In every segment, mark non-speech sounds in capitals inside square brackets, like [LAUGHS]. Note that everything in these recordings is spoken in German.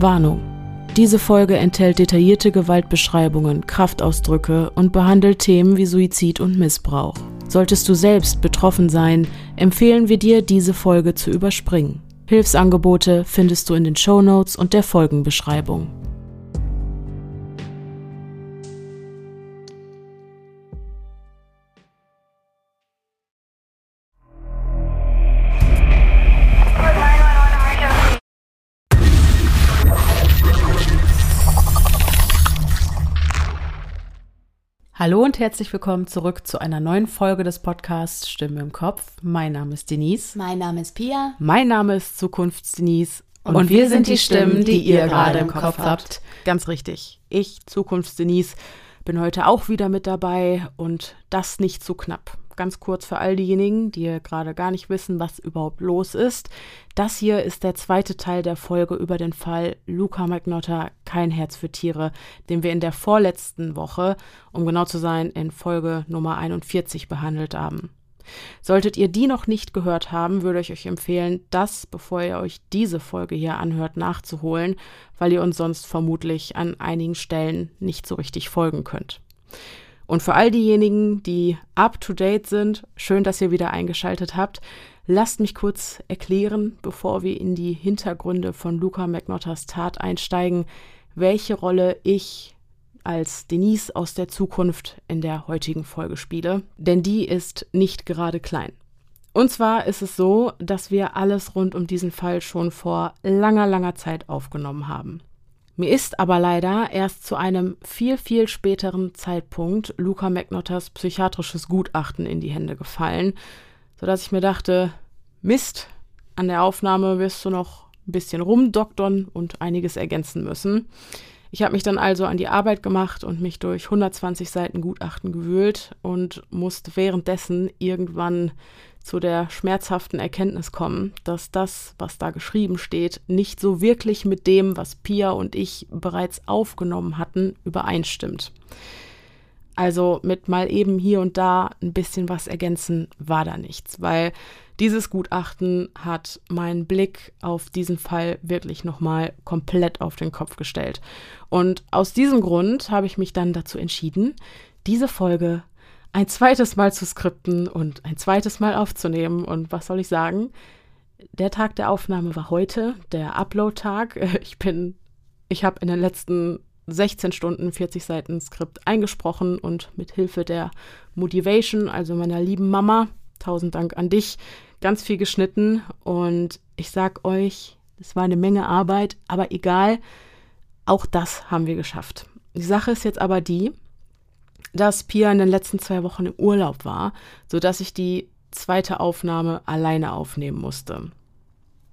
Warnung. Diese Folge enthält detaillierte Gewaltbeschreibungen, Kraftausdrücke und behandelt Themen wie Suizid und Missbrauch. Solltest du selbst betroffen sein, empfehlen wir dir, diese Folge zu überspringen. Hilfsangebote findest du in den Show Notes und der Folgenbeschreibung. Hallo und herzlich willkommen zurück zu einer neuen Folge des Podcasts Stimme im Kopf. Mein Name ist Denise. Mein Name ist Pia. Mein Name ist Zukunftsdenise. Und, und wir sind die Stimmen, die ihr gerade im Kopf habt. Ganz richtig. Ich, Zukunftsdenise, bin heute auch wieder mit dabei und das nicht zu knapp ganz kurz für all diejenigen, die gerade gar nicht wissen, was überhaupt los ist. Das hier ist der zweite Teil der Folge über den Fall Luca McNotter, kein Herz für Tiere, den wir in der vorletzten Woche, um genau zu sein, in Folge Nummer 41 behandelt haben. Solltet ihr die noch nicht gehört haben, würde ich euch empfehlen, das, bevor ihr euch diese Folge hier anhört, nachzuholen, weil ihr uns sonst vermutlich an einigen Stellen nicht so richtig folgen könnt. Und für all diejenigen, die up-to-date sind, schön, dass ihr wieder eingeschaltet habt. Lasst mich kurz erklären, bevor wir in die Hintergründe von Luca McNotters Tat einsteigen, welche Rolle ich als Denise aus der Zukunft in der heutigen Folge spiele. Denn die ist nicht gerade klein. Und zwar ist es so, dass wir alles rund um diesen Fall schon vor langer, langer Zeit aufgenommen haben. Mir ist aber leider erst zu einem viel, viel späteren Zeitpunkt Luca McNotters psychiatrisches Gutachten in die Hände gefallen, sodass ich mir dachte, Mist, an der Aufnahme wirst du noch ein bisschen rumdoktern und einiges ergänzen müssen. Ich habe mich dann also an die Arbeit gemacht und mich durch 120 Seiten Gutachten gewühlt und musste währenddessen irgendwann zu der schmerzhaften Erkenntnis kommen, dass das, was da geschrieben steht, nicht so wirklich mit dem, was Pia und ich bereits aufgenommen hatten, übereinstimmt. Also mit mal eben hier und da ein bisschen was ergänzen war da nichts, weil dieses Gutachten hat meinen Blick auf diesen Fall wirklich nochmal komplett auf den Kopf gestellt. Und aus diesem Grund habe ich mich dann dazu entschieden, diese Folge ein zweites Mal zu skripten und ein zweites Mal aufzunehmen. Und was soll ich sagen? Der Tag der Aufnahme war heute, der Upload-Tag. [LAUGHS] Ich bin, ich habe in den letzten 16 Stunden 40 Seiten Skript eingesprochen und mit Hilfe der Motivation, also meiner lieben Mama, tausend Dank an dich, ganz viel geschnitten. Und ich sag euch, es war eine Menge Arbeit, aber egal, auch das haben wir geschafft. Die Sache ist jetzt aber die, dass Pia in den letzten zwei Wochen im Urlaub war, sodass ich die zweite Aufnahme alleine aufnehmen musste.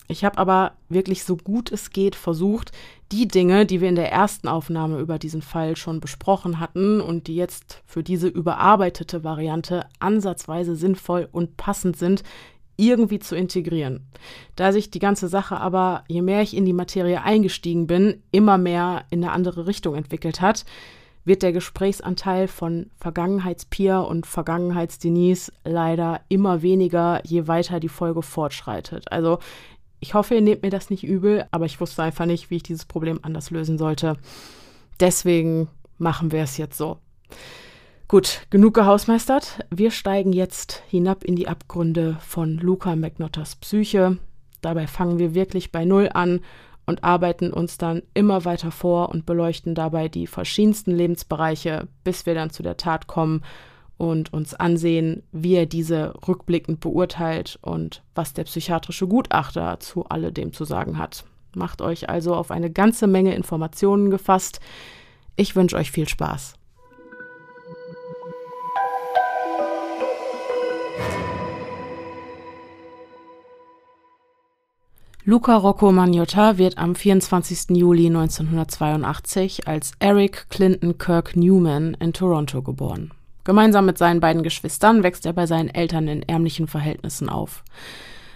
Ich habe aber wirklich so gut es geht versucht, die Dinge, die wir in der ersten Aufnahme über diesen Fall schon besprochen hatten und die jetzt für diese überarbeitete Variante ansatzweise sinnvoll und passend sind, irgendwie zu integrieren. Da sich die ganze Sache aber, je mehr ich in die Materie eingestiegen bin, immer mehr in eine andere Richtung entwickelt hat, wird der Gesprächsanteil von Vergangenheitspia und Vergangenheitsdenise leider immer weniger, je weiter die Folge fortschreitet. Also ich hoffe, ihr nehmt mir das nicht übel, aber ich wusste einfach nicht, wie ich dieses Problem anders lösen sollte. Deswegen machen wir es jetzt so. Gut, genug gehausmeistert. Wir steigen jetzt hinab in die Abgründe von Luca McNotters Psyche. Dabei fangen wir wirklich bei Null an und arbeiten uns dann immer weiter vor und beleuchten dabei die verschiedensten Lebensbereiche, bis wir dann zu der Tat kommen und uns ansehen, wie er diese rückblickend beurteilt und was der psychiatrische Gutachter zu alledem zu sagen hat. Macht euch also auf eine ganze Menge Informationen gefasst. Ich wünsche euch viel Spaß. Luca Rocco Magnotta wird am 24. Juli 1982 als Eric Clinton Kirk Newman in Toronto geboren. Gemeinsam mit seinen beiden Geschwistern wächst er bei seinen Eltern in ärmlichen Verhältnissen auf.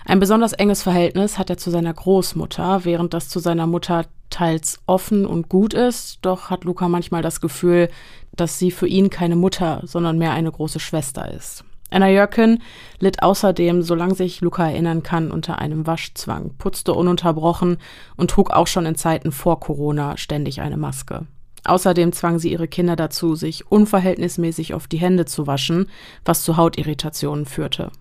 Ein besonders enges Verhältnis hat er zu seiner Großmutter, während das zu seiner Mutter teils offen und gut ist, doch hat Luca manchmal das Gefühl, dass sie für ihn keine Mutter, sondern mehr eine große Schwester ist. Anna Jörken litt außerdem, solange sich Luca erinnern kann, unter einem Waschzwang, putzte ununterbrochen und trug auch schon in Zeiten vor Corona ständig eine Maske. Außerdem zwang sie ihre Kinder dazu, sich unverhältnismäßig oft die Hände zu waschen, was zu Hautirritationen führte.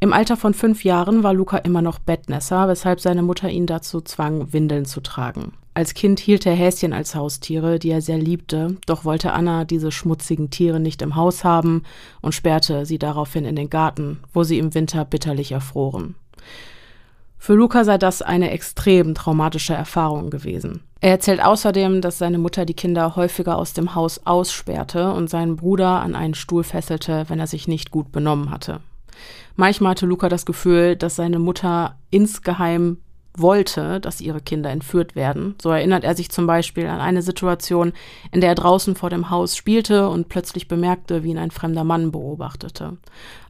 Im Alter von fünf Jahren war Luca immer noch Bettnässer, weshalb seine Mutter ihn dazu zwang, Windeln zu tragen. Als Kind hielt er Häschen als Haustiere, die er sehr liebte, doch wollte Anna diese schmutzigen Tiere nicht im Haus haben und sperrte sie daraufhin in den Garten, wo sie im Winter bitterlich erfroren. Für Luca sei das eine extrem traumatische Erfahrung gewesen. Er erzählt außerdem, dass seine Mutter die Kinder häufiger aus dem Haus aussperrte und seinen Bruder an einen Stuhl fesselte, wenn er sich nicht gut benommen hatte. Manchmal hatte Luca das Gefühl, dass seine Mutter insgeheim wollte, dass ihre Kinder entführt werden. So erinnert er sich zum Beispiel an eine Situation, in der er draußen vor dem Haus spielte und plötzlich bemerkte, wie ihn ein fremder Mann beobachtete.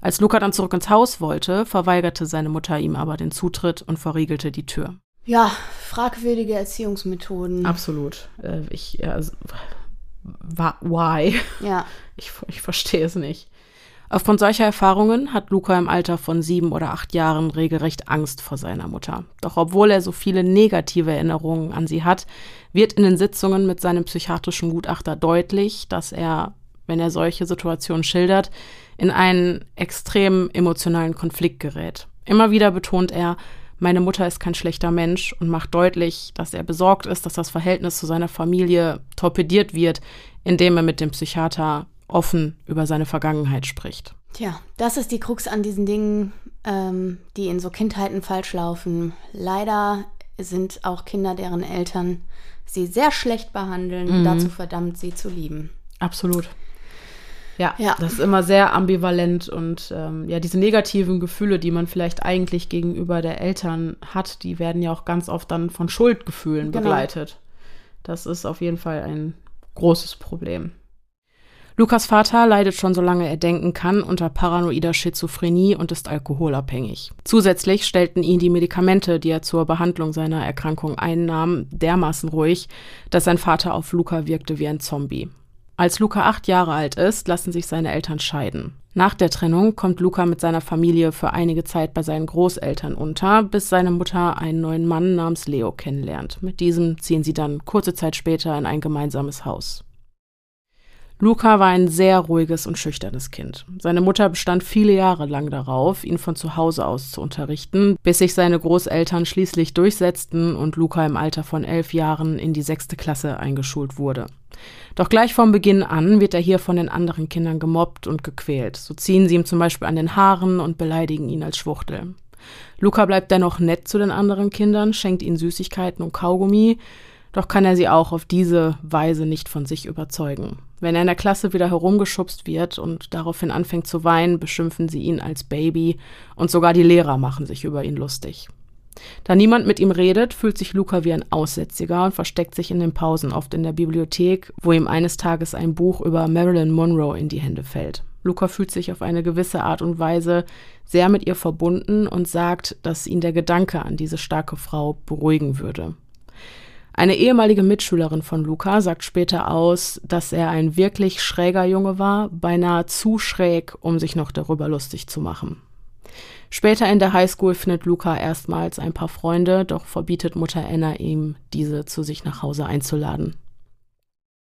Als Luca dann zurück ins Haus wollte, verweigerte seine Mutter ihm aber den Zutritt und verriegelte die Tür. Ja, fragwürdige Erziehungsmethoden. Absolut. Äh, ich, also, why? Ja. [LAUGHS] Ich, ich verstehe es nicht. Aufgrund solcher Erfahrungen hat Luca im Alter von sieben oder acht Jahren regelrecht Angst vor seiner Mutter. Doch obwohl er so viele negative Erinnerungen an sie hat, wird in den Sitzungen mit seinem psychiatrischen Gutachter deutlich, dass er, wenn er solche Situationen schildert, in einen extrem emotionalen Konflikt gerät. Immer wieder betont er, meine Mutter ist kein schlechter Mensch und macht deutlich, dass er besorgt ist, dass das Verhältnis zu seiner Familie torpediert wird, indem er mit dem Psychiater offen über seine Vergangenheit spricht. Tja, das ist die Krux an diesen Dingen, ähm, die in so Kindheiten falsch laufen. Leider sind auch Kinder, deren Eltern sie sehr schlecht behandeln, mhm. dazu verdammt, sie zu lieben. Absolut. Ja, ja, das ist immer sehr ambivalent und ähm, ja, diese negativen Gefühle, die man vielleicht eigentlich gegenüber der Eltern hat, die werden ja auch ganz oft dann von Schuldgefühlen genau. begleitet. Das ist auf jeden Fall ein großes Problem. Lukas Vater leidet schon solange er denken kann unter paranoider Schizophrenie und ist alkoholabhängig. Zusätzlich stellten ihn die Medikamente, die er zur Behandlung seiner Erkrankung einnahm, dermaßen ruhig, dass sein Vater auf Luca wirkte wie ein Zombie. Als Luca acht Jahre alt ist, lassen sich seine Eltern scheiden. Nach der Trennung kommt Luca mit seiner Familie für einige Zeit bei seinen Großeltern unter, bis seine Mutter einen neuen Mann namens Leo kennenlernt. Mit diesem ziehen sie dann kurze Zeit später in ein gemeinsames Haus. Luca war ein sehr ruhiges und schüchternes Kind. Seine Mutter bestand viele Jahre lang darauf, ihn von zu Hause aus zu unterrichten, bis sich seine Großeltern schließlich durchsetzten und Luca im Alter von elf Jahren in die sechste Klasse eingeschult wurde. Doch gleich vom Beginn an wird er hier von den anderen Kindern gemobbt und gequält. So ziehen sie ihm zum Beispiel an den Haaren und beleidigen ihn als Schwuchtel. Luca bleibt dennoch nett zu den anderen Kindern, schenkt ihnen Süßigkeiten und Kaugummi, doch kann er sie auch auf diese Weise nicht von sich überzeugen. Wenn er in der Klasse wieder herumgeschubst wird und daraufhin anfängt zu weinen, beschimpfen sie ihn als Baby und sogar die Lehrer machen sich über ihn lustig. Da niemand mit ihm redet, fühlt sich Luca wie ein Aussätziger und versteckt sich in den Pausen oft in der Bibliothek, wo ihm eines Tages ein Buch über Marilyn Monroe in die Hände fällt. Luca fühlt sich auf eine gewisse Art und Weise sehr mit ihr verbunden und sagt, dass ihn der Gedanke an diese starke Frau beruhigen würde. Eine ehemalige Mitschülerin von Luca sagt später aus, dass er ein wirklich schräger Junge war, beinahe zu schräg, um sich noch darüber lustig zu machen. Später in der Highschool findet Luca erstmals ein paar Freunde, doch verbietet Mutter Anna ihm, diese zu sich nach Hause einzuladen.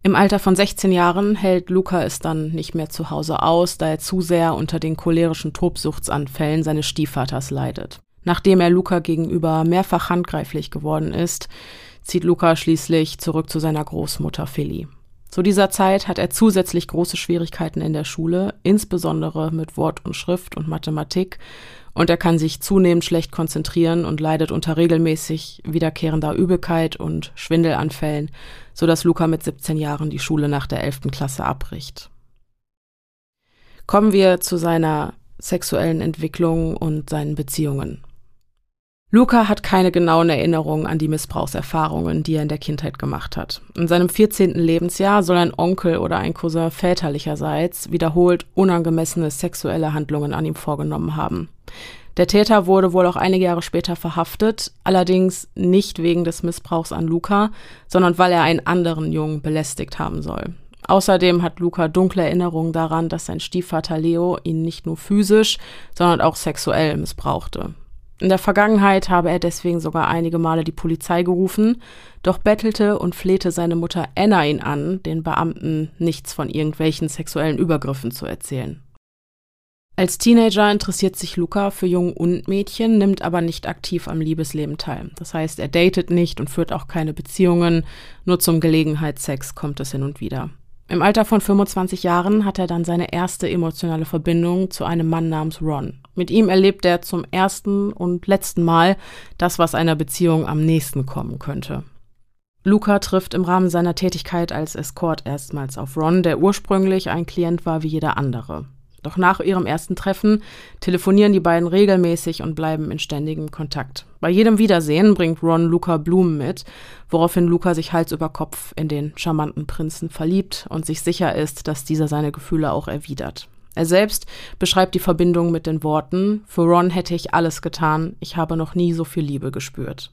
Im Alter von 16 Jahren hält Luca es dann nicht mehr zu Hause aus, da er zu sehr unter den cholerischen Tobsuchtsanfällen seines Stiefvaters leidet. Nachdem er Luca gegenüber mehrfach handgreiflich geworden ist, zieht Luca schließlich zurück zu seiner Großmutter Philly. Zu dieser Zeit hat er zusätzlich große Schwierigkeiten in der Schule, insbesondere mit Wort und Schrift und Mathematik, und er kann sich zunehmend schlecht konzentrieren und leidet unter regelmäßig wiederkehrender Übelkeit und Schwindelanfällen, so dass Luca mit 17 Jahren die Schule nach der 11. Klasse abbricht. Kommen wir zu seiner sexuellen Entwicklung und seinen Beziehungen. Luca hat keine genauen Erinnerungen an die Missbrauchserfahrungen, die er in der Kindheit gemacht hat. In seinem 14. Lebensjahr soll ein Onkel oder ein Cousin väterlicherseits wiederholt unangemessene sexuelle Handlungen an ihm vorgenommen haben. Der Täter wurde wohl auch einige Jahre später verhaftet, allerdings nicht wegen des Missbrauchs an Luca, sondern weil er einen anderen Jungen belästigt haben soll. Außerdem hat Luca dunkle Erinnerungen daran, dass sein Stiefvater Leo ihn nicht nur physisch, sondern auch sexuell missbrauchte. In der Vergangenheit habe er deswegen sogar einige Male die Polizei gerufen, doch bettelte und flehte seine Mutter Anna ihn an, den Beamten nichts von irgendwelchen sexuellen Übergriffen zu erzählen. Als Teenager interessiert sich Luca für Jungen und Mädchen, nimmt aber nicht aktiv am Liebesleben teil. Das heißt, er datet nicht und führt auch keine Beziehungen, nur zum Gelegenheitssex kommt es hin und wieder. Im Alter von 25 Jahren hat er dann seine erste emotionale Verbindung zu einem Mann namens Ron. Mit ihm erlebt er zum ersten und letzten Mal das, was einer Beziehung am nächsten kommen könnte. Luca trifft im Rahmen seiner Tätigkeit als Escort erstmals auf Ron, der ursprünglich ein Klient war wie jeder andere. Doch nach ihrem ersten Treffen telefonieren die beiden regelmäßig und bleiben in ständigem Kontakt. Bei jedem Wiedersehen bringt Ron Luca Blumen mit, woraufhin Luca sich Hals über Kopf in den charmanten Prinzen verliebt und sich sicher ist, dass dieser seine Gefühle auch erwidert. Er selbst beschreibt die Verbindung mit den Worten, für Ron hätte ich alles getan, ich habe noch nie so viel Liebe gespürt.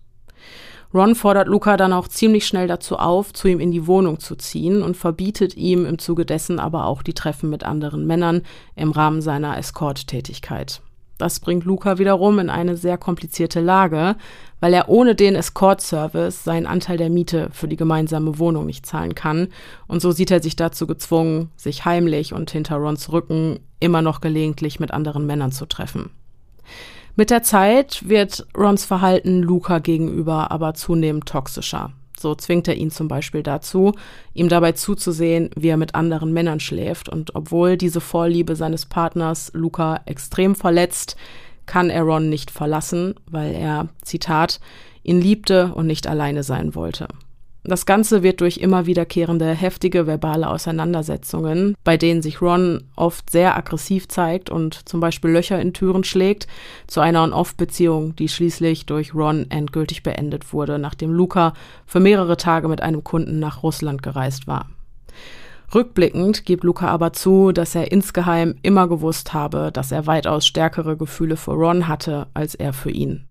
Ron fordert Luca dann auch ziemlich schnell dazu auf, zu ihm in die Wohnung zu ziehen und verbietet ihm im Zuge dessen aber auch die Treffen mit anderen Männern im Rahmen seiner Escort-Tätigkeit. Das bringt Luca wiederum in eine sehr komplizierte Lage, weil er ohne den Escort-Service seinen Anteil der Miete für die gemeinsame Wohnung nicht zahlen kann. Und so sieht er sich dazu gezwungen, sich heimlich und hinter Rons Rücken immer noch gelegentlich mit anderen Männern zu treffen. Mit der Zeit wird Rons Verhalten Luca gegenüber aber zunehmend toxischer. So zwingt er ihn zum Beispiel dazu, ihm dabei zuzusehen, wie er mit anderen Männern schläft. Und obwohl diese Vorliebe seines Partners Luca extrem verletzt, kann er Ron nicht verlassen, weil er, Zitat, ihn liebte und nicht alleine sein wollte. Das Ganze wird durch immer wiederkehrende heftige verbale Auseinandersetzungen, bei denen sich Ron oft sehr aggressiv zeigt und zum Beispiel Löcher in Türen schlägt, zu einer On-Off-Beziehung, die schließlich durch Ron endgültig beendet wurde, nachdem Luca für mehrere Tage mit einem Kunden nach Russland gereist war. Rückblickend gibt Luca aber zu, dass er insgeheim immer gewusst habe, dass er weitaus stärkere Gefühle für Ron hatte als er für ihn.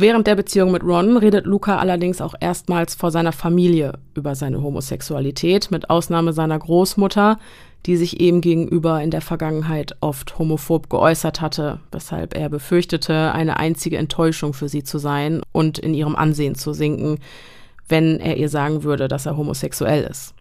Während der Beziehung mit Ron redet Luca allerdings auch erstmals vor seiner Familie über seine Homosexualität, mit Ausnahme seiner Großmutter, die sich ihm gegenüber in der Vergangenheit oft homophob geäußert hatte, weshalb er befürchtete, eine einzige Enttäuschung für sie zu sein und in ihrem Ansehen zu sinken, wenn er ihr sagen würde, dass er homosexuell ist.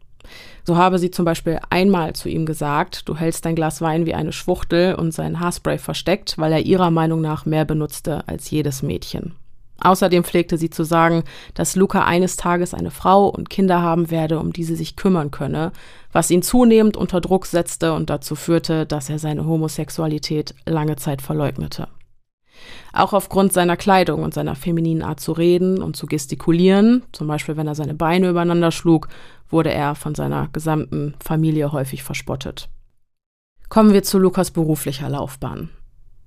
So habe sie zum Beispiel einmal zu ihm gesagt, du hältst dein Glas Wein wie eine Schwuchtel und sein Haarspray versteckt, weil er ihrer Meinung nach mehr benutzte als jedes Mädchen. Außerdem pflegte sie zu sagen, dass Luca eines Tages eine Frau und Kinder haben werde, um die sie sich kümmern könne, was ihn zunehmend unter Druck setzte und dazu führte, dass er seine Homosexualität lange Zeit verleugnete. Auch aufgrund seiner Kleidung und seiner femininen Art zu reden und zu gestikulieren, zum Beispiel wenn er seine Beine übereinander schlug, wurde er von seiner gesamten Familie häufig verspottet. Kommen wir zu Lukas beruflicher Laufbahn.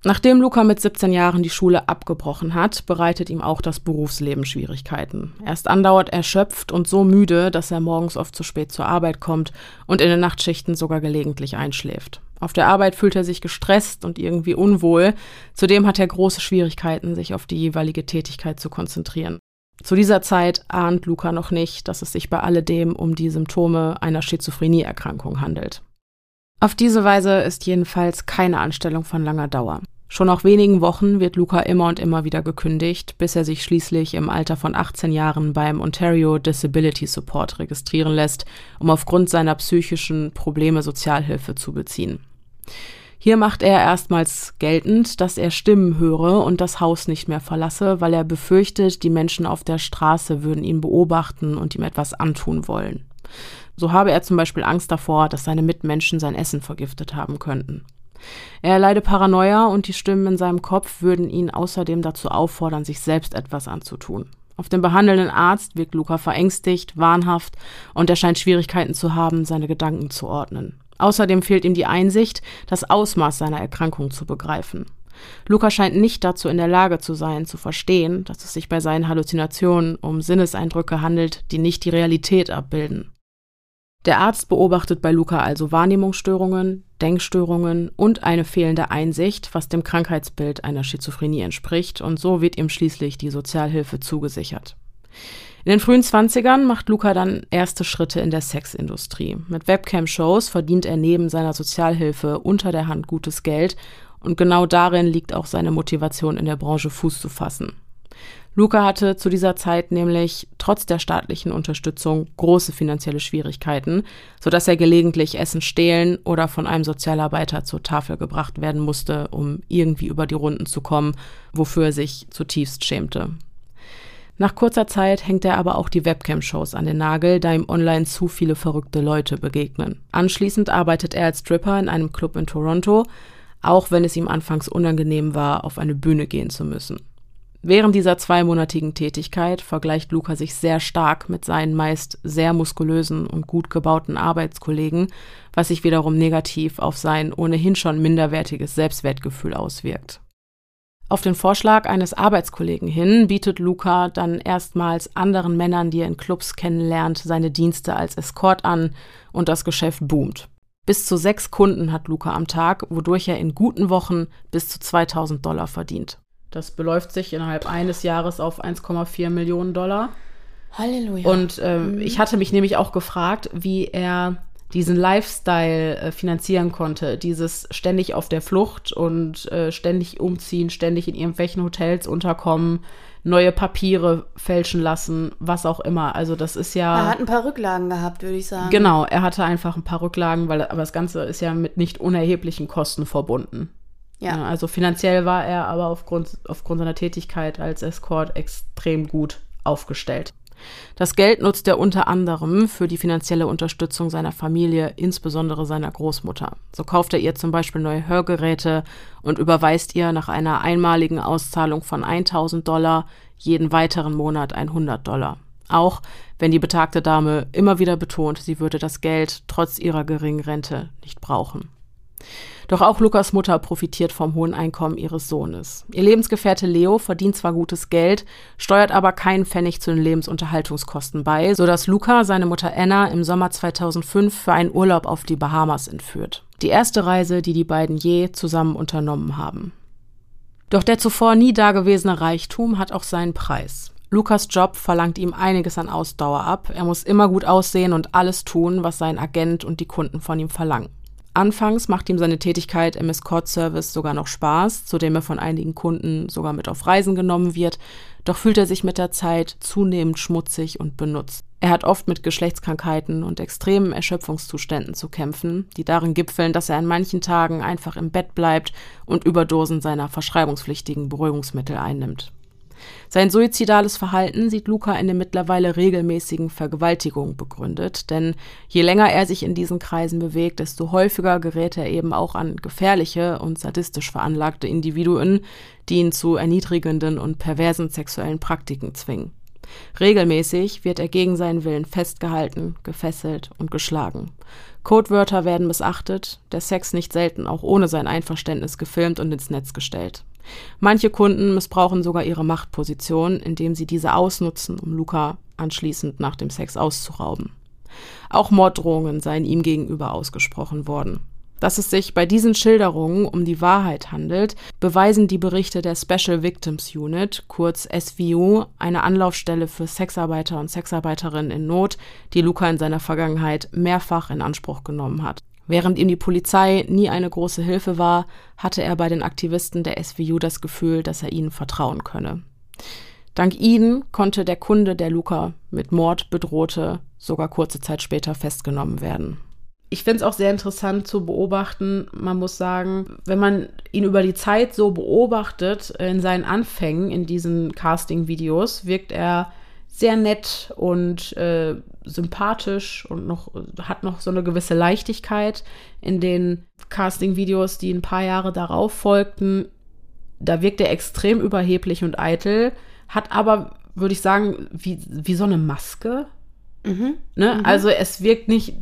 Nachdem Luca mit 17 Jahren die Schule abgebrochen hat, bereitet ihm auch das Berufsleben Schwierigkeiten. Er ist andauernd erschöpft und so müde, dass er morgens oft zu spät zur Arbeit kommt und in den Nachtschichten sogar gelegentlich einschläft. Auf der Arbeit fühlt er sich gestresst und irgendwie unwohl. Zudem hat er große Schwierigkeiten, sich auf die jeweilige Tätigkeit zu konzentrieren. Zu dieser Zeit ahnt Luca noch nicht, dass es sich bei alledem um die Symptome einer Schizophrenieerkrankung handelt. Auf diese Weise ist jedenfalls keine Anstellung von langer Dauer. Schon nach wenigen Wochen wird Luca immer und immer wieder gekündigt, bis er sich schließlich im Alter von 18 Jahren beim Ontario Disability Support registrieren lässt, um aufgrund seiner psychischen Probleme Sozialhilfe zu beziehen. Hier macht er erstmals geltend, dass er Stimmen höre und das Haus nicht mehr verlasse, weil er befürchtet, die Menschen auf der Straße würden ihn beobachten und ihm etwas antun wollen. So habe er zum Beispiel Angst davor, dass seine Mitmenschen sein Essen vergiftet haben könnten. Er erleide Paranoia und die Stimmen in seinem Kopf würden ihn außerdem dazu auffordern, sich selbst etwas anzutun. Auf den behandelnden Arzt wirkt Luca verängstigt, wahnhaft und er scheint Schwierigkeiten zu haben, seine Gedanken zu ordnen. Außerdem fehlt ihm die Einsicht, das Ausmaß seiner Erkrankung zu begreifen. Luca scheint nicht dazu in der Lage zu sein, zu verstehen, dass es sich bei seinen Halluzinationen um Sinneseindrücke handelt, die nicht die Realität abbilden. Der Arzt beobachtet bei Luca also Wahrnehmungsstörungen, Denkstörungen und eine fehlende Einsicht, was dem Krankheitsbild einer Schizophrenie entspricht, und so wird ihm schließlich die Sozialhilfe zugesichert. In den frühen 20ern macht Luca dann erste Schritte in der Sexindustrie. Mit Webcam-Shows verdient er neben seiner Sozialhilfe unter der Hand gutes Geld und genau darin liegt auch seine Motivation in der Branche Fuß zu fassen. Luca hatte zu dieser Zeit nämlich trotz der staatlichen Unterstützung große finanzielle Schwierigkeiten, sodass er gelegentlich Essen stehlen oder von einem Sozialarbeiter zur Tafel gebracht werden musste, um irgendwie über die Runden zu kommen, wofür er sich zutiefst schämte. Nach kurzer Zeit hängt er aber auch die Webcam-Shows an den Nagel, da ihm online zu viele verrückte Leute begegnen. Anschließend arbeitet er als Stripper in einem Club in Toronto, auch wenn es ihm anfangs unangenehm war, auf eine Bühne gehen zu müssen. Während dieser zweimonatigen Tätigkeit vergleicht Luca sich sehr stark mit seinen meist sehr muskulösen und gut gebauten Arbeitskollegen, was sich wiederum negativ auf sein ohnehin schon minderwertiges Selbstwertgefühl auswirkt. Auf den Vorschlag eines Arbeitskollegen hin bietet Luca dann erstmals anderen Männern, die er in Clubs kennenlernt, seine Dienste als Escort an und das Geschäft boomt. Bis zu sechs Kunden hat Luca am Tag, wodurch er in guten Wochen bis zu 2000 Dollar verdient. Das beläuft sich innerhalb eines Jahres auf 1,4 Millionen Dollar. Halleluja. Und äh, mhm. ich hatte mich nämlich auch gefragt, wie er diesen Lifestyle äh, finanzieren konnte. Dieses ständig auf der Flucht und äh, ständig umziehen, ständig in irgendwelchen Hotels unterkommen, neue Papiere fälschen lassen, was auch immer. Also das ist ja. Er hat ein paar Rücklagen gehabt, würde ich sagen. Genau, er hatte einfach ein paar Rücklagen, weil aber das Ganze ist ja mit nicht unerheblichen Kosten verbunden. Ja. ja also finanziell war er aber aufgrund, aufgrund seiner Tätigkeit als Escort extrem gut aufgestellt. Das Geld nutzt er unter anderem für die finanzielle Unterstützung seiner Familie, insbesondere seiner Großmutter. So kauft er ihr zum Beispiel neue Hörgeräte und überweist ihr nach einer einmaligen Auszahlung von 1000 Dollar jeden weiteren Monat 100 Dollar. Auch wenn die betagte Dame immer wieder betont, sie würde das Geld trotz ihrer geringen Rente nicht brauchen. Doch auch Lukas Mutter profitiert vom hohen Einkommen ihres Sohnes. Ihr Lebensgefährte Leo verdient zwar gutes Geld, steuert aber keinen Pfennig zu den Lebensunterhaltungskosten bei, sodass Luca seine Mutter Anna im Sommer 2005 für einen Urlaub auf die Bahamas entführt. Die erste Reise, die die beiden je zusammen unternommen haben. Doch der zuvor nie dagewesene Reichtum hat auch seinen Preis. Lukas Job verlangt ihm einiges an Ausdauer ab. Er muss immer gut aussehen und alles tun, was sein Agent und die Kunden von ihm verlangen. Anfangs macht ihm seine Tätigkeit im Escort-Service sogar noch Spaß, zudem er von einigen Kunden sogar mit auf Reisen genommen wird, doch fühlt er sich mit der Zeit zunehmend schmutzig und benutzt. Er hat oft mit Geschlechtskrankheiten und extremen Erschöpfungszuständen zu kämpfen, die darin gipfeln, dass er an manchen Tagen einfach im Bett bleibt und Überdosen seiner verschreibungspflichtigen Beruhigungsmittel einnimmt. Sein suizidales Verhalten sieht Luca in der mittlerweile regelmäßigen Vergewaltigung begründet, denn je länger er sich in diesen Kreisen bewegt, desto häufiger gerät er eben auch an gefährliche und sadistisch veranlagte Individuen, die ihn zu erniedrigenden und perversen sexuellen Praktiken zwingen. Regelmäßig wird er gegen seinen Willen festgehalten, gefesselt und geschlagen. Codewörter werden missachtet, der Sex nicht selten auch ohne sein Einverständnis gefilmt und ins Netz gestellt. Manche Kunden missbrauchen sogar ihre Machtposition, indem sie diese ausnutzen, um Luca anschließend nach dem Sex auszurauben. Auch Morddrohungen seien ihm gegenüber ausgesprochen worden. Dass es sich bei diesen Schilderungen um die Wahrheit handelt, beweisen die Berichte der Special Victims Unit, kurz SVU, eine Anlaufstelle für Sexarbeiter und Sexarbeiterinnen in Not, die Luca in seiner Vergangenheit mehrfach in Anspruch genommen hat. Während ihm die Polizei nie eine große Hilfe war, hatte er bei den Aktivisten der SVU das Gefühl, dass er ihnen vertrauen könne. Dank ihnen konnte der Kunde, der Luca mit Mord bedrohte, sogar kurze Zeit später festgenommen werden. Ich finde es auch sehr interessant zu beobachten. Man muss sagen, wenn man ihn über die Zeit so beobachtet, in seinen Anfängen in diesen Casting-Videos, wirkt er sehr nett und äh, sympathisch und noch hat noch so eine gewisse Leichtigkeit in den Casting-Videos, die ein paar Jahre darauf folgten. Da wirkt er extrem überheblich und eitel, hat aber, würde ich sagen, wie, wie so eine Maske. Mhm. Ne? Mhm. Also es wirkt nicht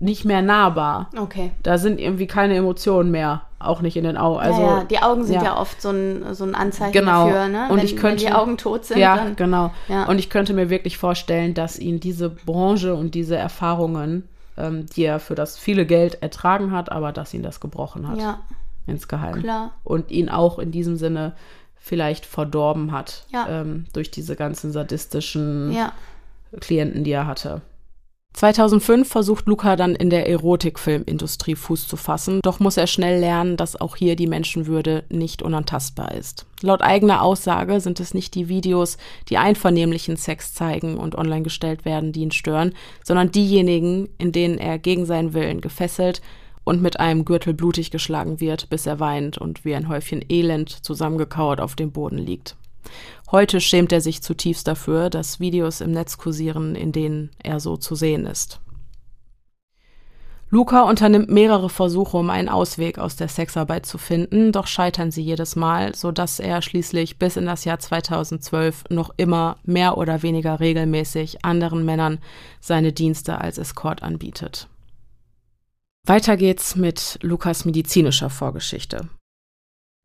nicht mehr nahbar. Okay. Da sind irgendwie keine Emotionen mehr, auch nicht in den Augen. Also ja, ja. die Augen sind ja. ja, oft so ein, so ein Anzeichen genau. dafür, ne? Und wenn, ich könnte, wenn die Augen tot sind. Ja, dann, genau. Und ich könnte mir wirklich vorstellen, dass ihn diese Branche und diese Erfahrungen, ähm, die er für das viele Geld ertragen hat, aber dass ihn das gebrochen hat. Ja. Insgeheim. Klar. Und ihn auch in diesem Sinne vielleicht verdorben hat. Ja. Ähm, durch diese ganzen sadistischen Klienten, die er hatte. 2005 versucht Luca dann in der Erotikfilmindustrie Fuß zu fassen, doch muss er schnell lernen, dass auch hier die Menschenwürde nicht unantastbar ist. Laut eigener Aussage sind es nicht die Videos, die einvernehmlichen Sex zeigen und online gestellt werden, die ihn stören, sondern diejenigen, in denen er gegen seinen Willen gefesselt und mit einem Gürtel blutig geschlagen wird, bis er weint und wie ein Häufchen Elend zusammengekauert auf dem Boden liegt. Heute schämt er sich zutiefst dafür, dass Videos im Netz kursieren, in denen er so zu sehen ist. Luca unternimmt mehrere Versuche, um einen Ausweg aus der Sexarbeit zu finden, doch scheitern sie jedes Mal, so dass er schließlich bis in das Jahr 2012 noch immer mehr oder weniger regelmäßig anderen Männern seine Dienste als Escort anbietet. Weiter geht's mit Lukas medizinischer Vorgeschichte.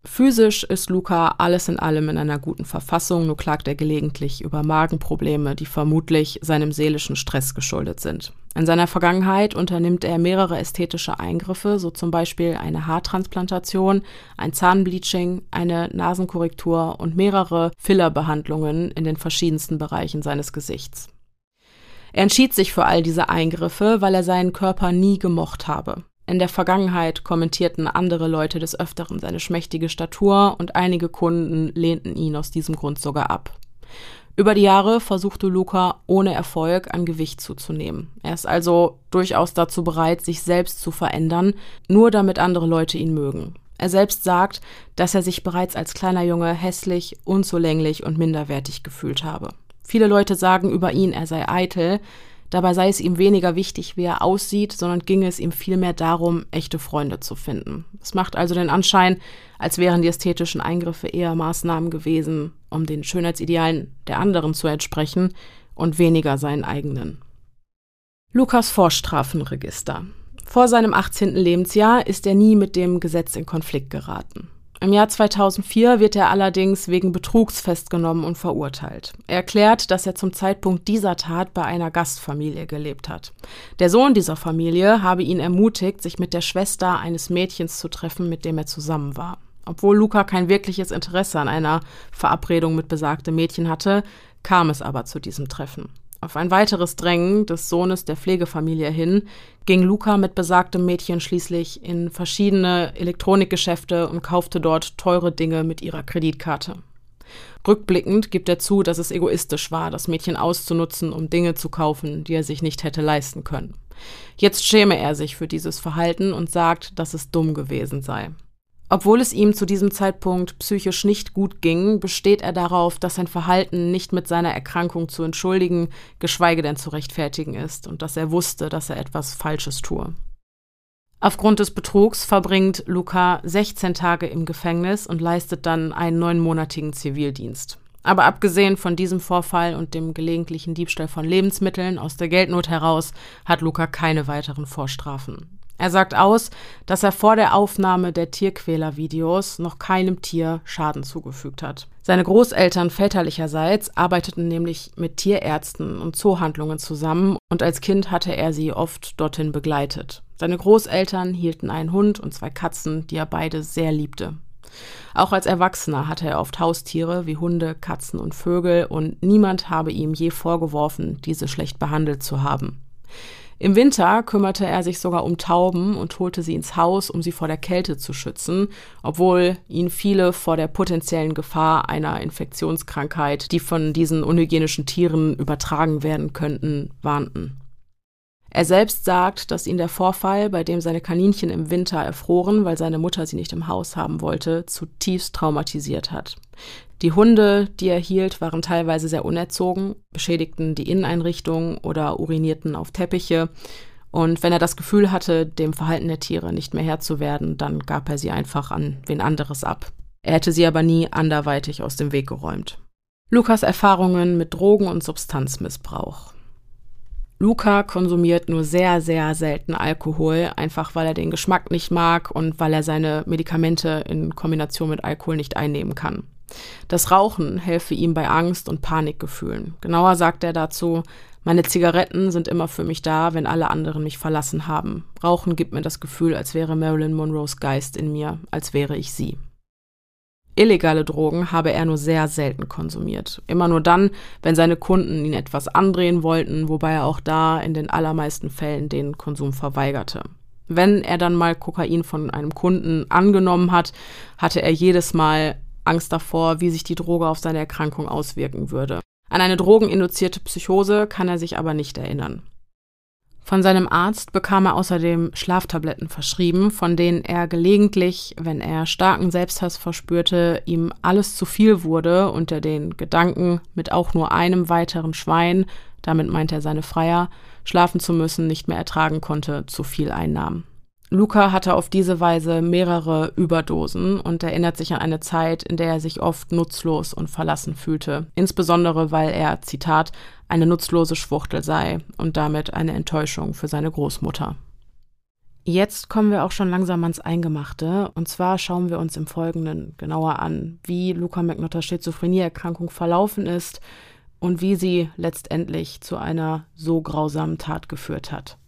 Physisch ist Luca alles in allem in einer guten Verfassung, nur klagt er gelegentlich über Magenprobleme, die vermutlich seinem seelischen Stress geschuldet sind. In seiner Vergangenheit unternimmt er mehrere ästhetische Eingriffe, so zum Beispiel eine Haartransplantation, ein Zahnbleaching, eine Nasenkorrektur und mehrere Fillerbehandlungen in den verschiedensten Bereichen seines Gesichts. Er entschied sich für all diese Eingriffe, weil er seinen Körper nie gemocht habe. In der Vergangenheit kommentierten andere Leute des Öfteren seine schmächtige Statur und einige Kunden lehnten ihn aus diesem Grund sogar ab. Über die Jahre versuchte Luca ohne Erfolg an Gewicht zuzunehmen. Er ist also durchaus dazu bereit, sich selbst zu verändern, nur damit andere Leute ihn mögen. Er selbst sagt, dass er sich bereits als kleiner Junge hässlich, unzulänglich und minderwertig gefühlt habe. Viele Leute sagen über ihn, er sei eitel, Dabei sei es ihm weniger wichtig, wie er aussieht, sondern ginge es ihm vielmehr darum, echte Freunde zu finden. Es macht also den Anschein, als wären die ästhetischen Eingriffe eher Maßnahmen gewesen, um den Schönheitsidealen der anderen zu entsprechen und weniger seinen eigenen. Lukas Vorstrafenregister. Vor seinem 18. Lebensjahr ist er nie mit dem Gesetz in Konflikt geraten. Im Jahr 2004 wird er allerdings wegen Betrugs festgenommen und verurteilt. Er erklärt, dass er zum Zeitpunkt dieser Tat bei einer Gastfamilie gelebt hat. Der Sohn dieser Familie habe ihn ermutigt, sich mit der Schwester eines Mädchens zu treffen, mit dem er zusammen war. Obwohl Luca kein wirkliches Interesse an einer Verabredung mit besagtem Mädchen hatte, kam es aber zu diesem Treffen. Auf ein weiteres Drängen des Sohnes der Pflegefamilie hin ging Luca mit besagtem Mädchen schließlich in verschiedene Elektronikgeschäfte und kaufte dort teure Dinge mit ihrer Kreditkarte. Rückblickend gibt er zu, dass es egoistisch war, das Mädchen auszunutzen, um Dinge zu kaufen, die er sich nicht hätte leisten können. Jetzt schäme er sich für dieses Verhalten und sagt, dass es dumm gewesen sei. Obwohl es ihm zu diesem Zeitpunkt psychisch nicht gut ging, besteht er darauf, dass sein Verhalten nicht mit seiner Erkrankung zu entschuldigen, geschweige denn zu rechtfertigen ist und dass er wusste, dass er etwas Falsches tue. Aufgrund des Betrugs verbringt Luca 16 Tage im Gefängnis und leistet dann einen neunmonatigen Zivildienst. Aber abgesehen von diesem Vorfall und dem gelegentlichen Diebstahl von Lebensmitteln aus der Geldnot heraus hat Luca keine weiteren Vorstrafen. Er sagt aus, dass er vor der Aufnahme der Tierquäler-Videos noch keinem Tier Schaden zugefügt hat. Seine Großeltern väterlicherseits arbeiteten nämlich mit Tierärzten und Zoohandlungen zusammen und als Kind hatte er sie oft dorthin begleitet. Seine Großeltern hielten einen Hund und zwei Katzen, die er beide sehr liebte. Auch als Erwachsener hatte er oft Haustiere wie Hunde, Katzen und Vögel und niemand habe ihm je vorgeworfen, diese schlecht behandelt zu haben. Im Winter kümmerte er sich sogar um Tauben und holte sie ins Haus, um sie vor der Kälte zu schützen, obwohl ihn viele vor der potenziellen Gefahr einer Infektionskrankheit, die von diesen unhygienischen Tieren übertragen werden könnten, warnten. Er selbst sagt, dass ihn der Vorfall, bei dem seine Kaninchen im Winter erfroren, weil seine Mutter sie nicht im Haus haben wollte, zutiefst traumatisiert hat. Die Hunde, die er hielt, waren teilweise sehr unerzogen, beschädigten die Inneneinrichtung oder urinierten auf Teppiche. Und wenn er das Gefühl hatte, dem Verhalten der Tiere nicht mehr Herr zu werden, dann gab er sie einfach an wen anderes ab. Er hätte sie aber nie anderweitig aus dem Weg geräumt. Lukas Erfahrungen mit Drogen- und Substanzmissbrauch. Luca konsumiert nur sehr, sehr selten Alkohol, einfach weil er den Geschmack nicht mag und weil er seine Medikamente in Kombination mit Alkohol nicht einnehmen kann. Das Rauchen helfe ihm bei Angst und Panikgefühlen. Genauer sagt er dazu, meine Zigaretten sind immer für mich da, wenn alle anderen mich verlassen haben. Rauchen gibt mir das Gefühl, als wäre Marilyn Monroes Geist in mir, als wäre ich sie. Illegale Drogen habe er nur sehr selten konsumiert. Immer nur dann, wenn seine Kunden ihn etwas andrehen wollten, wobei er auch da in den allermeisten Fällen den Konsum verweigerte. Wenn er dann mal Kokain von einem Kunden angenommen hat, hatte er jedes Mal Angst davor, wie sich die Droge auf seine Erkrankung auswirken würde. An eine drogeninduzierte Psychose kann er sich aber nicht erinnern. Von seinem Arzt bekam er außerdem Schlaftabletten verschrieben, von denen er gelegentlich, wenn er starken Selbsthass verspürte, ihm alles zu viel wurde und er den Gedanken, mit auch nur einem weiteren Schwein, damit meint er seine Freier, schlafen zu müssen, nicht mehr ertragen konnte, zu viel einnahm. Luca hatte auf diese Weise mehrere Überdosen und erinnert sich an eine Zeit, in der er sich oft nutzlos und verlassen fühlte, insbesondere weil er, Zitat, eine nutzlose Schwuchtel sei und damit eine Enttäuschung für seine Großmutter. Jetzt kommen wir auch schon langsam ans Eingemachte. Und zwar schauen wir uns im Folgenden genauer an, wie Luca McNutters Schizophrenieerkrankung verlaufen ist und wie sie letztendlich zu einer so grausamen Tat geführt hat.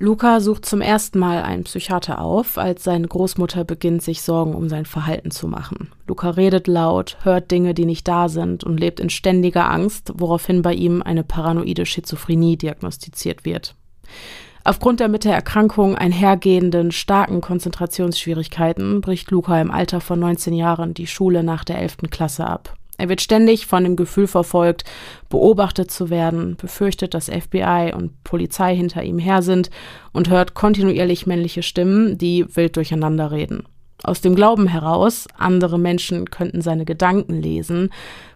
Luca sucht zum ersten Mal einen Psychiater auf, als seine Großmutter beginnt, sich Sorgen um sein Verhalten zu machen. Luca redet laut, hört Dinge, die nicht da sind und lebt in ständiger Angst, woraufhin bei ihm eine paranoide Schizophrenie diagnostiziert wird. Aufgrund der mit der Erkrankung einhergehenden starken Konzentrationsschwierigkeiten bricht Luca im Alter von 19 Jahren die Schule nach der 11. Klasse ab. Er wird ständig von dem Gefühl verfolgt, beobachtet zu werden, befürchtet, dass FBI und Polizei hinter ihm her sind und hört kontinuierlich männliche Stimmen, die wild durcheinander reden. Aus dem Glauben heraus, andere Menschen könnten seine Gedanken lesen,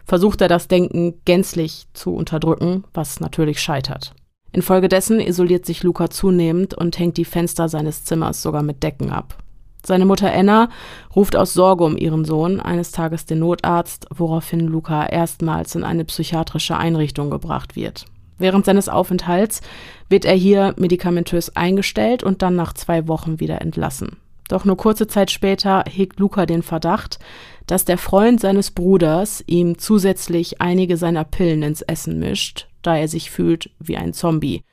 versucht er das Denken gänzlich zu unterdrücken, was natürlich scheitert. Infolgedessen isoliert sich Luca zunehmend und hängt die Fenster seines Zimmers sogar mit Decken ab. Seine Mutter Anna ruft aus Sorge um ihren Sohn eines Tages den Notarzt, woraufhin Luca erstmals in eine psychiatrische Einrichtung gebracht wird. Während seines Aufenthalts wird er hier medikamentös eingestellt und dann nach zwei Wochen wieder entlassen. Doch nur kurze Zeit später hegt Luca den Verdacht, dass der Freund seines Bruders ihm zusätzlich einige seiner Pillen ins Essen mischt, da er sich fühlt wie ein Zombie.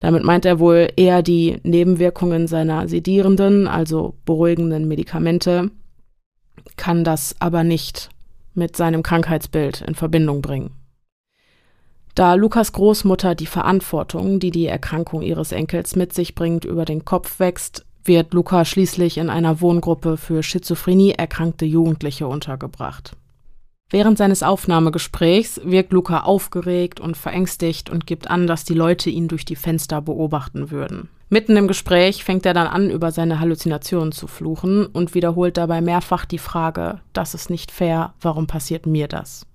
Damit meint er wohl eher die Nebenwirkungen seiner sedierenden, also beruhigenden Medikamente, kann das aber nicht mit seinem Krankheitsbild in Verbindung bringen. Da Lukas Großmutter die Verantwortung, die die Erkrankung ihres Enkels mit sich bringt, über den Kopf wächst, wird Luca schließlich in einer Wohngruppe für Schizophrenie erkrankte Jugendliche untergebracht. Während seines Aufnahmegesprächs wirkt Luca aufgeregt und verängstigt und gibt an, dass die Leute ihn durch die Fenster beobachten würden. Mitten im Gespräch fängt er dann an, über seine Halluzinationen zu fluchen und wiederholt dabei mehrfach die Frage, das ist nicht fair, warum passiert mir das?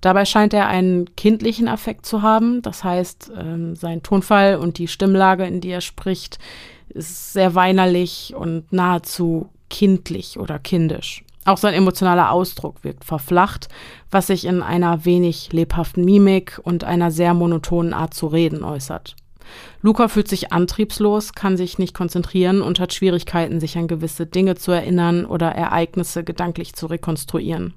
Dabei scheint er einen kindlichen Affekt zu haben, das heißt, ähm, sein Tonfall und die Stimmlage, in die er spricht, ist sehr weinerlich und nahezu kindlich oder kindisch. Auch sein emotionaler Ausdruck wirkt verflacht, was sich in einer wenig lebhaften Mimik und einer sehr monotonen Art zu reden äußert. Luca fühlt sich antriebslos, kann sich nicht konzentrieren und hat Schwierigkeiten, sich an gewisse Dinge zu erinnern oder Ereignisse gedanklich zu rekonstruieren.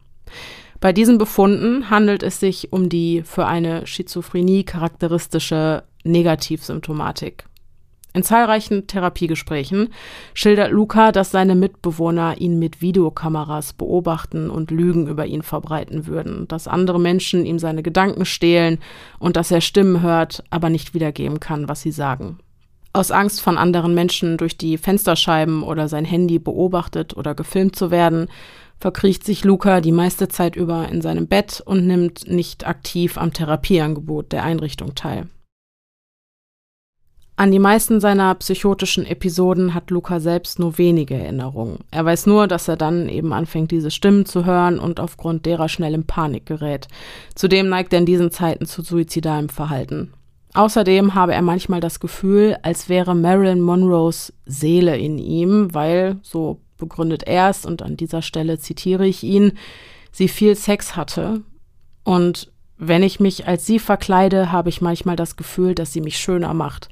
Bei diesen Befunden handelt es sich um die für eine Schizophrenie charakteristische Negativsymptomatik. In zahlreichen Therapiegesprächen schildert Luca, dass seine Mitbewohner ihn mit Videokameras beobachten und Lügen über ihn verbreiten würden, dass andere Menschen ihm seine Gedanken stehlen und dass er Stimmen hört, aber nicht wiedergeben kann, was sie sagen. Aus Angst von anderen Menschen durch die Fensterscheiben oder sein Handy beobachtet oder gefilmt zu werden, verkriecht sich Luca die meiste Zeit über in seinem Bett und nimmt nicht aktiv am Therapieangebot der Einrichtung teil. An die meisten seiner psychotischen Episoden hat Luca selbst nur wenige Erinnerungen. Er weiß nur, dass er dann eben anfängt, diese Stimmen zu hören und aufgrund derer schnell in Panik gerät. Zudem neigt er in diesen Zeiten zu suizidalem Verhalten. Außerdem habe er manchmal das Gefühl, als wäre Marilyn Monroes Seele in ihm, weil, so begründet er es, und an dieser Stelle zitiere ich ihn, sie viel Sex hatte und wenn ich mich als sie verkleide, habe ich manchmal das Gefühl, dass sie mich schöner macht.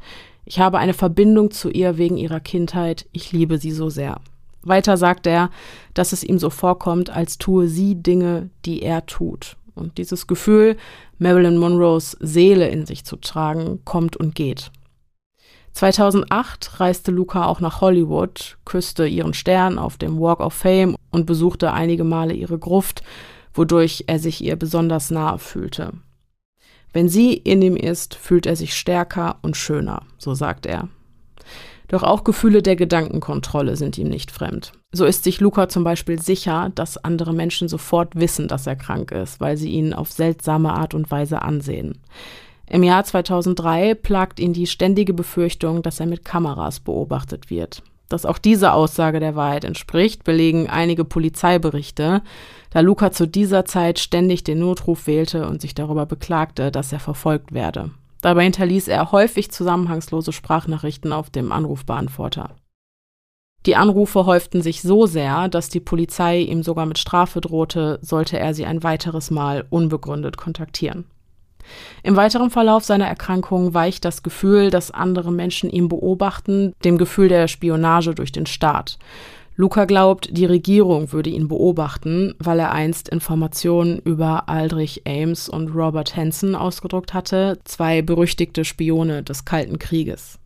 Ich habe eine Verbindung zu ihr wegen ihrer Kindheit. Ich liebe sie so sehr. Weiter sagt er, dass es ihm so vorkommt, als tue sie Dinge, die er tut. Und dieses Gefühl, Marilyn Monroes Seele in sich zu tragen, kommt und geht. 2008 reiste Luca auch nach Hollywood, küsste ihren Stern auf dem Walk of Fame und besuchte einige Male ihre Gruft, wodurch er sich ihr besonders nahe fühlte. Wenn sie in ihm ist, fühlt er sich stärker und schöner, so sagt er. Doch auch Gefühle der Gedankenkontrolle sind ihm nicht fremd. So ist sich Luca zum Beispiel sicher, dass andere Menschen sofort wissen, dass er krank ist, weil sie ihn auf seltsame Art und Weise ansehen. Im Jahr 2003 plagt ihn die ständige Befürchtung, dass er mit Kameras beobachtet wird. Dass auch diese Aussage der Wahrheit entspricht, belegen einige Polizeiberichte, da Luca zu dieser Zeit ständig den Notruf wählte und sich darüber beklagte, dass er verfolgt werde. Dabei hinterließ er häufig zusammenhangslose Sprachnachrichten auf dem Anrufbeantworter. Die Anrufe häuften sich so sehr, dass die Polizei ihm sogar mit Strafe drohte, sollte er sie ein weiteres Mal unbegründet kontaktieren. Im weiteren Verlauf seiner Erkrankung weicht das Gefühl, dass andere Menschen ihn beobachten, dem Gefühl der Spionage durch den Staat. Luca glaubt, die Regierung würde ihn beobachten, weil er einst Informationen über Aldrich Ames und Robert Hansen ausgedruckt hatte, zwei berüchtigte Spione des Kalten Krieges.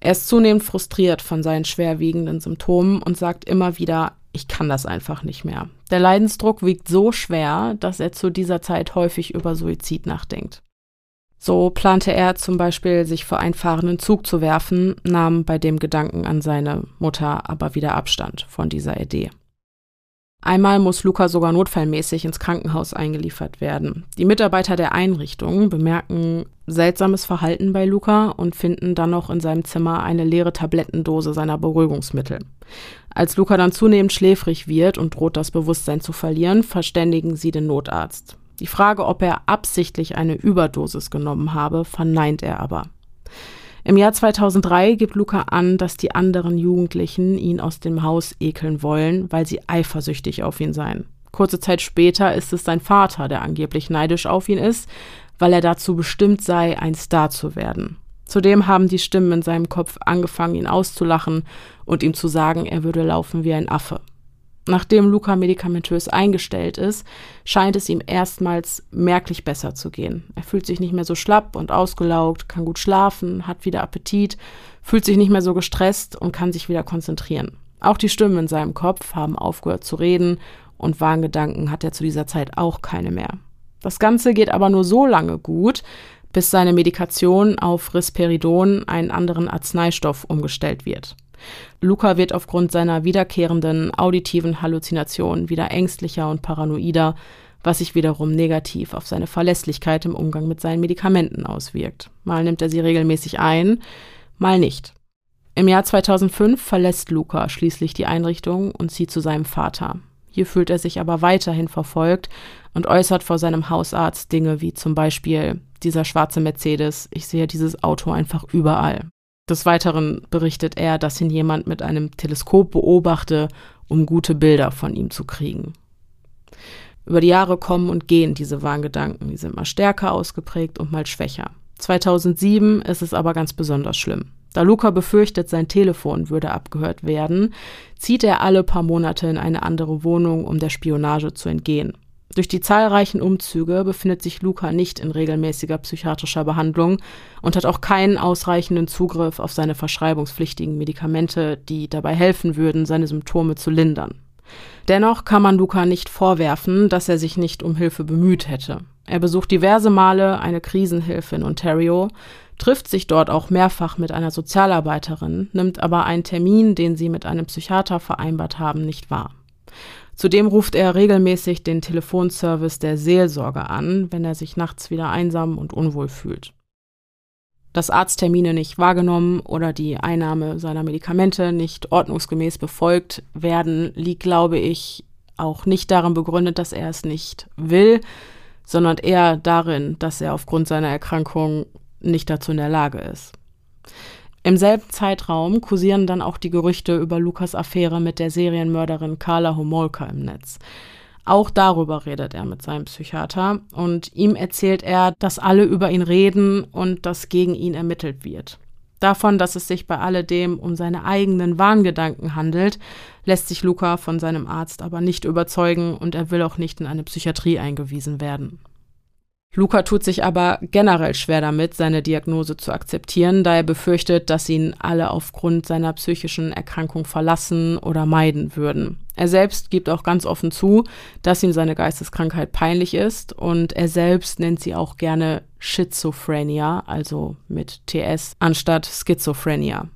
Er ist zunehmend frustriert von seinen schwerwiegenden Symptomen und sagt immer wieder, ich kann das einfach nicht mehr. Der Leidensdruck wiegt so schwer, dass er zu dieser Zeit häufig über Suizid nachdenkt. So plante er zum Beispiel, sich vor einen fahrenden Zug zu werfen, nahm bei dem Gedanken an seine Mutter aber wieder Abstand von dieser Idee. Einmal muss Luca sogar notfallmäßig ins Krankenhaus eingeliefert werden. Die Mitarbeiter der Einrichtung bemerken seltsames Verhalten bei Luca und finden dann noch in seinem Zimmer eine leere Tablettendose seiner Beruhigungsmittel. Als Luca dann zunehmend schläfrig wird und droht das Bewusstsein zu verlieren, verständigen sie den Notarzt. Die Frage, ob er absichtlich eine Überdosis genommen habe, verneint er aber. Im Jahr 2003 gibt Luca an, dass die anderen Jugendlichen ihn aus dem Haus ekeln wollen, weil sie eifersüchtig auf ihn seien. Kurze Zeit später ist es sein Vater, der angeblich neidisch auf ihn ist, weil er dazu bestimmt sei, ein Star zu werden. Zudem haben die Stimmen in seinem Kopf angefangen, ihn auszulachen und ihm zu sagen, er würde laufen wie ein Affe. Nachdem Luca medikamentös eingestellt ist, scheint es ihm erstmals merklich besser zu gehen. Er fühlt sich nicht mehr so schlapp und ausgelaugt, kann gut schlafen, hat wieder Appetit, fühlt sich nicht mehr so gestresst und kann sich wieder konzentrieren. Auch die Stimmen in seinem Kopf haben aufgehört zu reden und Wahngedanken hat er zu dieser Zeit auch keine mehr. Das Ganze geht aber nur so lange gut, bis seine Medikation auf Risperidon, einen anderen Arzneistoff, umgestellt wird. Luca wird aufgrund seiner wiederkehrenden auditiven Halluzinationen wieder ängstlicher und paranoider, was sich wiederum negativ auf seine Verlässlichkeit im Umgang mit seinen Medikamenten auswirkt. Mal nimmt er sie regelmäßig ein, mal nicht. Im Jahr 2005 verlässt Luca schließlich die Einrichtung und zieht zu seinem Vater. Hier fühlt er sich aber weiterhin verfolgt und äußert vor seinem Hausarzt Dinge wie zum Beispiel dieser schwarze Mercedes, ich sehe dieses Auto einfach überall. Des Weiteren berichtet er, dass ihn jemand mit einem Teleskop beobachte, um gute Bilder von ihm zu kriegen. Über die Jahre kommen und gehen diese Wahngedanken. Die sind mal stärker ausgeprägt und mal schwächer. 2007 ist es aber ganz besonders schlimm. Da Luca befürchtet, sein Telefon würde abgehört werden, zieht er alle paar Monate in eine andere Wohnung, um der Spionage zu entgehen. Durch die zahlreichen Umzüge befindet sich Luca nicht in regelmäßiger psychiatrischer Behandlung und hat auch keinen ausreichenden Zugriff auf seine verschreibungspflichtigen Medikamente, die dabei helfen würden, seine Symptome zu lindern. Dennoch kann man Luca nicht vorwerfen, dass er sich nicht um Hilfe bemüht hätte. Er besucht diverse Male eine Krisenhilfe in Ontario, trifft sich dort auch mehrfach mit einer Sozialarbeiterin, nimmt aber einen Termin, den sie mit einem Psychiater vereinbart haben, nicht wahr. Zudem ruft er regelmäßig den Telefonservice der Seelsorge an, wenn er sich nachts wieder einsam und unwohl fühlt. Dass Arzttermine nicht wahrgenommen oder die Einnahme seiner Medikamente nicht ordnungsgemäß befolgt werden, liegt, glaube ich, auch nicht darin begründet, dass er es nicht will, sondern eher darin, dass er aufgrund seiner Erkrankung nicht dazu in der Lage ist. Im selben Zeitraum kursieren dann auch die Gerüchte über Lukas Affäre mit der Serienmörderin Carla Homolka im Netz. Auch darüber redet er mit seinem Psychiater und ihm erzählt er, dass alle über ihn reden und dass gegen ihn ermittelt wird. Davon, dass es sich bei alledem um seine eigenen Wahngedanken handelt, lässt sich Luca von seinem Arzt aber nicht überzeugen und er will auch nicht in eine Psychiatrie eingewiesen werden. Luca tut sich aber generell schwer damit, seine Diagnose zu akzeptieren, da er befürchtet, dass ihn alle aufgrund seiner psychischen Erkrankung verlassen oder meiden würden. Er selbst gibt auch ganz offen zu, dass ihm seine Geisteskrankheit peinlich ist und er selbst nennt sie auch gerne Schizophrenia, also mit TS, anstatt Schizophrenia.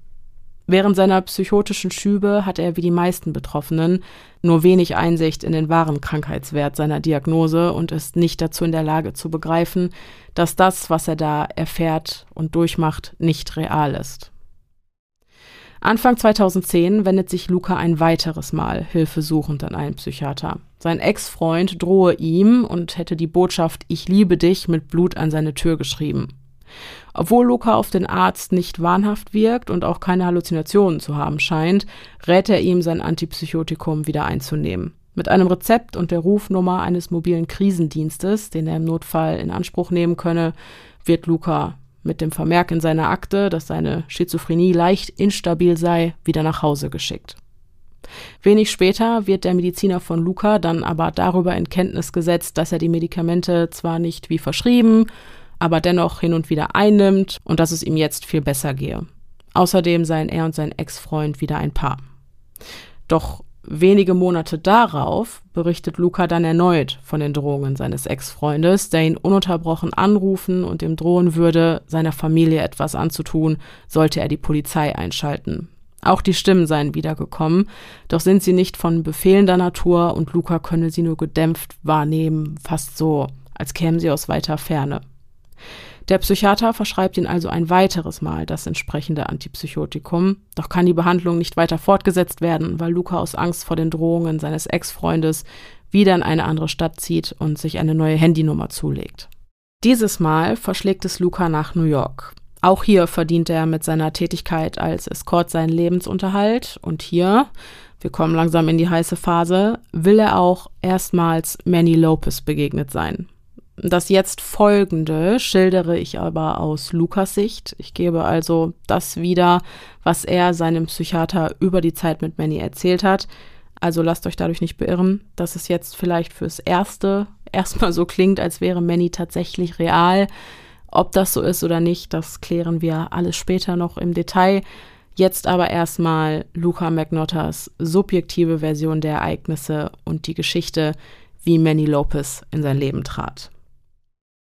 Während seiner psychotischen Schübe hat er wie die meisten Betroffenen nur wenig Einsicht in den wahren Krankheitswert seiner Diagnose und ist nicht dazu in der Lage zu begreifen, dass das, was er da erfährt und durchmacht, nicht real ist. Anfang 2010 wendet sich Luca ein weiteres Mal hilfesuchend an einen Psychiater. Sein Ex-Freund drohe ihm und hätte die Botschaft Ich liebe dich mit Blut an seine Tür geschrieben. Obwohl Luca auf den Arzt nicht wahnhaft wirkt und auch keine Halluzinationen zu haben scheint, rät er ihm, sein Antipsychotikum wieder einzunehmen. Mit einem Rezept und der Rufnummer eines mobilen Krisendienstes, den er im Notfall in Anspruch nehmen könne, wird Luca mit dem Vermerk in seiner Akte, dass seine Schizophrenie leicht instabil sei, wieder nach Hause geschickt. Wenig später wird der Mediziner von Luca dann aber darüber in Kenntnis gesetzt, dass er die Medikamente zwar nicht wie verschrieben, aber dennoch hin und wieder einnimmt und dass es ihm jetzt viel besser gehe. Außerdem seien er und sein Ex-Freund wieder ein Paar. Doch wenige Monate darauf berichtet Luca dann erneut von den Drohungen seines Ex-Freundes, der ihn ununterbrochen anrufen und ihm drohen würde, seiner Familie etwas anzutun, sollte er die Polizei einschalten. Auch die Stimmen seien wiedergekommen, doch sind sie nicht von befehlender Natur und Luca könne sie nur gedämpft wahrnehmen, fast so, als kämen sie aus weiter Ferne. Der Psychiater verschreibt ihn also ein weiteres Mal das entsprechende Antipsychotikum, doch kann die Behandlung nicht weiter fortgesetzt werden, weil Luca aus Angst vor den Drohungen seines Ex-Freundes wieder in eine andere Stadt zieht und sich eine neue Handynummer zulegt. Dieses Mal verschlägt es Luca nach New York. Auch hier verdient er mit seiner Tätigkeit als Escort seinen Lebensunterhalt und hier, wir kommen langsam in die heiße Phase, will er auch erstmals Manny Lopez begegnet sein. Das jetzt folgende schildere ich aber aus Lukas Sicht. Ich gebe also das wieder, was er seinem Psychiater über die Zeit mit Manny erzählt hat. Also lasst euch dadurch nicht beirren, dass es jetzt vielleicht fürs Erste erstmal so klingt, als wäre Manny tatsächlich real. Ob das so ist oder nicht, das klären wir alles später noch im Detail. Jetzt aber erstmal Luca McNotters subjektive Version der Ereignisse und die Geschichte, wie Manny Lopez in sein Leben trat.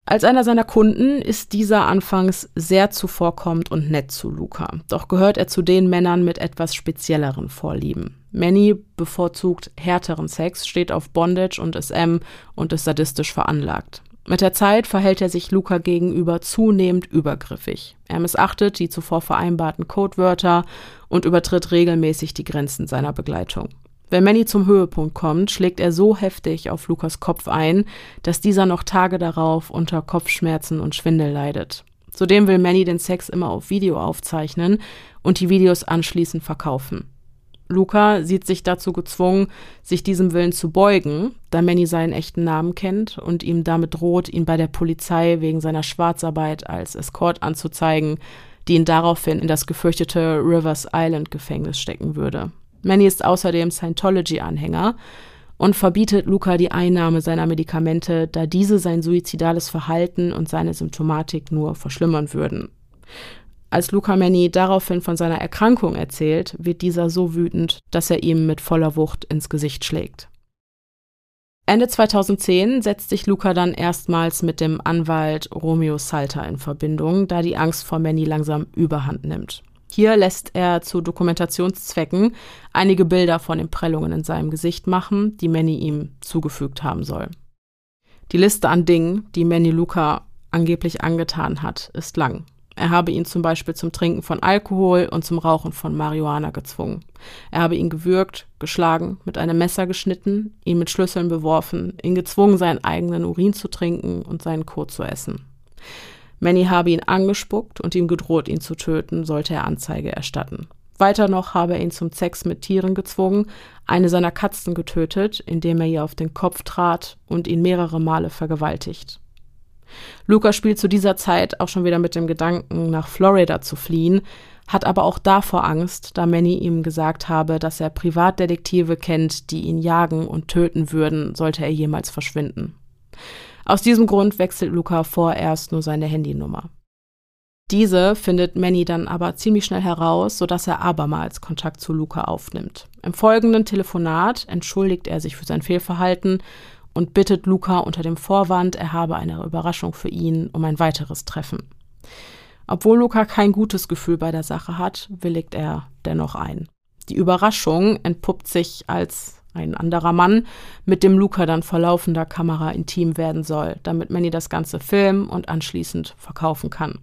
Als einer seiner Kunden ist dieser anfangs sehr zuvorkommend und nett zu Luca. Doch gehört er zu den Männern mit etwas spezielleren Vorlieben. Manny bevorzugt härteren Sex, steht auf Bondage und SM und ist sadistisch veranlagt. Mit der Zeit verhält er sich Luca gegenüber zunehmend übergriffig. Er missachtet die zuvor vereinbarten Codewörter und übertritt regelmäßig die Grenzen seiner Begleitung. Wenn Manny zum Höhepunkt kommt, schlägt er so heftig auf Lukas Kopf ein, dass dieser noch Tage darauf unter Kopfschmerzen und Schwindel leidet. Zudem will Manny den Sex immer auf Video aufzeichnen und die Videos anschließend verkaufen. Luca sieht sich dazu gezwungen, sich diesem Willen zu beugen, da Manny seinen echten Namen kennt und ihm damit droht, ihn bei der Polizei wegen seiner Schwarzarbeit als Escort anzuzeigen, die ihn daraufhin in das gefürchtete Rivers Island Gefängnis stecken würde. Manny ist außerdem Scientology-Anhänger und verbietet Luca die Einnahme seiner Medikamente, da diese sein suizidales Verhalten und seine Symptomatik nur verschlimmern würden. Als Luca Manny daraufhin von seiner Erkrankung erzählt, wird dieser so wütend, dass er ihm mit voller Wucht ins Gesicht schlägt. Ende 2010 setzt sich Luca dann erstmals mit dem Anwalt Romeo Salter in Verbindung, da die Angst vor Manny langsam überhand nimmt. Hier lässt er zu Dokumentationszwecken einige Bilder von den Prellungen in seinem Gesicht machen, die Manny ihm zugefügt haben soll. Die Liste an Dingen, die Manny Luca angeblich angetan hat, ist lang. Er habe ihn zum Beispiel zum Trinken von Alkohol und zum Rauchen von Marihuana gezwungen. Er habe ihn gewürgt, geschlagen, mit einem Messer geschnitten, ihn mit Schlüsseln beworfen, ihn gezwungen, seinen eigenen Urin zu trinken und seinen Kot zu essen. Manny habe ihn angespuckt und ihm gedroht, ihn zu töten, sollte er Anzeige erstatten. Weiter noch habe er ihn zum Sex mit Tieren gezwungen, eine seiner Katzen getötet, indem er ihr auf den Kopf trat und ihn mehrere Male vergewaltigt. Luca spielt zu dieser Zeit auch schon wieder mit dem Gedanken, nach Florida zu fliehen, hat aber auch davor Angst, da Manny ihm gesagt habe, dass er Privatdetektive kennt, die ihn jagen und töten würden, sollte er jemals verschwinden. Aus diesem Grund wechselt Luca vorerst nur seine Handynummer. Diese findet Manny dann aber ziemlich schnell heraus, sodass er abermals Kontakt zu Luca aufnimmt. Im folgenden Telefonat entschuldigt er sich für sein Fehlverhalten und bittet Luca unter dem Vorwand, er habe eine Überraschung für ihn um ein weiteres Treffen. Obwohl Luca kein gutes Gefühl bei der Sache hat, willigt er dennoch ein. Die Überraschung entpuppt sich als ein anderer Mann, mit dem Luca dann vor laufender Kamera intim werden soll, damit Manny das Ganze filmen und anschließend verkaufen kann.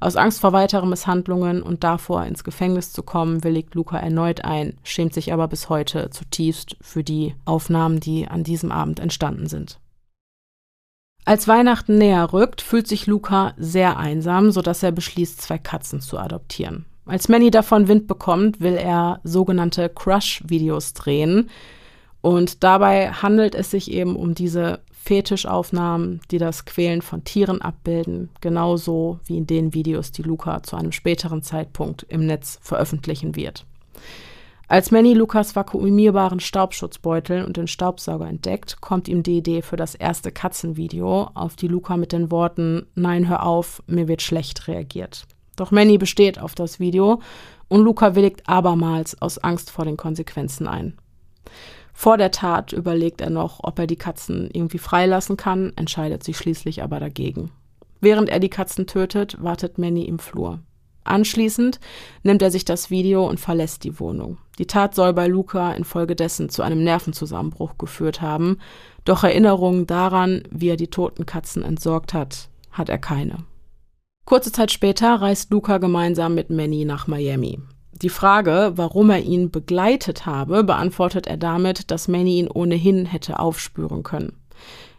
Aus Angst vor weiteren Misshandlungen und davor ins Gefängnis zu kommen, willigt Luca erneut ein, schämt sich aber bis heute zutiefst für die Aufnahmen, die an diesem Abend entstanden sind. Als Weihnachten näher rückt, fühlt sich Luca sehr einsam, sodass er beschließt, zwei Katzen zu adoptieren. Als Manny davon Wind bekommt, will er sogenannte Crush-Videos drehen. Und dabei handelt es sich eben um diese Fetischaufnahmen, die das Quälen von Tieren abbilden, genauso wie in den Videos, die Luca zu einem späteren Zeitpunkt im Netz veröffentlichen wird. Als Manny Lukas vakuumierbaren Staubschutzbeutel und den Staubsauger entdeckt, kommt ihm die Idee für das erste Katzenvideo, auf die Luca mit den Worten Nein, hör auf, mir wird schlecht reagiert. Doch Manny besteht auf das Video und Luca willigt abermals aus Angst vor den Konsequenzen ein. Vor der Tat überlegt er noch, ob er die Katzen irgendwie freilassen kann, entscheidet sich schließlich aber dagegen. Während er die Katzen tötet, wartet Manny im Flur. Anschließend nimmt er sich das Video und verlässt die Wohnung. Die Tat soll bei Luca infolgedessen zu einem Nervenzusammenbruch geführt haben, doch Erinnerungen daran, wie er die toten Katzen entsorgt hat, hat er keine. Kurze Zeit später reist Luca gemeinsam mit Manny nach Miami. Die Frage, warum er ihn begleitet habe, beantwortet er damit, dass Manny ihn ohnehin hätte aufspüren können.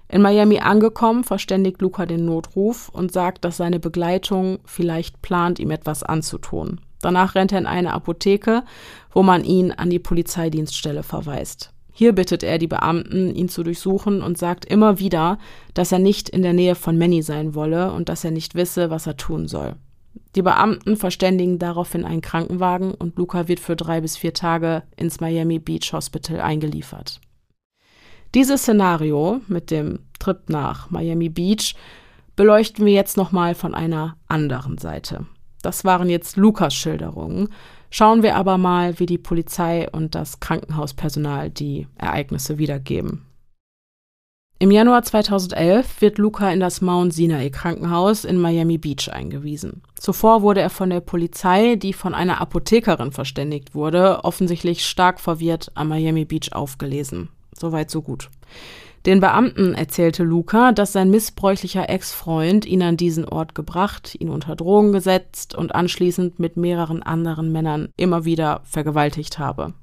In Miami angekommen, verständigt Luca den Notruf und sagt, dass seine Begleitung vielleicht plant, ihm etwas anzutun. Danach rennt er in eine Apotheke, wo man ihn an die Polizeidienststelle verweist. Hier bittet er die Beamten, ihn zu durchsuchen und sagt immer wieder, dass er nicht in der Nähe von Manny sein wolle und dass er nicht wisse, was er tun soll. Die Beamten verständigen daraufhin einen Krankenwagen und Luca wird für drei bis vier Tage ins Miami Beach Hospital eingeliefert. Dieses Szenario mit dem Trip nach Miami Beach beleuchten wir jetzt nochmal von einer anderen Seite. Das waren jetzt Lukas Schilderungen. Schauen wir aber mal, wie die Polizei und das Krankenhauspersonal die Ereignisse wiedergeben. Im Januar 2011 wird Luca in das Mount Sinai Krankenhaus in Miami Beach eingewiesen. Zuvor wurde er von der Polizei, die von einer Apothekerin verständigt wurde, offensichtlich stark verwirrt am Miami Beach aufgelesen. Soweit so gut. Den Beamten erzählte Luca, dass sein missbräuchlicher Ex-Freund ihn an diesen Ort gebracht, ihn unter Drogen gesetzt und anschließend mit mehreren anderen Männern immer wieder vergewaltigt habe.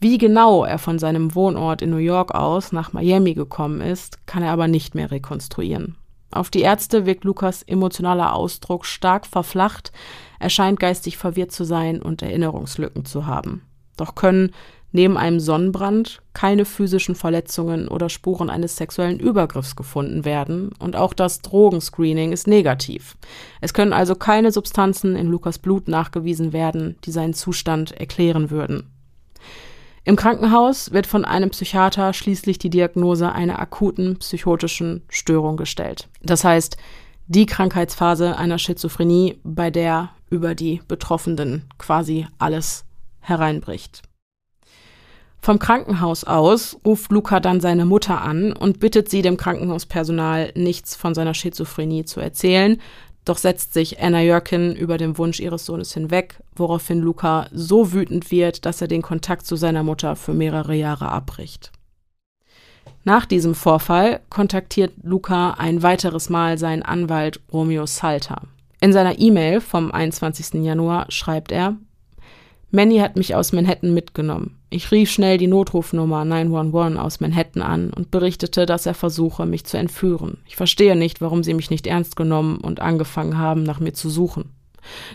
Wie genau er von seinem Wohnort in New York aus nach Miami gekommen ist, kann er aber nicht mehr rekonstruieren. Auf die Ärzte wirkt Lukas emotionaler Ausdruck stark verflacht, er scheint geistig verwirrt zu sein und Erinnerungslücken zu haben. Doch können neben einem Sonnenbrand keine physischen Verletzungen oder Spuren eines sexuellen Übergriffs gefunden werden und auch das Drogenscreening ist negativ. Es können also keine Substanzen in Lukas Blut nachgewiesen werden, die seinen Zustand erklären würden. Im Krankenhaus wird von einem Psychiater schließlich die Diagnose einer akuten psychotischen Störung gestellt. Das heißt, die Krankheitsphase einer Schizophrenie, bei der über die Betroffenen quasi alles hereinbricht. Vom Krankenhaus aus ruft Luca dann seine Mutter an und bittet sie, dem Krankenhauspersonal nichts von seiner Schizophrenie zu erzählen, doch setzt sich Anna Jörkin über den Wunsch ihres Sohnes hinweg, woraufhin Luca so wütend wird, dass er den Kontakt zu seiner Mutter für mehrere Jahre abbricht. Nach diesem Vorfall kontaktiert Luca ein weiteres Mal seinen Anwalt Romeo Salter. In seiner E-Mail vom 21. Januar schreibt er, Manny hat mich aus Manhattan mitgenommen. Ich rief schnell die Notrufnummer 911 aus Manhattan an und berichtete, dass er versuche, mich zu entführen. Ich verstehe nicht, warum sie mich nicht ernst genommen und angefangen haben, nach mir zu suchen.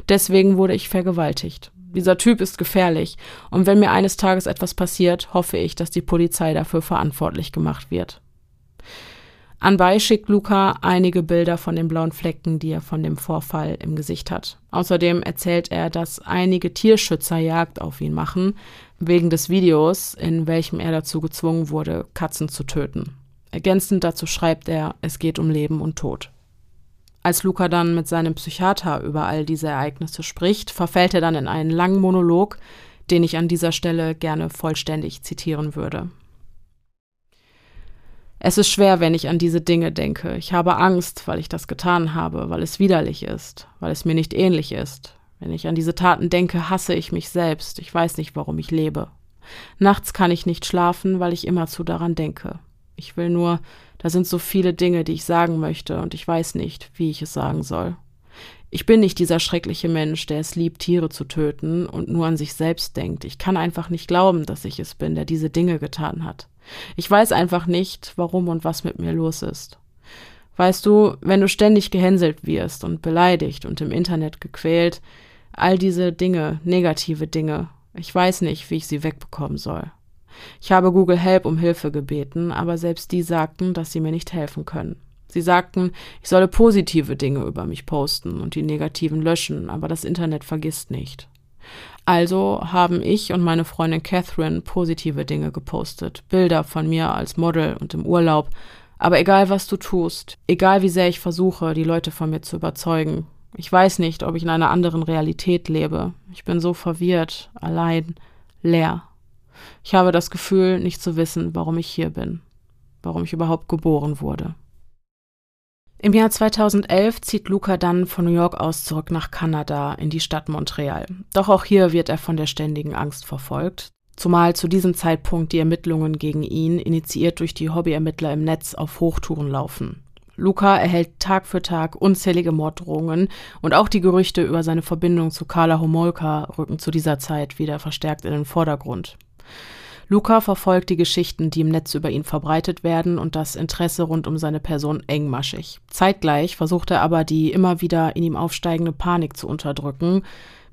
Deswegen wurde ich vergewaltigt. Dieser Typ ist gefährlich, und wenn mir eines Tages etwas passiert, hoffe ich, dass die Polizei dafür verantwortlich gemacht wird. Anbei schickt Luca einige Bilder von den blauen Flecken, die er von dem Vorfall im Gesicht hat. Außerdem erzählt er, dass einige Tierschützer Jagd auf ihn machen, wegen des Videos, in welchem er dazu gezwungen wurde, Katzen zu töten. Ergänzend dazu schreibt er, es geht um Leben und Tod. Als Luca dann mit seinem Psychiater über all diese Ereignisse spricht, verfällt er dann in einen langen Monolog, den ich an dieser Stelle gerne vollständig zitieren würde. Es ist schwer, wenn ich an diese Dinge denke. Ich habe Angst, weil ich das getan habe, weil es widerlich ist, weil es mir nicht ähnlich ist. Wenn ich an diese Taten denke, hasse ich mich selbst. Ich weiß nicht, warum ich lebe. Nachts kann ich nicht schlafen, weil ich immerzu daran denke. Ich will nur, da sind so viele Dinge, die ich sagen möchte, und ich weiß nicht, wie ich es sagen soll. Ich bin nicht dieser schreckliche Mensch, der es liebt, Tiere zu töten und nur an sich selbst denkt. Ich kann einfach nicht glauben, dass ich es bin, der diese Dinge getan hat. Ich weiß einfach nicht, warum und was mit mir los ist. Weißt du, wenn du ständig gehänselt wirst und beleidigt und im Internet gequält, all diese Dinge, negative Dinge, ich weiß nicht, wie ich sie wegbekommen soll. Ich habe Google Help um Hilfe gebeten, aber selbst die sagten, dass sie mir nicht helfen können. Sie sagten, ich solle positive Dinge über mich posten und die negativen löschen, aber das Internet vergisst nicht. Also haben ich und meine Freundin Catherine positive Dinge gepostet, Bilder von mir als Model und im Urlaub. Aber egal was du tust, egal wie sehr ich versuche, die Leute von mir zu überzeugen, ich weiß nicht, ob ich in einer anderen Realität lebe. Ich bin so verwirrt, allein, leer. Ich habe das Gefühl, nicht zu wissen, warum ich hier bin, warum ich überhaupt geboren wurde. Im Jahr 2011 zieht Luca dann von New York aus zurück nach Kanada in die Stadt Montreal. Doch auch hier wird er von der ständigen Angst verfolgt, zumal zu diesem Zeitpunkt die Ermittlungen gegen ihn, initiiert durch die Hobbyermittler im Netz, auf Hochtouren laufen. Luca erhält Tag für Tag unzählige Morddrohungen und auch die Gerüchte über seine Verbindung zu Carla Homolka rücken zu dieser Zeit wieder verstärkt in den Vordergrund. Luca verfolgt die Geschichten, die im Netz über ihn verbreitet werden und das Interesse rund um seine Person engmaschig. Zeitgleich versucht er aber, die immer wieder in ihm aufsteigende Panik zu unterdrücken,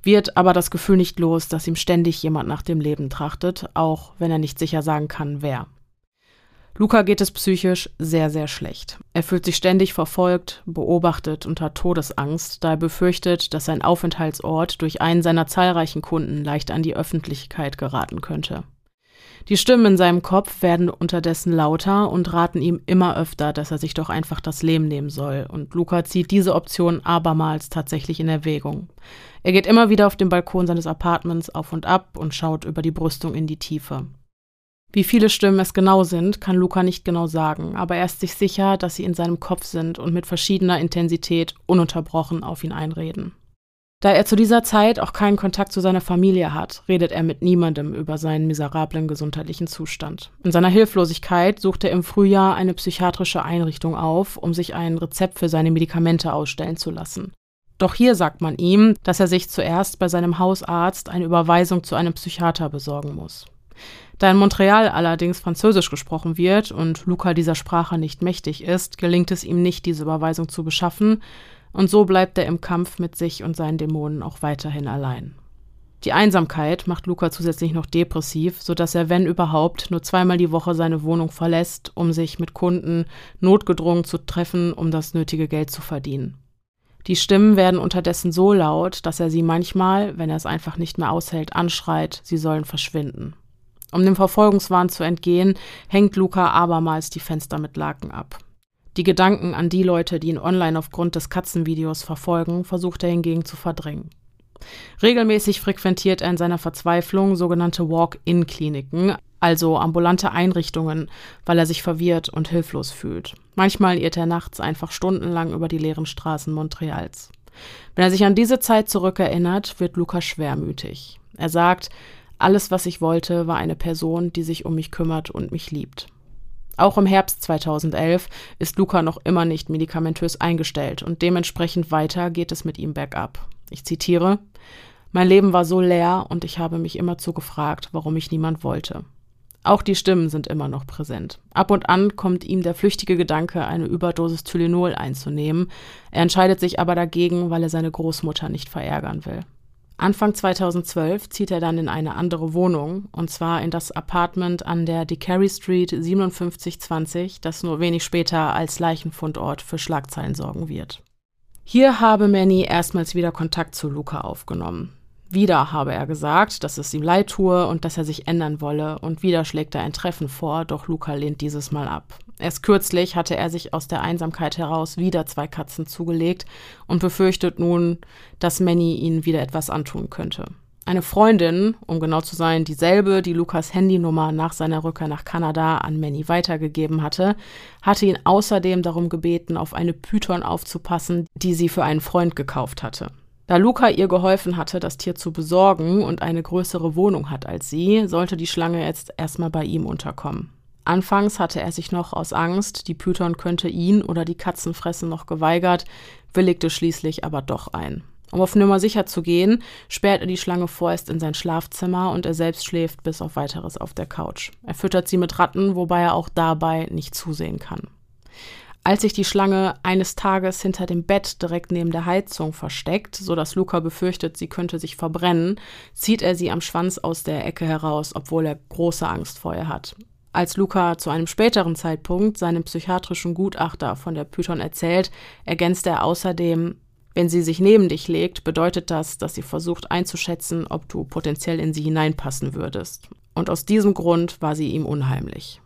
wird aber das Gefühl nicht los, dass ihm ständig jemand nach dem Leben trachtet, auch wenn er nicht sicher sagen kann, wer. Luca geht es psychisch sehr, sehr schlecht. Er fühlt sich ständig verfolgt, beobachtet und hat Todesangst, da er befürchtet, dass sein Aufenthaltsort durch einen seiner zahlreichen Kunden leicht an die Öffentlichkeit geraten könnte. Die Stimmen in seinem Kopf werden unterdessen lauter und raten ihm immer öfter, dass er sich doch einfach das Leben nehmen soll. Und Luca zieht diese Option abermals tatsächlich in Erwägung. Er geht immer wieder auf dem Balkon seines Apartments auf und ab und schaut über die Brüstung in die Tiefe. Wie viele Stimmen es genau sind, kann Luca nicht genau sagen, aber er ist sich sicher, dass sie in seinem Kopf sind und mit verschiedener Intensität ununterbrochen auf ihn einreden. Da er zu dieser Zeit auch keinen Kontakt zu seiner Familie hat, redet er mit niemandem über seinen miserablen gesundheitlichen Zustand. In seiner Hilflosigkeit sucht er im Frühjahr eine psychiatrische Einrichtung auf, um sich ein Rezept für seine Medikamente ausstellen zu lassen. Doch hier sagt man ihm, dass er sich zuerst bei seinem Hausarzt eine Überweisung zu einem Psychiater besorgen muss. Da in Montreal allerdings Französisch gesprochen wird und Luca dieser Sprache nicht mächtig ist, gelingt es ihm nicht, diese Überweisung zu beschaffen, und so bleibt er im Kampf mit sich und seinen Dämonen auch weiterhin allein. Die Einsamkeit macht Luca zusätzlich noch depressiv, sodass er, wenn überhaupt, nur zweimal die Woche seine Wohnung verlässt, um sich mit Kunden notgedrungen zu treffen, um das nötige Geld zu verdienen. Die Stimmen werden unterdessen so laut, dass er sie manchmal, wenn er es einfach nicht mehr aushält, anschreit, sie sollen verschwinden. Um dem Verfolgungswahn zu entgehen, hängt Luca abermals die Fenster mit Laken ab. Die Gedanken an die Leute, die ihn online aufgrund des Katzenvideos verfolgen, versucht er hingegen zu verdrängen. Regelmäßig frequentiert er in seiner Verzweiflung sogenannte Walk-in-Kliniken, also ambulante Einrichtungen, weil er sich verwirrt und hilflos fühlt. Manchmal irrt er nachts einfach stundenlang über die leeren Straßen Montreals. Wenn er sich an diese Zeit zurückerinnert, wird Luca schwermütig. Er sagt, alles, was ich wollte, war eine Person, die sich um mich kümmert und mich liebt. Auch im Herbst 2011 ist Luca noch immer nicht medikamentös eingestellt und dementsprechend weiter geht es mit ihm bergab. Ich zitiere: Mein Leben war so leer und ich habe mich immerzu gefragt, warum mich niemand wollte. Auch die Stimmen sind immer noch präsent. Ab und an kommt ihm der flüchtige Gedanke, eine Überdosis Tylenol einzunehmen. Er entscheidet sich aber dagegen, weil er seine Großmutter nicht verärgern will. Anfang 2012 zieht er dann in eine andere Wohnung, und zwar in das Apartment an der DeCarey Street 5720, das nur wenig später als Leichenfundort für Schlagzeilen sorgen wird. Hier habe Manny erstmals wieder Kontakt zu Luca aufgenommen. Wieder habe er gesagt, dass es ihm leid tue und dass er sich ändern wolle, und wieder schlägt er ein Treffen vor, doch Luca lehnt dieses Mal ab. Erst kürzlich hatte er sich aus der Einsamkeit heraus wieder zwei Katzen zugelegt und befürchtet nun, dass Manny ihnen wieder etwas antun könnte. Eine Freundin, um genau zu sein, dieselbe, die Lukas Handynummer nach seiner Rückkehr nach Kanada an Manny weitergegeben hatte, hatte ihn außerdem darum gebeten, auf eine Python aufzupassen, die sie für einen Freund gekauft hatte. Da Luca ihr geholfen hatte, das Tier zu besorgen und eine größere Wohnung hat als sie, sollte die Schlange jetzt erstmal bei ihm unterkommen. Anfangs hatte er sich noch aus Angst, die Python könnte ihn oder die Katzen fressen, noch geweigert, willigte schließlich aber doch ein. Um auf Nummer sicher zu gehen, sperrt er die Schlange vorerst in sein Schlafzimmer und er selbst schläft bis auf weiteres auf der Couch. Er füttert sie mit Ratten, wobei er auch dabei nicht zusehen kann. Als sich die Schlange eines Tages hinter dem Bett direkt neben der Heizung versteckt, so dass Luca befürchtet, sie könnte sich verbrennen, zieht er sie am Schwanz aus der Ecke heraus, obwohl er große Angst vor ihr hat. Als Luca zu einem späteren Zeitpunkt seinem psychiatrischen Gutachter von der Python erzählt, ergänzt er außerdem, wenn sie sich neben dich legt, bedeutet das, dass sie versucht einzuschätzen, ob du potenziell in sie hineinpassen würdest. Und aus diesem Grund war sie ihm unheimlich.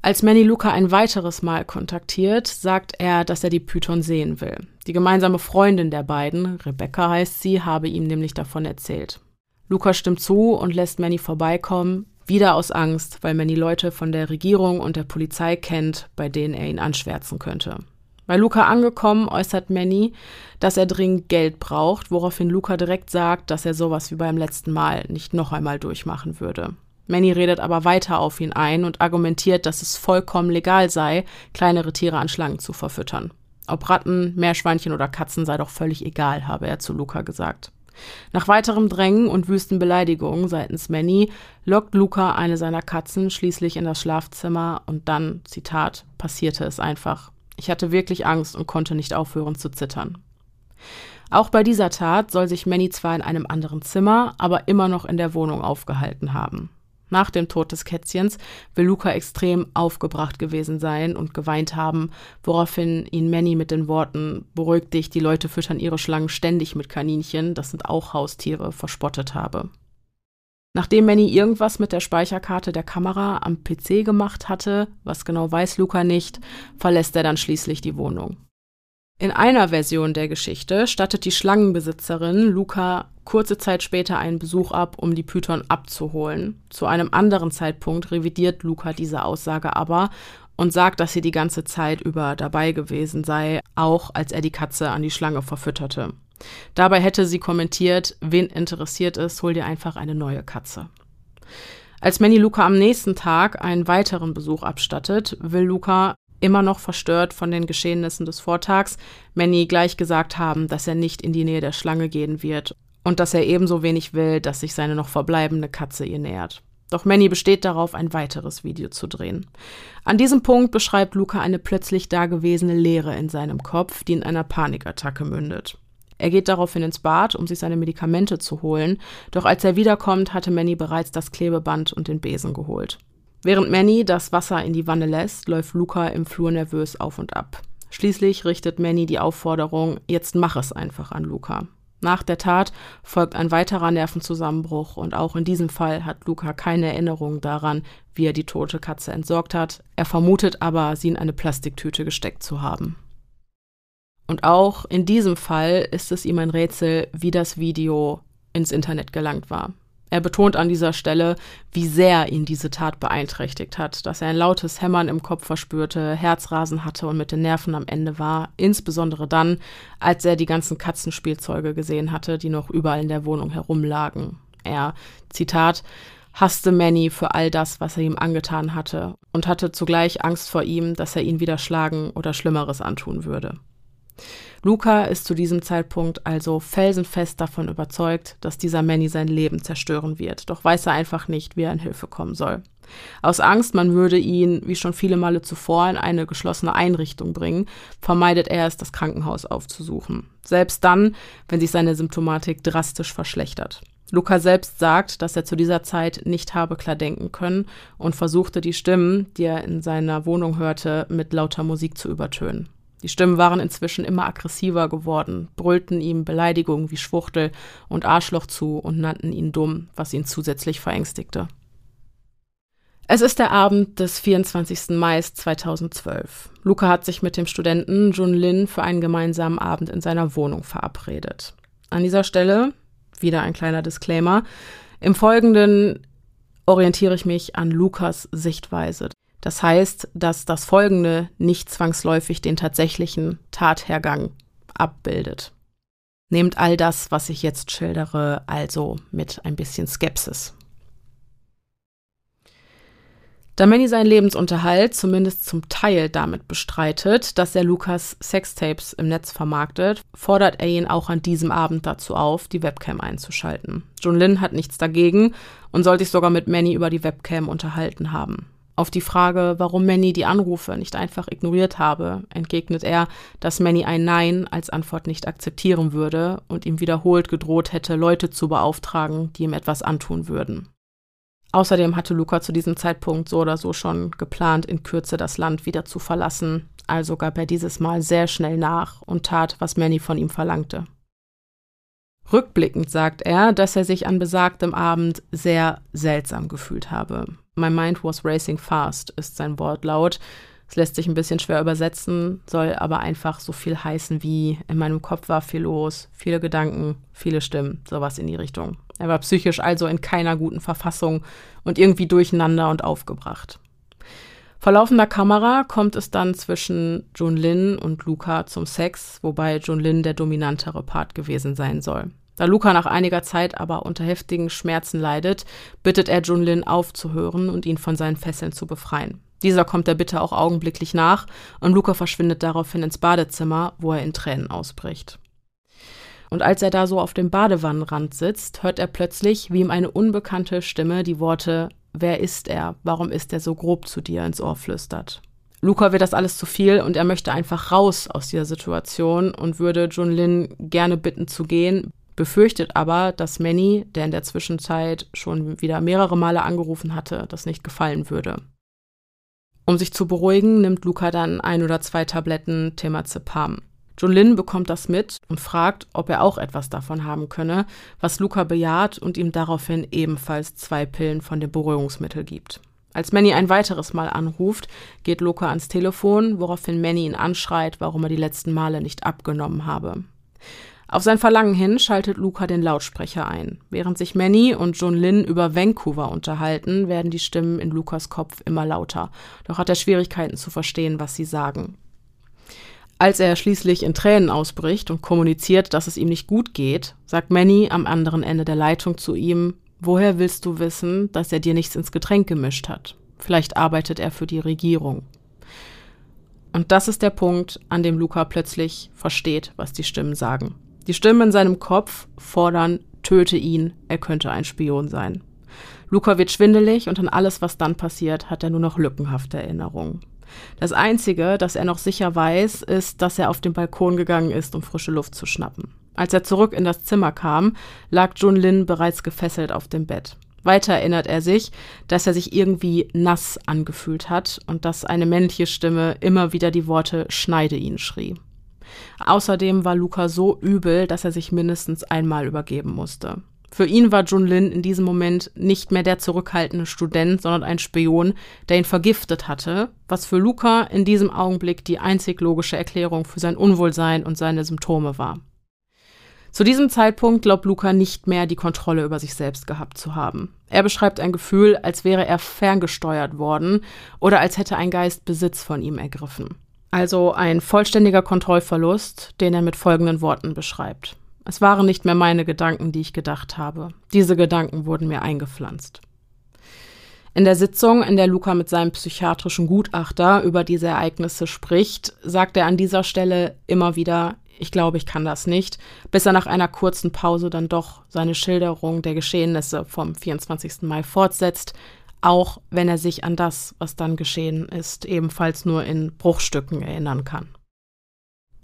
Als Manny Luca ein weiteres Mal kontaktiert, sagt er, dass er die Python sehen will. Die gemeinsame Freundin der beiden, Rebecca heißt sie, habe ihm nämlich davon erzählt. Luca stimmt zu und lässt Manny vorbeikommen, wieder aus Angst, weil Manny Leute von der Regierung und der Polizei kennt, bei denen er ihn anschwärzen könnte. Bei Luca angekommen, äußert Manny, dass er dringend Geld braucht, woraufhin Luca direkt sagt, dass er sowas wie beim letzten Mal nicht noch einmal durchmachen würde. Manny redet aber weiter auf ihn ein und argumentiert, dass es vollkommen legal sei, kleinere Tiere an Schlangen zu verfüttern. Ob Ratten, Meerschweinchen oder Katzen sei doch völlig egal, habe er zu Luca gesagt. Nach weiterem Drängen und wüsten Beleidigungen seitens Manny lockt Luca eine seiner Katzen schließlich in das Schlafzimmer und dann, Zitat, passierte es einfach. Ich hatte wirklich Angst und konnte nicht aufhören zu zittern. Auch bei dieser Tat soll sich Manny zwar in einem anderen Zimmer, aber immer noch in der Wohnung aufgehalten haben. Nach dem Tod des Kätzchens will Luca extrem aufgebracht gewesen sein und geweint haben, woraufhin ihn Manny mit den Worten Beruhig dich, die Leute füttern ihre Schlangen ständig mit Kaninchen, das sind auch Haustiere, verspottet habe. Nachdem Manny irgendwas mit der Speicherkarte der Kamera am PC gemacht hatte, was genau weiß Luca nicht, verlässt er dann schließlich die Wohnung. In einer Version der Geschichte stattet die Schlangenbesitzerin Luca kurze Zeit später einen Besuch ab, um die Python abzuholen. Zu einem anderen Zeitpunkt revidiert Luca diese Aussage aber und sagt, dass sie die ganze Zeit über dabei gewesen sei, auch als er die Katze an die Schlange verfütterte. Dabei hätte sie kommentiert, wen interessiert es, hol dir einfach eine neue Katze. Als Manny Luca am nächsten Tag einen weiteren Besuch abstattet, will Luca immer noch verstört von den Geschehnissen des Vortags, Manny gleich gesagt haben, dass er nicht in die Nähe der Schlange gehen wird und dass er ebenso wenig will, dass sich seine noch verbleibende Katze ihr nähert. Doch Manny besteht darauf, ein weiteres Video zu drehen. An diesem Punkt beschreibt Luca eine plötzlich dagewesene Leere in seinem Kopf, die in einer Panikattacke mündet. Er geht daraufhin ins Bad, um sich seine Medikamente zu holen, doch als er wiederkommt, hatte Manny bereits das Klebeband und den Besen geholt. Während Manny das Wasser in die Wanne lässt, läuft Luca im Flur nervös auf und ab. Schließlich richtet Manny die Aufforderung, jetzt mach es einfach an Luca. Nach der Tat folgt ein weiterer Nervenzusammenbruch und auch in diesem Fall hat Luca keine Erinnerung daran, wie er die tote Katze entsorgt hat. Er vermutet aber, sie in eine Plastiktüte gesteckt zu haben. Und auch in diesem Fall ist es ihm ein Rätsel, wie das Video ins Internet gelangt war. Er betont an dieser Stelle, wie sehr ihn diese Tat beeinträchtigt hat, dass er ein lautes Hämmern im Kopf verspürte, Herzrasen hatte und mit den Nerven am Ende war, insbesondere dann, als er die ganzen Katzenspielzeuge gesehen hatte, die noch überall in der Wohnung herumlagen. Er, Zitat, hasste Manny für all das, was er ihm angetan hatte, und hatte zugleich Angst vor ihm, dass er ihn wieder schlagen oder Schlimmeres antun würde. Luca ist zu diesem Zeitpunkt also felsenfest davon überzeugt, dass dieser Manny sein Leben zerstören wird, doch weiß er einfach nicht, wie er in Hilfe kommen soll. Aus Angst, man würde ihn, wie schon viele Male zuvor, in eine geschlossene Einrichtung bringen, vermeidet er es, das Krankenhaus aufzusuchen. Selbst dann, wenn sich seine Symptomatik drastisch verschlechtert. Luca selbst sagt, dass er zu dieser Zeit nicht habe klar denken können und versuchte die Stimmen, die er in seiner Wohnung hörte, mit lauter Musik zu übertönen. Die Stimmen waren inzwischen immer aggressiver geworden, brüllten ihm Beleidigungen wie Schwuchtel und Arschloch zu und nannten ihn dumm, was ihn zusätzlich verängstigte. Es ist der Abend des 24. Mai 2012. Luca hat sich mit dem Studenten Jun Lin für einen gemeinsamen Abend in seiner Wohnung verabredet. An dieser Stelle wieder ein kleiner Disclaimer. Im Folgenden orientiere ich mich an Lukas Sichtweise. Das heißt, dass das Folgende nicht zwangsläufig den tatsächlichen Tathergang abbildet. Nehmt all das, was ich jetzt schildere, also mit ein bisschen Skepsis. Da Manny seinen Lebensunterhalt zumindest zum Teil damit bestreitet, dass er Lukas Sextapes im Netz vermarktet, fordert er ihn auch an diesem Abend dazu auf, die Webcam einzuschalten. John Lynn hat nichts dagegen und soll sich sogar mit Manny über die Webcam unterhalten haben. Auf die Frage, warum Manny die Anrufe nicht einfach ignoriert habe, entgegnet er, dass Manny ein Nein als Antwort nicht akzeptieren würde und ihm wiederholt gedroht hätte, Leute zu beauftragen, die ihm etwas antun würden. Außerdem hatte Luca zu diesem Zeitpunkt so oder so schon geplant, in Kürze das Land wieder zu verlassen, also gab er dieses Mal sehr schnell nach und tat, was Manny von ihm verlangte. Rückblickend sagt er, dass er sich an besagtem Abend sehr seltsam gefühlt habe. My mind was racing fast ist sein Wortlaut. Es lässt sich ein bisschen schwer übersetzen, soll aber einfach so viel heißen wie in meinem Kopf war viel los, viele Gedanken, viele Stimmen, sowas in die Richtung. Er war psychisch also in keiner guten Verfassung und irgendwie durcheinander und aufgebracht. Vor laufender Kamera kommt es dann zwischen Jun Lin und Luca zum Sex, wobei Jun Lin der dominantere Part gewesen sein soll. Da Luca nach einiger Zeit aber unter heftigen Schmerzen leidet, bittet er Jun Lin aufzuhören und ihn von seinen Fesseln zu befreien. Dieser kommt der Bitte auch augenblicklich nach und Luca verschwindet daraufhin ins Badezimmer, wo er in Tränen ausbricht. Und als er da so auf dem Badewannenrand sitzt, hört er plötzlich, wie ihm eine unbekannte Stimme die Worte Wer ist er? Warum ist er so grob zu dir ins Ohr flüstert? Luca wird das alles zu viel und er möchte einfach raus aus dieser Situation und würde Jun Lin gerne bitten zu gehen, befürchtet aber, dass Manny, der in der Zwischenzeit schon wieder mehrere Male angerufen hatte, das nicht gefallen würde. Um sich zu beruhigen, nimmt Luca dann ein oder zwei Tabletten Temazepam. Jolin bekommt das mit und fragt, ob er auch etwas davon haben könne, was Luca bejaht und ihm daraufhin ebenfalls zwei Pillen von dem Beruhigungsmittel gibt. Als Manny ein weiteres Mal anruft, geht Luca ans Telefon, woraufhin Manny ihn anschreit, warum er die letzten Male nicht abgenommen habe. Auf sein Verlangen hin schaltet Luca den Lautsprecher ein. Während sich Manny und John Lynn über Vancouver unterhalten, werden die Stimmen in Lukas Kopf immer lauter. Doch hat er Schwierigkeiten zu verstehen, was sie sagen. Als er schließlich in Tränen ausbricht und kommuniziert, dass es ihm nicht gut geht, sagt Manny am anderen Ende der Leitung zu ihm, woher willst du wissen, dass er dir nichts ins Getränk gemischt hat? Vielleicht arbeitet er für die Regierung. Und das ist der Punkt, an dem Luca plötzlich versteht, was die Stimmen sagen. Die Stimmen in seinem Kopf fordern, töte ihn, er könnte ein Spion sein. Luca wird schwindelig und an alles, was dann passiert, hat er nur noch lückenhafte Erinnerungen. Das Einzige, das er noch sicher weiß, ist, dass er auf den Balkon gegangen ist, um frische Luft zu schnappen. Als er zurück in das Zimmer kam, lag Jun Lin bereits gefesselt auf dem Bett. Weiter erinnert er sich, dass er sich irgendwie nass angefühlt hat und dass eine männliche Stimme immer wieder die Worte Schneide ihn schrie. Außerdem war Luca so übel, dass er sich mindestens einmal übergeben musste. Für ihn war Jun Lin in diesem Moment nicht mehr der zurückhaltende Student, sondern ein Spion, der ihn vergiftet hatte, was für Luca in diesem Augenblick die einzig logische Erklärung für sein Unwohlsein und seine Symptome war. Zu diesem Zeitpunkt glaubt Luca nicht mehr die Kontrolle über sich selbst gehabt zu haben. Er beschreibt ein Gefühl, als wäre er ferngesteuert worden oder als hätte ein Geist Besitz von ihm ergriffen. Also ein vollständiger Kontrollverlust, den er mit folgenden Worten beschreibt. Es waren nicht mehr meine Gedanken, die ich gedacht habe. Diese Gedanken wurden mir eingepflanzt. In der Sitzung, in der Luca mit seinem psychiatrischen Gutachter über diese Ereignisse spricht, sagt er an dieser Stelle immer wieder, ich glaube, ich kann das nicht, bis er nach einer kurzen Pause dann doch seine Schilderung der Geschehnisse vom 24. Mai fortsetzt, auch wenn er sich an das, was dann geschehen ist, ebenfalls nur in Bruchstücken erinnern kann.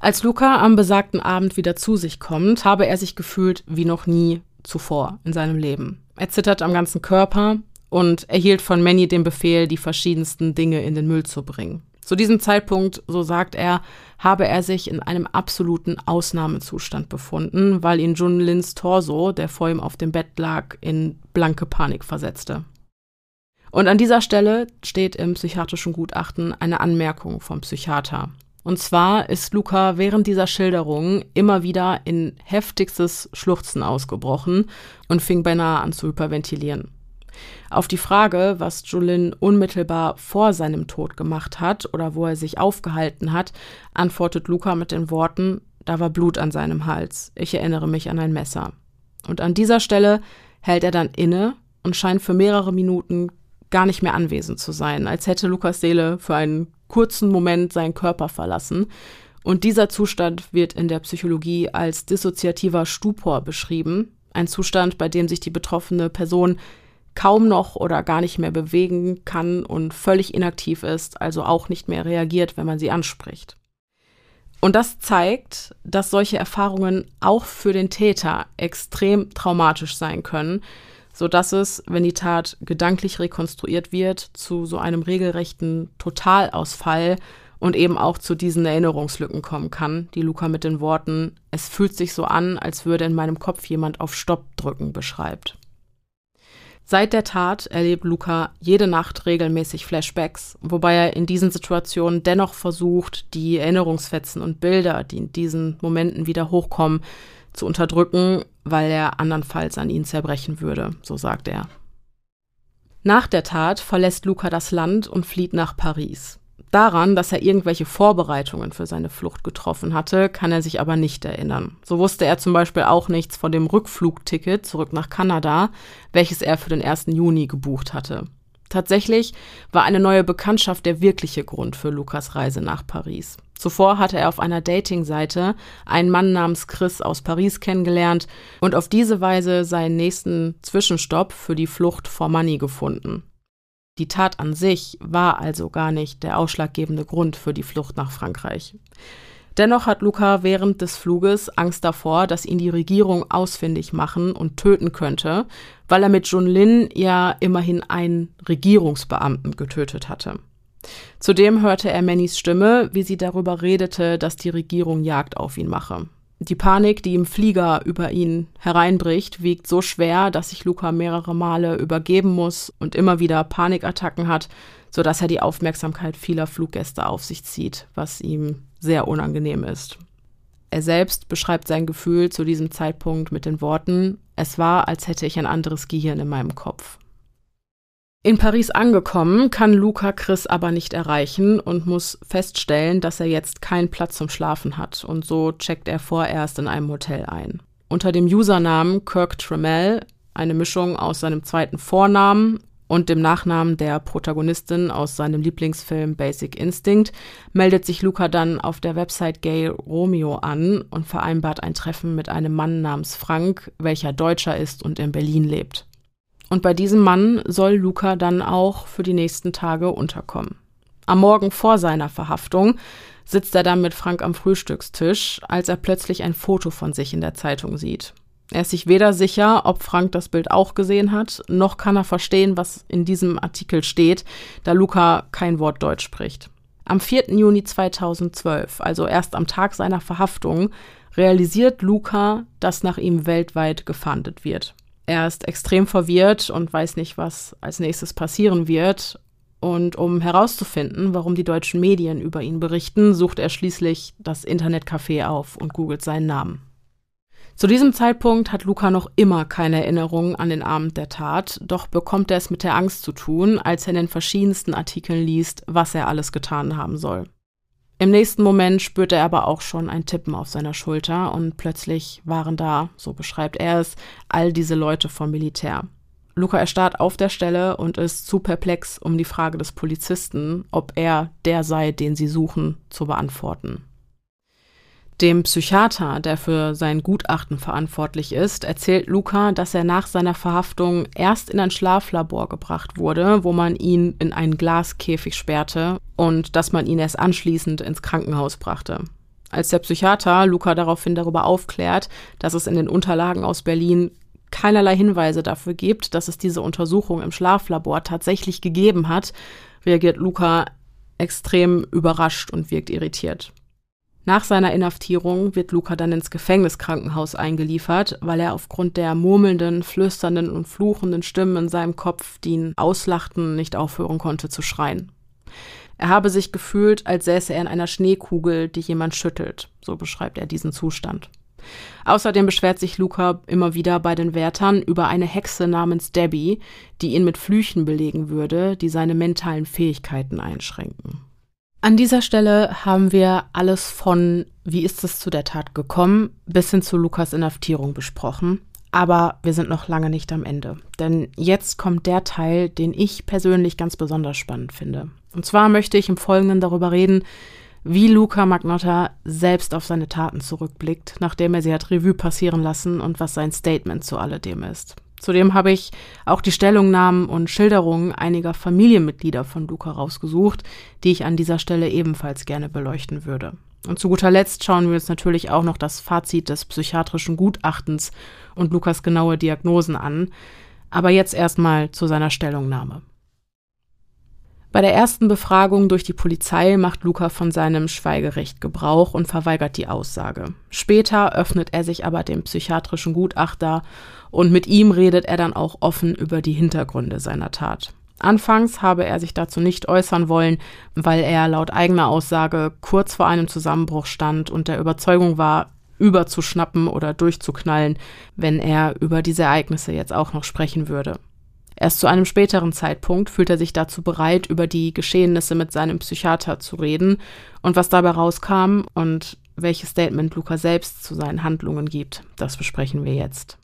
Als Luca am besagten Abend wieder zu sich kommt, habe er sich gefühlt wie noch nie zuvor in seinem Leben. Er zittert am ganzen Körper und erhielt von Manny den Befehl, die verschiedensten Dinge in den Müll zu bringen. Zu diesem Zeitpunkt, so sagt er, habe er sich in einem absoluten Ausnahmezustand befunden, weil ihn Jun Lins Torso, der vor ihm auf dem Bett lag, in blanke Panik versetzte. Und an dieser Stelle steht im psychiatrischen Gutachten eine Anmerkung vom Psychiater. Und zwar ist Luca während dieser Schilderung immer wieder in heftigstes Schluchzen ausgebrochen und fing beinahe an zu hyperventilieren. Auf die Frage, was Julin unmittelbar vor seinem Tod gemacht hat oder wo er sich aufgehalten hat, antwortet Luca mit den Worten, da war Blut an seinem Hals. Ich erinnere mich an ein Messer. Und an dieser Stelle hält er dann inne und scheint für mehrere Minuten gar nicht mehr anwesend zu sein, als hätte Lukas Seele für einen kurzen Moment seinen Körper verlassen. Und dieser Zustand wird in der Psychologie als dissoziativer Stupor beschrieben, ein Zustand, bei dem sich die betroffene Person kaum noch oder gar nicht mehr bewegen kann und völlig inaktiv ist, also auch nicht mehr reagiert, wenn man sie anspricht. Und das zeigt, dass solche Erfahrungen auch für den Täter extrem traumatisch sein können, so dass es, wenn die Tat gedanklich rekonstruiert wird, zu so einem regelrechten Totalausfall und eben auch zu diesen Erinnerungslücken kommen kann, die Luca mit den Worten Es fühlt sich so an, als würde in meinem Kopf jemand auf Stopp drücken beschreibt. Seit der Tat erlebt Luca jede Nacht regelmäßig Flashbacks, wobei er in diesen Situationen dennoch versucht, die Erinnerungsfetzen und Bilder, die in diesen Momenten wieder hochkommen, zu unterdrücken, weil er andernfalls an ihnen zerbrechen würde, so sagt er. Nach der Tat verlässt Luca das Land und flieht nach Paris. Daran, dass er irgendwelche Vorbereitungen für seine Flucht getroffen hatte, kann er sich aber nicht erinnern. So wusste er zum Beispiel auch nichts von dem Rückflugticket zurück nach Kanada, welches er für den 1. Juni gebucht hatte. Tatsächlich war eine neue Bekanntschaft der wirkliche Grund für Lukas Reise nach Paris. Zuvor hatte er auf einer Dating-Seite einen Mann namens Chris aus Paris kennengelernt und auf diese Weise seinen nächsten Zwischenstopp für die Flucht vor Money gefunden. Die Tat an sich war also gar nicht der ausschlaggebende Grund für die Flucht nach Frankreich. Dennoch hat Luca während des Fluges Angst davor, dass ihn die Regierung ausfindig machen und töten könnte, weil er mit Jun Lin ja immerhin einen Regierungsbeamten getötet hatte. Zudem hörte er Mannys Stimme, wie sie darüber redete, dass die Regierung Jagd auf ihn mache. Die Panik, die im Flieger über ihn hereinbricht, wiegt so schwer, dass sich Luca mehrere Male übergeben muss und immer wieder Panikattacken hat, sodass er die Aufmerksamkeit vieler Fluggäste auf sich zieht, was ihm sehr unangenehm ist. Er selbst beschreibt sein Gefühl zu diesem Zeitpunkt mit den Worten, es war, als hätte ich ein anderes Gehirn in meinem Kopf. In Paris angekommen, kann Luca Chris aber nicht erreichen und muss feststellen, dass er jetzt keinen Platz zum Schlafen hat und so checkt er vorerst in einem Hotel ein. Unter dem Usernamen Kirk Tremell, eine Mischung aus seinem zweiten Vornamen und dem Nachnamen der Protagonistin aus seinem Lieblingsfilm Basic Instinct, meldet sich Luca dann auf der Website Gay Romeo an und vereinbart ein Treffen mit einem Mann namens Frank, welcher Deutscher ist und in Berlin lebt. Und bei diesem Mann soll Luca dann auch für die nächsten Tage unterkommen. Am Morgen vor seiner Verhaftung sitzt er dann mit Frank am Frühstückstisch, als er plötzlich ein Foto von sich in der Zeitung sieht. Er ist sich weder sicher, ob Frank das Bild auch gesehen hat, noch kann er verstehen, was in diesem Artikel steht, da Luca kein Wort Deutsch spricht. Am 4. Juni 2012, also erst am Tag seiner Verhaftung, realisiert Luca, dass nach ihm weltweit gefahndet wird. Er ist extrem verwirrt und weiß nicht, was als nächstes passieren wird. Und um herauszufinden, warum die deutschen Medien über ihn berichten, sucht er schließlich das Internetcafé auf und googelt seinen Namen. Zu diesem Zeitpunkt hat Luca noch immer keine Erinnerung an den Abend der Tat, doch bekommt er es mit der Angst zu tun, als er in den verschiedensten Artikeln liest, was er alles getan haben soll. Im nächsten Moment spürt er aber auch schon ein Tippen auf seiner Schulter und plötzlich waren da, so beschreibt er es, all diese Leute vom Militär. Luca erstarrt auf der Stelle und ist zu perplex, um die Frage des Polizisten, ob er der sei, den sie suchen, zu beantworten. Dem Psychiater, der für sein Gutachten verantwortlich ist, erzählt Luca, dass er nach seiner Verhaftung erst in ein Schlaflabor gebracht wurde, wo man ihn in einen Glaskäfig sperrte und dass man ihn erst anschließend ins Krankenhaus brachte. Als der Psychiater Luca daraufhin darüber aufklärt, dass es in den Unterlagen aus Berlin keinerlei Hinweise dafür gibt, dass es diese Untersuchung im Schlaflabor tatsächlich gegeben hat, reagiert Luca extrem überrascht und wirkt irritiert. Nach seiner Inhaftierung wird Luca dann ins Gefängniskrankenhaus eingeliefert, weil er aufgrund der murmelnden, flüsternden und fluchenden Stimmen in seinem Kopf, die ihn auslachten, nicht aufhören konnte zu schreien. Er habe sich gefühlt, als säße er in einer Schneekugel, die jemand schüttelt, so beschreibt er diesen Zustand. Außerdem beschwert sich Luca immer wieder bei den Wärtern über eine Hexe namens Debbie, die ihn mit Flüchen belegen würde, die seine mentalen Fähigkeiten einschränken. An dieser Stelle haben wir alles von wie ist es zu der Tat gekommen bis hin zu Lukas Inhaftierung besprochen. Aber wir sind noch lange nicht am Ende. Denn jetzt kommt der Teil, den ich persönlich ganz besonders spannend finde. Und zwar möchte ich im Folgenden darüber reden, wie Luca Magnotta selbst auf seine Taten zurückblickt, nachdem er sie hat Revue passieren lassen und was sein Statement zu alledem ist. Zudem habe ich auch die Stellungnahmen und Schilderungen einiger Familienmitglieder von Luca rausgesucht, die ich an dieser Stelle ebenfalls gerne beleuchten würde. Und zu guter Letzt schauen wir uns natürlich auch noch das Fazit des psychiatrischen Gutachtens und Lukas genaue Diagnosen an. Aber jetzt erstmal zu seiner Stellungnahme. Bei der ersten Befragung durch die Polizei macht Luca von seinem Schweigerecht Gebrauch und verweigert die Aussage. Später öffnet er sich aber dem psychiatrischen Gutachter und mit ihm redet er dann auch offen über die Hintergründe seiner Tat. Anfangs habe er sich dazu nicht äußern wollen, weil er laut eigener Aussage kurz vor einem Zusammenbruch stand und der Überzeugung war, überzuschnappen oder durchzuknallen, wenn er über diese Ereignisse jetzt auch noch sprechen würde. Erst zu einem späteren Zeitpunkt fühlt er sich dazu bereit, über die Geschehnisse mit seinem Psychiater zu reden und was dabei rauskam und welches Statement Luca selbst zu seinen Handlungen gibt, das besprechen wir jetzt.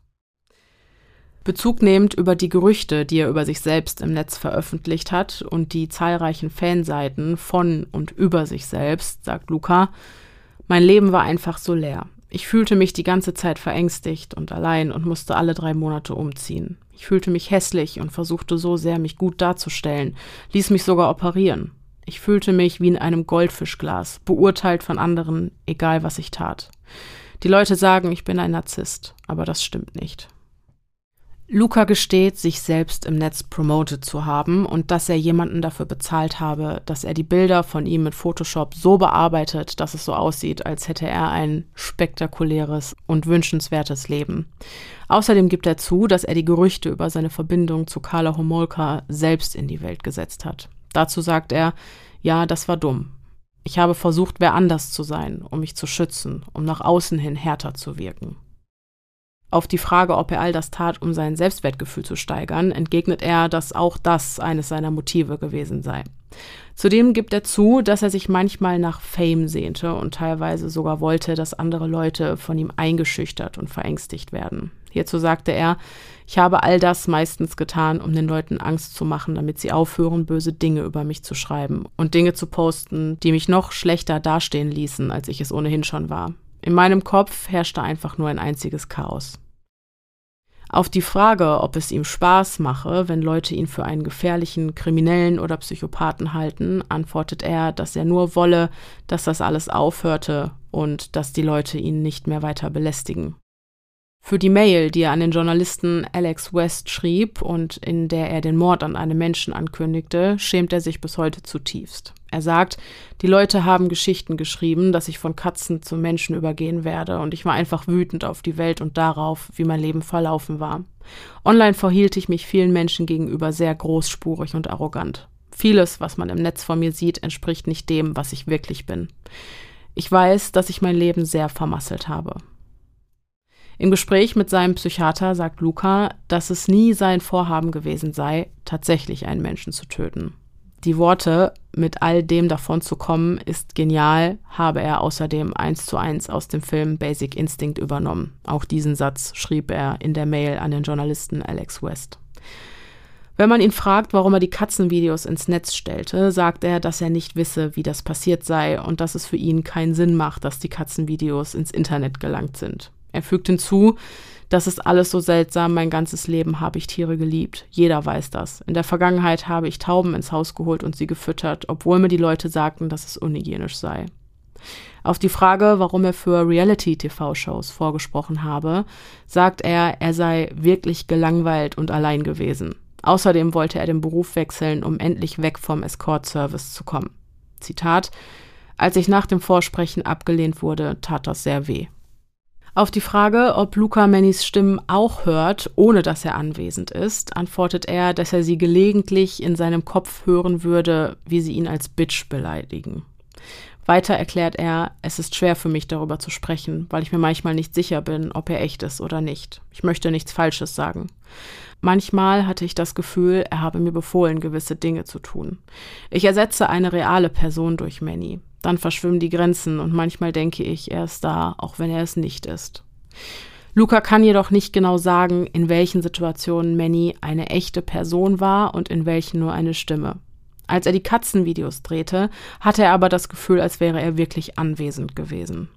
Bezug nehmend über die Gerüchte, die er über sich selbst im Netz veröffentlicht hat und die zahlreichen Fanseiten von und über sich selbst, sagt Luca, mein Leben war einfach so leer. Ich fühlte mich die ganze Zeit verängstigt und allein und musste alle drei Monate umziehen. Ich fühlte mich hässlich und versuchte so sehr, mich gut darzustellen, ließ mich sogar operieren. Ich fühlte mich wie in einem Goldfischglas, beurteilt von anderen, egal was ich tat. Die Leute sagen, ich bin ein Narzisst, aber das stimmt nicht. Luca gesteht, sich selbst im Netz promotet zu haben und dass er jemanden dafür bezahlt habe, dass er die Bilder von ihm mit Photoshop so bearbeitet, dass es so aussieht, als hätte er ein spektakuläres und wünschenswertes Leben. Außerdem gibt er zu, dass er die Gerüchte über seine Verbindung zu Carla Homolka selbst in die Welt gesetzt hat. Dazu sagt er, ja, das war dumm. Ich habe versucht, wer anders zu sein, um mich zu schützen, um nach außen hin härter zu wirken. Auf die Frage, ob er all das tat, um sein Selbstwertgefühl zu steigern, entgegnet er, dass auch das eines seiner Motive gewesen sei. Zudem gibt er zu, dass er sich manchmal nach Fame sehnte und teilweise sogar wollte, dass andere Leute von ihm eingeschüchtert und verängstigt werden. Hierzu sagte er, ich habe all das meistens getan, um den Leuten Angst zu machen, damit sie aufhören, böse Dinge über mich zu schreiben und Dinge zu posten, die mich noch schlechter dastehen ließen, als ich es ohnehin schon war. In meinem Kopf herrschte einfach nur ein einziges Chaos. Auf die Frage, ob es ihm Spaß mache, wenn Leute ihn für einen gefährlichen Kriminellen oder Psychopathen halten, antwortet er, dass er nur wolle, dass das alles aufhörte und dass die Leute ihn nicht mehr weiter belästigen. Für die Mail, die er an den Journalisten Alex West schrieb und in der er den Mord an einem Menschen ankündigte, schämt er sich bis heute zutiefst. Er sagt, die Leute haben Geschichten geschrieben, dass ich von Katzen zu Menschen übergehen werde, und ich war einfach wütend auf die Welt und darauf, wie mein Leben verlaufen war. Online verhielt ich mich vielen Menschen gegenüber sehr großspurig und arrogant. Vieles, was man im Netz von mir sieht, entspricht nicht dem, was ich wirklich bin. Ich weiß, dass ich mein Leben sehr vermasselt habe. Im Gespräch mit seinem Psychiater sagt Luca, dass es nie sein Vorhaben gewesen sei, tatsächlich einen Menschen zu töten. Die Worte, mit all dem davon zu kommen, ist genial, habe er außerdem eins zu eins aus dem Film Basic Instinct übernommen. Auch diesen Satz schrieb er in der Mail an den Journalisten Alex West. Wenn man ihn fragt, warum er die Katzenvideos ins Netz stellte, sagt er, dass er nicht wisse, wie das passiert sei und dass es für ihn keinen Sinn macht, dass die Katzenvideos ins Internet gelangt sind. Er fügt hinzu, das ist alles so seltsam, mein ganzes Leben habe ich Tiere geliebt. Jeder weiß das. In der Vergangenheit habe ich Tauben ins Haus geholt und sie gefüttert, obwohl mir die Leute sagten, dass es unhygienisch sei. Auf die Frage, warum er für Reality-TV-Shows vorgesprochen habe, sagt er, er sei wirklich gelangweilt und allein gewesen. Außerdem wollte er den Beruf wechseln, um endlich weg vom Escort-Service zu kommen. Zitat Als ich nach dem Vorsprechen abgelehnt wurde, tat das sehr weh. Auf die Frage, ob Luca Mannys Stimmen auch hört, ohne dass er anwesend ist, antwortet er, dass er sie gelegentlich in seinem Kopf hören würde, wie sie ihn als Bitch beleidigen. Weiter erklärt er, es ist schwer für mich darüber zu sprechen, weil ich mir manchmal nicht sicher bin, ob er echt ist oder nicht. Ich möchte nichts Falsches sagen. Manchmal hatte ich das Gefühl, er habe mir befohlen, gewisse Dinge zu tun. Ich ersetze eine reale Person durch Manny. Dann verschwimmen die Grenzen und manchmal denke ich, er ist da, auch wenn er es nicht ist. Luca kann jedoch nicht genau sagen, in welchen Situationen Manny eine echte Person war und in welchen nur eine Stimme. Als er die Katzenvideos drehte, hatte er aber das Gefühl, als wäre er wirklich anwesend gewesen.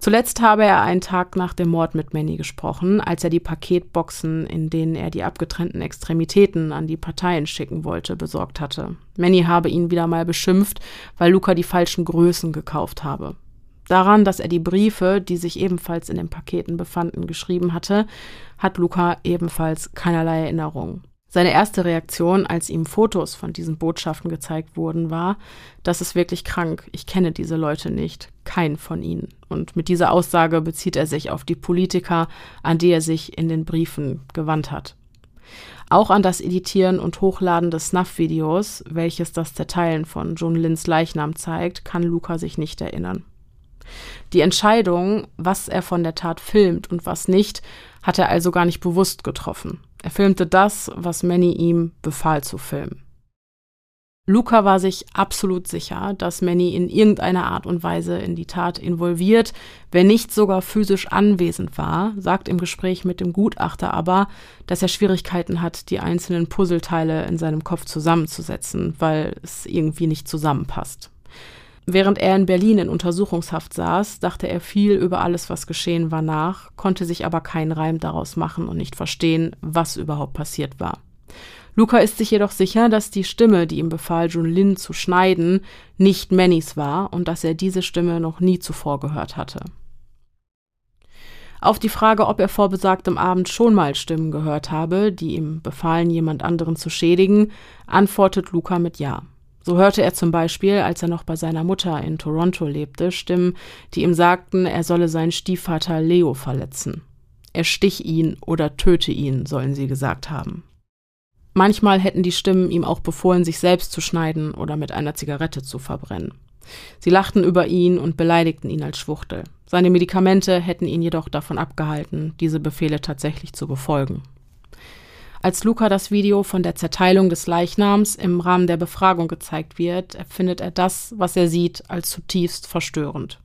Zuletzt habe er einen Tag nach dem Mord mit Manny gesprochen, als er die Paketboxen, in denen er die abgetrennten Extremitäten an die Parteien schicken wollte, besorgt hatte. Manny habe ihn wieder mal beschimpft, weil Luca die falschen Größen gekauft habe. Daran, dass er die Briefe, die sich ebenfalls in den Paketen befanden, geschrieben hatte, hat Luca ebenfalls keinerlei Erinnerung. Seine erste Reaktion, als ihm Fotos von diesen Botschaften gezeigt wurden, war, das ist wirklich krank, ich kenne diese Leute nicht, keinen von ihnen. Und mit dieser Aussage bezieht er sich auf die Politiker, an die er sich in den Briefen gewandt hat. Auch an das Editieren und Hochladen des Snuff-Videos, welches das Zerteilen von John Lins Leichnam zeigt, kann Luca sich nicht erinnern. Die Entscheidung, was er von der Tat filmt und was nicht, hat er also gar nicht bewusst getroffen. Er filmte das, was Manny ihm befahl zu filmen. Luca war sich absolut sicher, dass Manny in irgendeiner Art und Weise in die Tat involviert, wenn nicht sogar physisch anwesend war, sagt im Gespräch mit dem Gutachter aber, dass er Schwierigkeiten hat, die einzelnen Puzzleteile in seinem Kopf zusammenzusetzen, weil es irgendwie nicht zusammenpasst. Während er in Berlin in Untersuchungshaft saß, dachte er viel über alles, was geschehen war, nach, konnte sich aber keinen Reim daraus machen und nicht verstehen, was überhaupt passiert war. Luca ist sich jedoch sicher, dass die Stimme, die ihm befahl, Junlin zu schneiden, nicht Mannys war und dass er diese Stimme noch nie zuvor gehört hatte. Auf die Frage, ob er vor besagtem Abend schon mal Stimmen gehört habe, die ihm befahlen, jemand anderen zu schädigen, antwortet Luca mit Ja. So hörte er zum Beispiel, als er noch bei seiner Mutter in Toronto lebte, Stimmen, die ihm sagten, er solle seinen Stiefvater Leo verletzen. Er stich ihn oder töte ihn, sollen sie gesagt haben. Manchmal hätten die Stimmen ihm auch befohlen, sich selbst zu schneiden oder mit einer Zigarette zu verbrennen. Sie lachten über ihn und beleidigten ihn als Schwuchtel. Seine Medikamente hätten ihn jedoch davon abgehalten, diese Befehle tatsächlich zu befolgen. Als Luca das Video von der Zerteilung des Leichnams im Rahmen der Befragung gezeigt wird, empfindet er das, was er sieht, als zutiefst verstörend.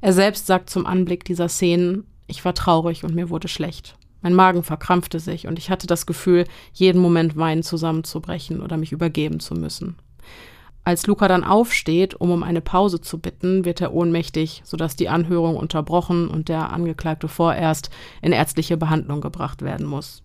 Er selbst sagt zum Anblick dieser Szenen, ich war traurig und mir wurde schlecht. Mein Magen verkrampfte sich und ich hatte das Gefühl, jeden Moment weinend zusammenzubrechen oder mich übergeben zu müssen. Als Luca dann aufsteht, um um eine Pause zu bitten, wird er ohnmächtig, sodass die Anhörung unterbrochen und der Angeklagte vorerst in ärztliche Behandlung gebracht werden muss.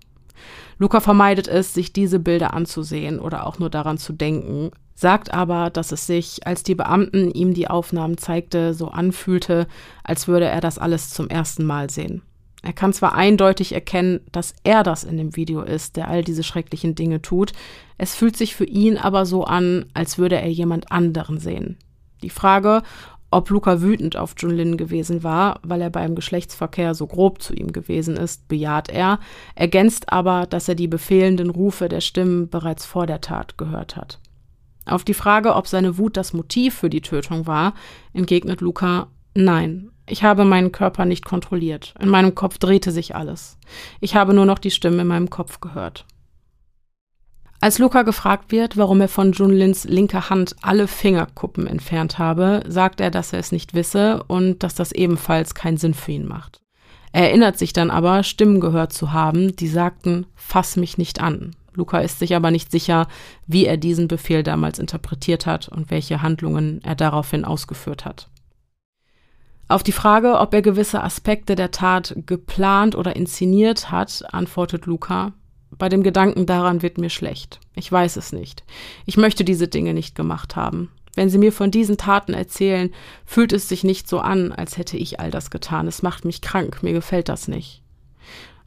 Luca vermeidet es, sich diese Bilder anzusehen oder auch nur daran zu denken, sagt aber, dass es sich, als die Beamten ihm die Aufnahmen zeigte, so anfühlte, als würde er das alles zum ersten Mal sehen. Er kann zwar eindeutig erkennen, dass er das in dem Video ist, der all diese schrecklichen Dinge tut, es fühlt sich für ihn aber so an, als würde er jemand anderen sehen. Die Frage, ob Luca wütend auf Junlin gewesen war, weil er beim Geschlechtsverkehr so grob zu ihm gewesen ist, bejaht er, ergänzt aber, dass er die befehlenden Rufe der Stimmen bereits vor der Tat gehört hat. Auf die Frage, ob seine Wut das Motiv für die Tötung war, entgegnet Luca, nein, ich habe meinen Körper nicht kontrolliert. In meinem Kopf drehte sich alles. Ich habe nur noch die Stimme in meinem Kopf gehört. Als Luca gefragt wird, warum er von Junlins linker Hand alle Fingerkuppen entfernt habe, sagt er, dass er es nicht wisse und dass das ebenfalls keinen Sinn für ihn macht. Er erinnert sich dann aber, Stimmen gehört zu haben, die sagten, fass mich nicht an. Luca ist sich aber nicht sicher, wie er diesen Befehl damals interpretiert hat und welche Handlungen er daraufhin ausgeführt hat. Auf die Frage, ob er gewisse Aspekte der Tat geplant oder inszeniert hat, antwortet Luca, bei dem Gedanken daran wird mir schlecht. Ich weiß es nicht. Ich möchte diese Dinge nicht gemacht haben. Wenn Sie mir von diesen Taten erzählen, fühlt es sich nicht so an, als hätte ich all das getan. Es macht mich krank, mir gefällt das nicht.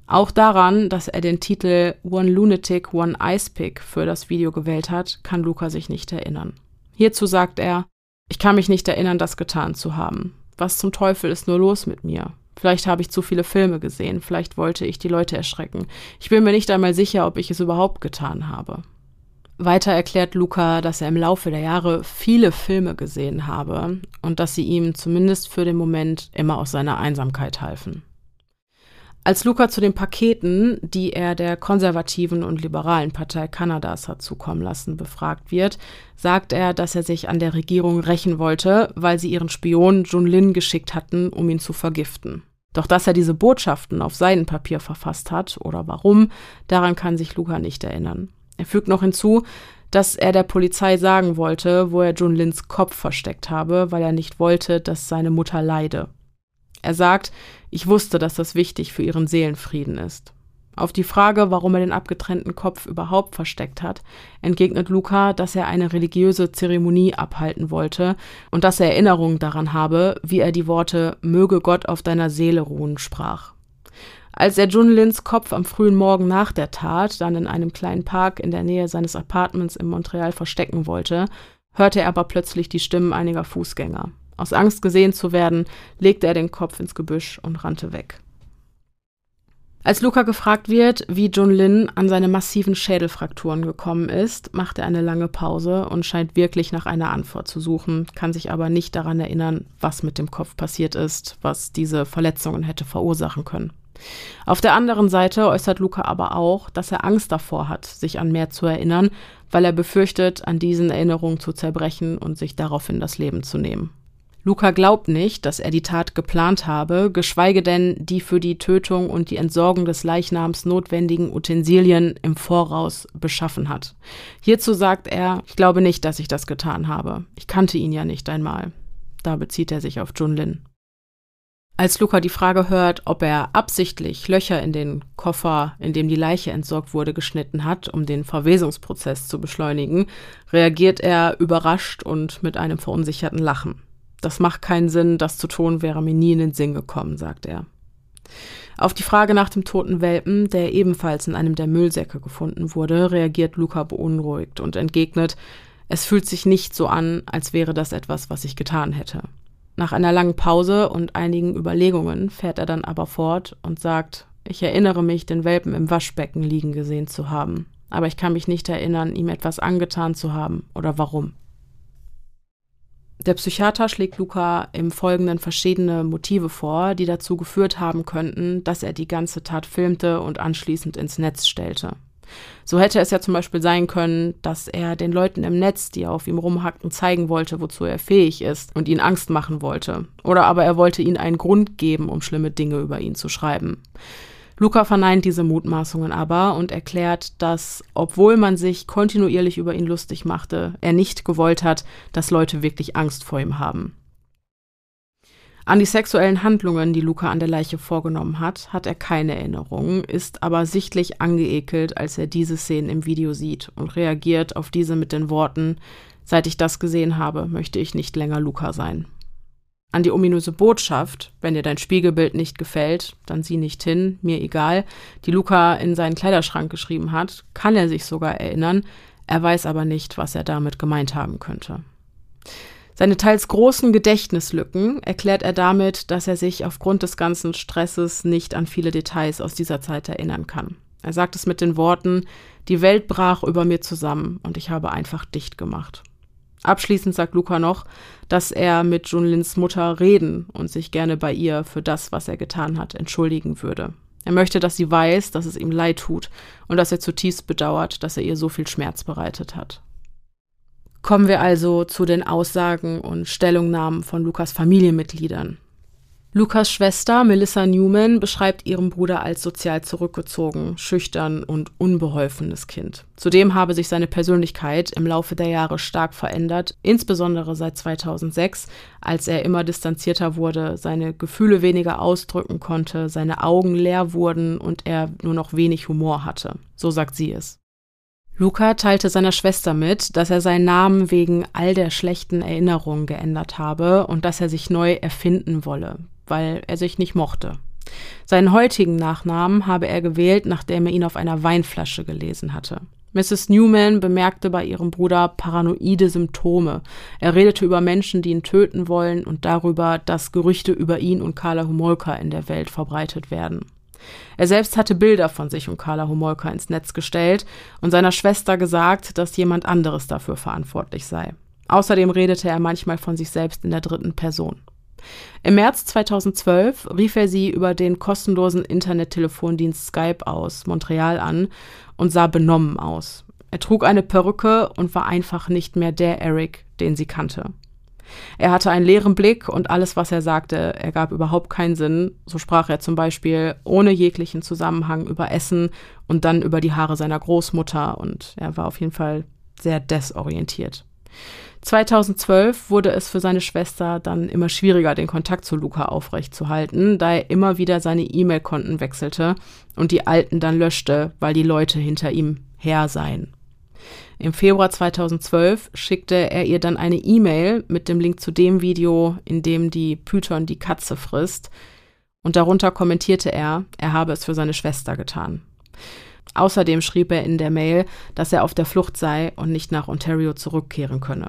Auch daran, dass er den Titel One Lunatic, One Ice Pick für das Video gewählt hat, kann Luca sich nicht erinnern. Hierzu sagt er, Ich kann mich nicht erinnern, das getan zu haben. Was zum Teufel ist nur los mit mir? Vielleicht habe ich zu viele Filme gesehen, vielleicht wollte ich die Leute erschrecken. Ich bin mir nicht einmal sicher, ob ich es überhaupt getan habe. Weiter erklärt Luca, dass er im Laufe der Jahre viele Filme gesehen habe und dass sie ihm zumindest für den Moment immer aus seiner Einsamkeit halfen. Als Luca zu den Paketen, die er der konservativen und liberalen Partei Kanadas hat zukommen lassen, befragt wird, sagt er, dass er sich an der Regierung rächen wollte, weil sie ihren Spion Jun Lin geschickt hatten, um ihn zu vergiften. Doch dass er diese Botschaften auf Seidenpapier verfasst hat oder warum, daran kann sich Luca nicht erinnern. Er fügt noch hinzu, dass er der Polizei sagen wollte, wo er Jun Lins Kopf versteckt habe, weil er nicht wollte, dass seine Mutter leide. Er sagt, ich wusste, dass das wichtig für ihren Seelenfrieden ist. Auf die Frage, warum er den abgetrennten Kopf überhaupt versteckt hat, entgegnet Luca, dass er eine religiöse Zeremonie abhalten wollte und dass er Erinnerungen daran habe, wie er die Worte Möge Gott auf deiner Seele ruhen sprach. Als er Jun Lins Kopf am frühen Morgen nach der Tat dann in einem kleinen Park in der Nähe seines Apartments in Montreal verstecken wollte, hörte er aber plötzlich die Stimmen einiger Fußgänger. Aus Angst gesehen zu werden, legte er den Kopf ins Gebüsch und rannte weg. Als Luca gefragt wird, wie Jun Lin an seine massiven Schädelfrakturen gekommen ist, macht er eine lange Pause und scheint wirklich nach einer Antwort zu suchen, kann sich aber nicht daran erinnern, was mit dem Kopf passiert ist, was diese Verletzungen hätte verursachen können. Auf der anderen Seite äußert Luca aber auch, dass er Angst davor hat, sich an mehr zu erinnern, weil er befürchtet, an diesen Erinnerungen zu zerbrechen und sich daraufhin das Leben zu nehmen. Luca glaubt nicht, dass er die Tat geplant habe, geschweige denn die für die Tötung und die Entsorgung des Leichnams notwendigen Utensilien im Voraus beschaffen hat. Hierzu sagt er, ich glaube nicht, dass ich das getan habe. Ich kannte ihn ja nicht einmal. Da bezieht er sich auf Junlin. Als Luca die Frage hört, ob er absichtlich Löcher in den Koffer, in dem die Leiche entsorgt wurde, geschnitten hat, um den Verwesungsprozess zu beschleunigen, reagiert er überrascht und mit einem verunsicherten Lachen. Das macht keinen Sinn, das zu tun wäre mir nie in den Sinn gekommen, sagt er. Auf die Frage nach dem toten Welpen, der ebenfalls in einem der Müllsäcke gefunden wurde, reagiert Luca beunruhigt und entgegnet, es fühlt sich nicht so an, als wäre das etwas, was ich getan hätte. Nach einer langen Pause und einigen Überlegungen fährt er dann aber fort und sagt, ich erinnere mich, den Welpen im Waschbecken liegen gesehen zu haben, aber ich kann mich nicht erinnern, ihm etwas angetan zu haben oder warum. Der Psychiater schlägt Luca im Folgenden verschiedene Motive vor, die dazu geführt haben könnten, dass er die ganze Tat filmte und anschließend ins Netz stellte. So hätte es ja zum Beispiel sein können, dass er den Leuten im Netz, die auf ihm rumhackten, zeigen wollte, wozu er fähig ist und ihnen Angst machen wollte. Oder aber er wollte ihnen einen Grund geben, um schlimme Dinge über ihn zu schreiben. Luca verneint diese Mutmaßungen aber und erklärt, dass, obwohl man sich kontinuierlich über ihn lustig machte, er nicht gewollt hat, dass Leute wirklich Angst vor ihm haben. An die sexuellen Handlungen, die Luca an der Leiche vorgenommen hat, hat er keine Erinnerung, ist aber sichtlich angeekelt, als er diese Szenen im Video sieht und reagiert auf diese mit den Worten Seit ich das gesehen habe, möchte ich nicht länger Luca sein an die ominöse Botschaft, wenn dir dein Spiegelbild nicht gefällt, dann sieh nicht hin, mir egal, die Luca in seinen Kleiderschrank geschrieben hat, kann er sich sogar erinnern, er weiß aber nicht, was er damit gemeint haben könnte. Seine teils großen Gedächtnislücken erklärt er damit, dass er sich aufgrund des ganzen Stresses nicht an viele Details aus dieser Zeit erinnern kann. Er sagt es mit den Worten, die Welt brach über mir zusammen und ich habe einfach dicht gemacht. Abschließend sagt Luca noch, dass er mit Junlins Mutter reden und sich gerne bei ihr für das, was er getan hat, entschuldigen würde. Er möchte, dass sie weiß, dass es ihm leid tut und dass er zutiefst bedauert, dass er ihr so viel Schmerz bereitet hat. Kommen wir also zu den Aussagen und Stellungnahmen von Lukas Familienmitgliedern. Lukas Schwester Melissa Newman beschreibt ihren Bruder als sozial zurückgezogen, schüchtern und unbeholfenes Kind. Zudem habe sich seine Persönlichkeit im Laufe der Jahre stark verändert, insbesondere seit 2006, als er immer distanzierter wurde, seine Gefühle weniger ausdrücken konnte, seine Augen leer wurden und er nur noch wenig Humor hatte. So sagt sie es. Luca teilte seiner Schwester mit, dass er seinen Namen wegen all der schlechten Erinnerungen geändert habe und dass er sich neu erfinden wolle weil er sich nicht mochte. Seinen heutigen Nachnamen habe er gewählt, nachdem er ihn auf einer Weinflasche gelesen hatte. Mrs. Newman bemerkte bei ihrem Bruder paranoide Symptome. Er redete über Menschen, die ihn töten wollen und darüber, dass Gerüchte über ihn und Carla Homolka in der Welt verbreitet werden. Er selbst hatte Bilder von sich und Carla Homolka ins Netz gestellt und seiner Schwester gesagt, dass jemand anderes dafür verantwortlich sei. Außerdem redete er manchmal von sich selbst in der dritten Person. Im März 2012 rief er sie über den kostenlosen Internettelefondienst Skype aus Montreal an und sah benommen aus. Er trug eine Perücke und war einfach nicht mehr der Eric, den sie kannte. Er hatte einen leeren Blick und alles, was er sagte, ergab überhaupt keinen Sinn. So sprach er zum Beispiel ohne jeglichen Zusammenhang über Essen und dann über die Haare seiner Großmutter und er war auf jeden Fall sehr desorientiert. 2012 wurde es für seine Schwester dann immer schwieriger, den Kontakt zu Luca aufrechtzuhalten, da er immer wieder seine E-Mail-Konten wechselte und die alten dann löschte, weil die Leute hinter ihm her seien. Im Februar 2012 schickte er ihr dann eine E-Mail mit dem Link zu dem Video, in dem die Python die Katze frisst, und darunter kommentierte er, er habe es für seine Schwester getan. Außerdem schrieb er in der Mail, dass er auf der Flucht sei und nicht nach Ontario zurückkehren könne.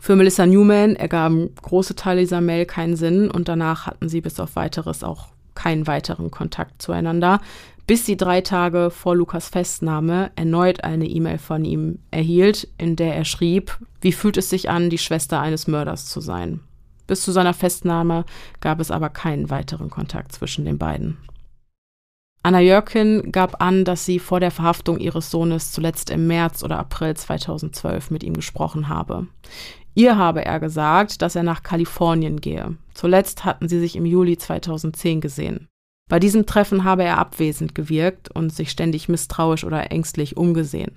Für Melissa Newman ergaben große Teile dieser Mail keinen Sinn und danach hatten sie bis auf weiteres auch keinen weiteren Kontakt zueinander, bis sie drei Tage vor Lukas Festnahme erneut eine E-Mail von ihm erhielt, in der er schrieb, wie fühlt es sich an, die Schwester eines Mörders zu sein. Bis zu seiner Festnahme gab es aber keinen weiteren Kontakt zwischen den beiden. Anna Jörkin gab an, dass sie vor der Verhaftung ihres Sohnes zuletzt im März oder April 2012 mit ihm gesprochen habe. Ihr habe er gesagt, dass er nach Kalifornien gehe. Zuletzt hatten sie sich im Juli 2010 gesehen. Bei diesem Treffen habe er abwesend gewirkt und sich ständig misstrauisch oder ängstlich umgesehen.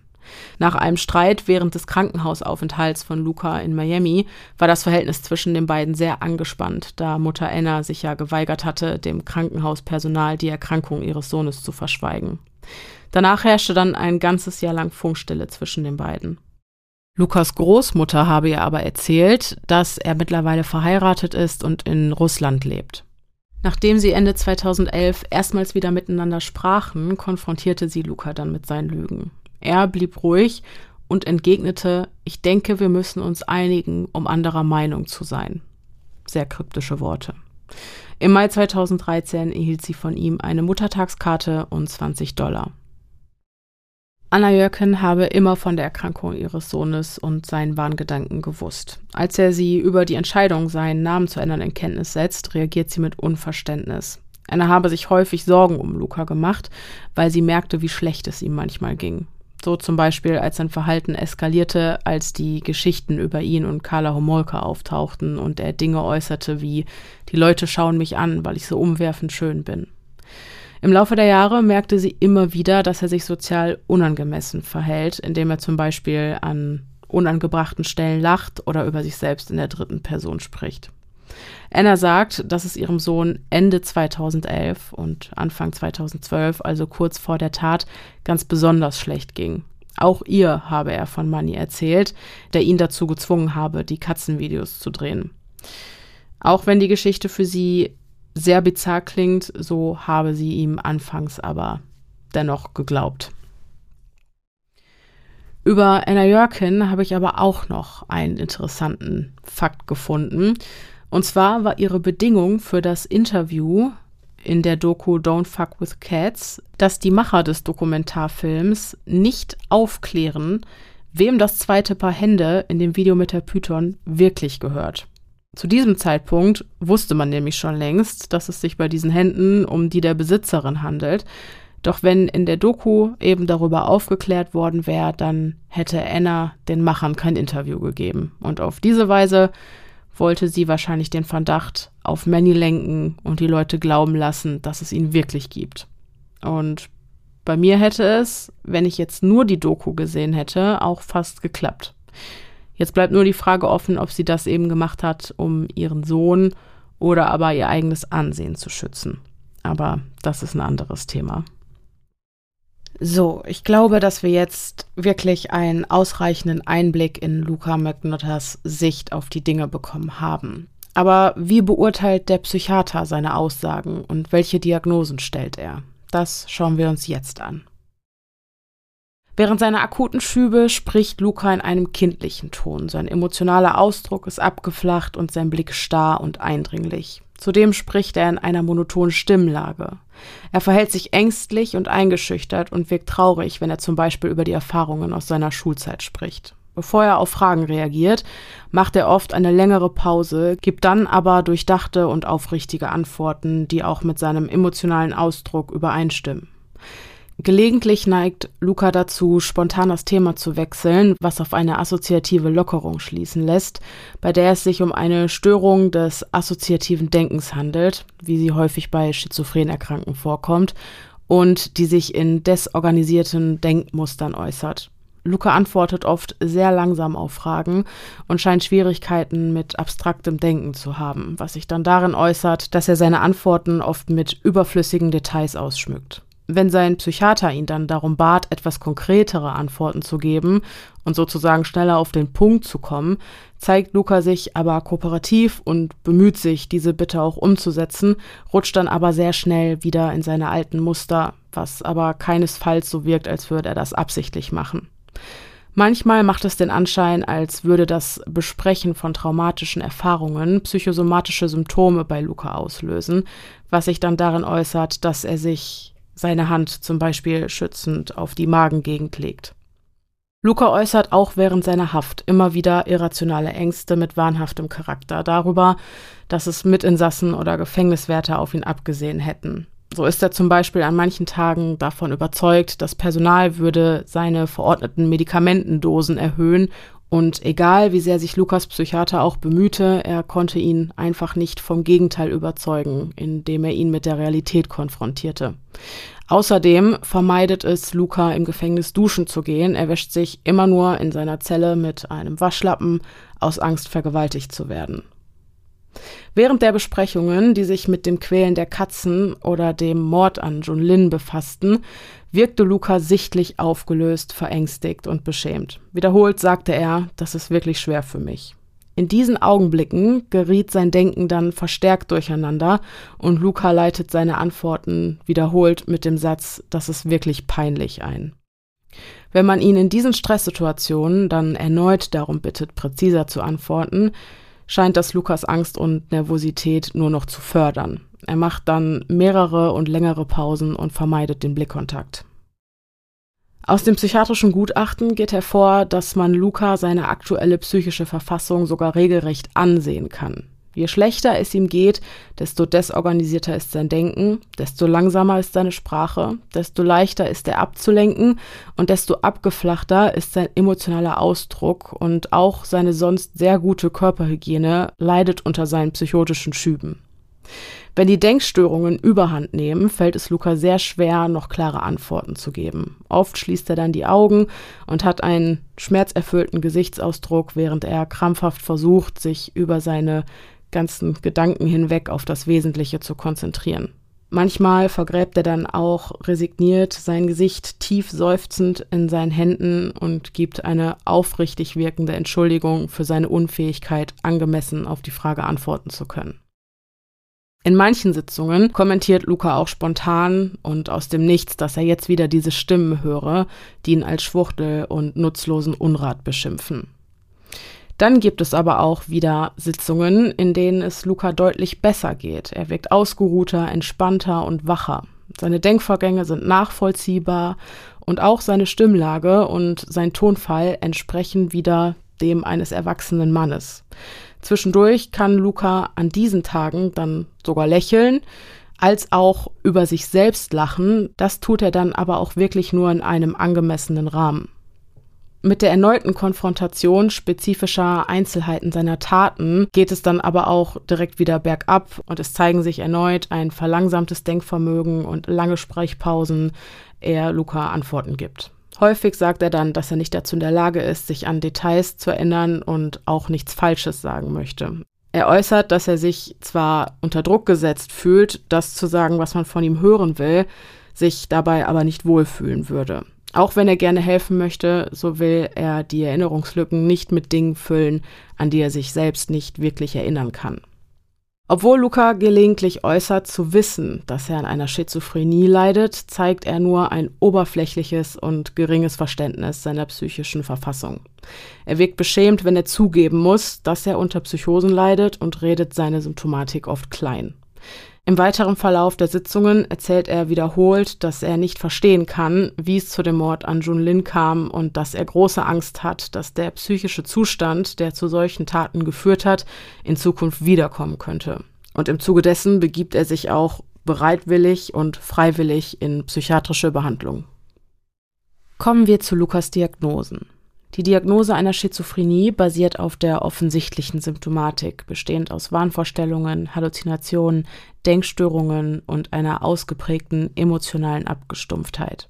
Nach einem Streit während des Krankenhausaufenthalts von Luca in Miami war das Verhältnis zwischen den beiden sehr angespannt, da Mutter Anna sich ja geweigert hatte, dem Krankenhauspersonal die Erkrankung ihres Sohnes zu verschweigen. Danach herrschte dann ein ganzes Jahr lang Funkstille zwischen den beiden. Lukas Großmutter habe ihr aber erzählt, dass er mittlerweile verheiratet ist und in Russland lebt. Nachdem sie Ende 2011 erstmals wieder miteinander sprachen, konfrontierte sie Luca dann mit seinen Lügen. Er blieb ruhig und entgegnete, ich denke, wir müssen uns einigen, um anderer Meinung zu sein. Sehr kryptische Worte. Im Mai 2013 erhielt sie von ihm eine Muttertagskarte und 20 Dollar. Anna Jörken habe immer von der Erkrankung ihres Sohnes und seinen Wahngedanken gewusst. Als er sie über die Entscheidung, seinen Namen zu ändern, in Kenntnis setzt, reagiert sie mit Unverständnis. Anna habe sich häufig Sorgen um Luca gemacht, weil sie merkte, wie schlecht es ihm manchmal ging. So zum Beispiel, als sein Verhalten eskalierte, als die Geschichten über ihn und Carla Homolka auftauchten und er Dinge äußerte wie Die Leute schauen mich an, weil ich so umwerfend schön bin. Im Laufe der Jahre merkte sie immer wieder, dass er sich sozial unangemessen verhält, indem er zum Beispiel an unangebrachten Stellen lacht oder über sich selbst in der dritten Person spricht. Anna sagt, dass es ihrem Sohn Ende 2011 und Anfang 2012, also kurz vor der Tat, ganz besonders schlecht ging. Auch ihr habe er von Manny erzählt, der ihn dazu gezwungen habe, die Katzenvideos zu drehen. Auch wenn die Geschichte für sie sehr bizarr klingt, so habe sie ihm anfangs aber dennoch geglaubt. Über Anna Jörkin habe ich aber auch noch einen interessanten Fakt gefunden. Und zwar war ihre Bedingung für das Interview in der Doku Don't Fuck with Cats, dass die Macher des Dokumentarfilms nicht aufklären, wem das zweite Paar Hände in dem Video mit der Python wirklich gehört. Zu diesem Zeitpunkt wusste man nämlich schon längst, dass es sich bei diesen Händen um die der Besitzerin handelt. Doch wenn in der Doku eben darüber aufgeklärt worden wäre, dann hätte Anna den Machern kein Interview gegeben. Und auf diese Weise wollte sie wahrscheinlich den Verdacht auf Manny lenken und die Leute glauben lassen, dass es ihn wirklich gibt. Und bei mir hätte es, wenn ich jetzt nur die Doku gesehen hätte, auch fast geklappt. Jetzt bleibt nur die Frage offen, ob sie das eben gemacht hat, um ihren Sohn oder aber ihr eigenes Ansehen zu schützen. Aber das ist ein anderes Thema. So, ich glaube, dass wir jetzt wirklich einen ausreichenden Einblick in Luca McNutters Sicht auf die Dinge bekommen haben. Aber wie beurteilt der Psychiater seine Aussagen und welche Diagnosen stellt er? Das schauen wir uns jetzt an. Während seiner akuten Schübe spricht Luca in einem kindlichen Ton. Sein emotionaler Ausdruck ist abgeflacht und sein Blick starr und eindringlich. Zudem spricht er in einer monotonen Stimmlage. Er verhält sich ängstlich und eingeschüchtert und wirkt traurig, wenn er zum Beispiel über die Erfahrungen aus seiner Schulzeit spricht. Bevor er auf Fragen reagiert, macht er oft eine längere Pause, gibt dann aber durchdachte und aufrichtige Antworten, die auch mit seinem emotionalen Ausdruck übereinstimmen. Gelegentlich neigt Luca dazu, spontan das Thema zu wechseln, was auf eine assoziative Lockerung schließen lässt, bei der es sich um eine Störung des assoziativen Denkens handelt, wie sie häufig bei Schizophrenerkrankten vorkommt und die sich in desorganisierten Denkmustern äußert. Luca antwortet oft sehr langsam auf Fragen und scheint Schwierigkeiten mit abstraktem Denken zu haben, was sich dann darin äußert, dass er seine Antworten oft mit überflüssigen Details ausschmückt. Wenn sein Psychiater ihn dann darum bat, etwas konkretere Antworten zu geben und sozusagen schneller auf den Punkt zu kommen, zeigt Luca sich aber kooperativ und bemüht sich, diese Bitte auch umzusetzen, rutscht dann aber sehr schnell wieder in seine alten Muster, was aber keinesfalls so wirkt, als würde er das absichtlich machen. Manchmal macht es den Anschein, als würde das Besprechen von traumatischen Erfahrungen psychosomatische Symptome bei Luca auslösen, was sich dann darin äußert, dass er sich seine Hand zum Beispiel schützend auf die Magengegend legt. Luca äußert auch während seiner Haft immer wieder irrationale Ängste mit wahnhaftem Charakter darüber, dass es Mitinsassen oder Gefängniswärter auf ihn abgesehen hätten. So ist er zum Beispiel an manchen Tagen davon überzeugt, das Personal würde seine verordneten Medikamentendosen erhöhen und egal wie sehr sich Lukas Psychiater auch bemühte, er konnte ihn einfach nicht vom Gegenteil überzeugen, indem er ihn mit der Realität konfrontierte. Außerdem vermeidet es Luca im Gefängnis duschen zu gehen. Er wäscht sich immer nur in seiner Zelle mit einem Waschlappen aus Angst vergewaltigt zu werden. Während der Besprechungen, die sich mit dem Quälen der Katzen oder dem Mord an Jun Lin befassten, wirkte Luca sichtlich aufgelöst, verängstigt und beschämt. Wiederholt sagte er, das ist wirklich schwer für mich. In diesen Augenblicken geriet sein Denken dann verstärkt durcheinander und Luca leitet seine Antworten wiederholt mit dem Satz, das ist wirklich peinlich ein. Wenn man ihn in diesen Stresssituationen dann erneut darum bittet, präziser zu antworten, scheint das Lukas Angst und Nervosität nur noch zu fördern. Er macht dann mehrere und längere Pausen und vermeidet den Blickkontakt. Aus dem psychiatrischen Gutachten geht hervor, dass man Luca seine aktuelle psychische Verfassung sogar regelrecht ansehen kann. Je schlechter es ihm geht, desto desorganisierter ist sein Denken, desto langsamer ist seine Sprache, desto leichter ist er abzulenken und desto abgeflachter ist sein emotionaler Ausdruck und auch seine sonst sehr gute Körperhygiene leidet unter seinen psychotischen Schüben. Wenn die Denkstörungen überhand nehmen, fällt es Luca sehr schwer, noch klare Antworten zu geben. Oft schließt er dann die Augen und hat einen schmerzerfüllten Gesichtsausdruck, während er krampfhaft versucht, sich über seine ganzen Gedanken hinweg auf das Wesentliche zu konzentrieren. Manchmal vergräbt er dann auch resigniert sein Gesicht tief seufzend in seinen Händen und gibt eine aufrichtig wirkende Entschuldigung für seine Unfähigkeit, angemessen auf die Frage antworten zu können. In manchen Sitzungen kommentiert Luca auch spontan und aus dem Nichts, dass er jetzt wieder diese Stimmen höre, die ihn als Schwuchtel und nutzlosen Unrat beschimpfen. Dann gibt es aber auch wieder Sitzungen, in denen es Luca deutlich besser geht. Er wirkt ausgeruhter, entspannter und wacher. Seine Denkvorgänge sind nachvollziehbar und auch seine Stimmlage und sein Tonfall entsprechen wieder dem eines erwachsenen Mannes. Zwischendurch kann Luca an diesen Tagen dann sogar lächeln, als auch über sich selbst lachen. Das tut er dann aber auch wirklich nur in einem angemessenen Rahmen. Mit der erneuten Konfrontation spezifischer Einzelheiten seiner Taten geht es dann aber auch direkt wieder bergab und es zeigen sich erneut ein verlangsamtes Denkvermögen und lange Sprechpausen, er Luca Antworten gibt. Häufig sagt er dann, dass er nicht dazu in der Lage ist, sich an Details zu erinnern und auch nichts Falsches sagen möchte. Er äußert, dass er sich zwar unter Druck gesetzt fühlt, das zu sagen, was man von ihm hören will, sich dabei aber nicht wohlfühlen würde. Auch wenn er gerne helfen möchte, so will er die Erinnerungslücken nicht mit Dingen füllen, an die er sich selbst nicht wirklich erinnern kann. Obwohl Luca gelegentlich äußert zu wissen, dass er an einer Schizophrenie leidet, zeigt er nur ein oberflächliches und geringes Verständnis seiner psychischen Verfassung. Er wirkt beschämt, wenn er zugeben muss, dass er unter Psychosen leidet und redet seine Symptomatik oft klein. Im weiteren Verlauf der Sitzungen erzählt er wiederholt, dass er nicht verstehen kann, wie es zu dem Mord an Jun Lin kam und dass er große Angst hat, dass der psychische Zustand, der zu solchen Taten geführt hat, in Zukunft wiederkommen könnte. Und im Zuge dessen begibt er sich auch bereitwillig und freiwillig in psychiatrische Behandlung. Kommen wir zu Lukas Diagnosen. Die Diagnose einer Schizophrenie basiert auf der offensichtlichen Symptomatik, bestehend aus Wahnvorstellungen, Halluzinationen, Denkstörungen und einer ausgeprägten emotionalen Abgestumpftheit.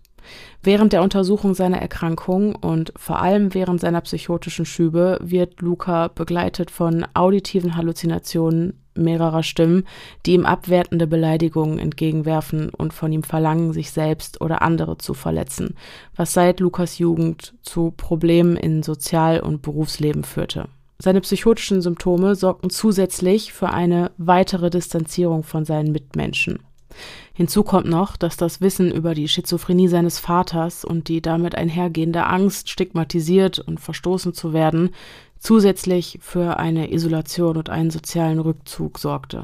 Während der Untersuchung seiner Erkrankung und vor allem während seiner psychotischen Schübe wird Luca begleitet von auditiven Halluzinationen, mehrerer Stimmen, die ihm abwertende Beleidigungen entgegenwerfen und von ihm verlangen, sich selbst oder andere zu verletzen, was seit Lukas Jugend zu Problemen in Sozial- und Berufsleben führte. Seine psychotischen Symptome sorgten zusätzlich für eine weitere Distanzierung von seinen Mitmenschen. Hinzu kommt noch, dass das Wissen über die Schizophrenie seines Vaters und die damit einhergehende Angst, stigmatisiert und verstoßen zu werden, zusätzlich für eine Isolation und einen sozialen Rückzug sorgte.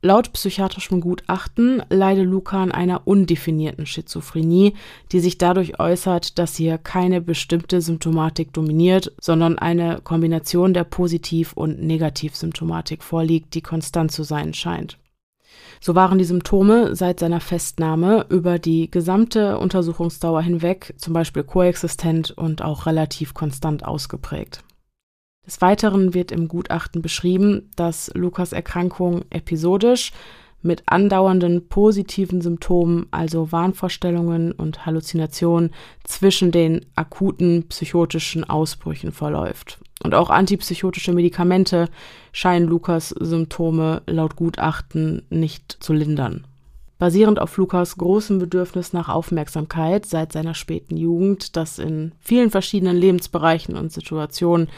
Laut psychiatrischem Gutachten leide Luca an einer undefinierten Schizophrenie, die sich dadurch äußert, dass hier keine bestimmte Symptomatik dominiert, sondern eine Kombination der Positiv- und Negativsymptomatik vorliegt, die konstant zu sein scheint. So waren die Symptome seit seiner Festnahme über die gesamte Untersuchungsdauer hinweg zum Beispiel koexistent und auch relativ konstant ausgeprägt. Des Weiteren wird im Gutachten beschrieben, dass Lukas Erkrankung episodisch mit andauernden positiven Symptomen, also Wahnvorstellungen und Halluzinationen, zwischen den akuten psychotischen Ausbrüchen verläuft. Und auch antipsychotische Medikamente scheinen Lukas Symptome laut Gutachten nicht zu lindern. Basierend auf Lukas großem Bedürfnis nach Aufmerksamkeit seit seiner späten Jugend, das in vielen verschiedenen Lebensbereichen und Situationen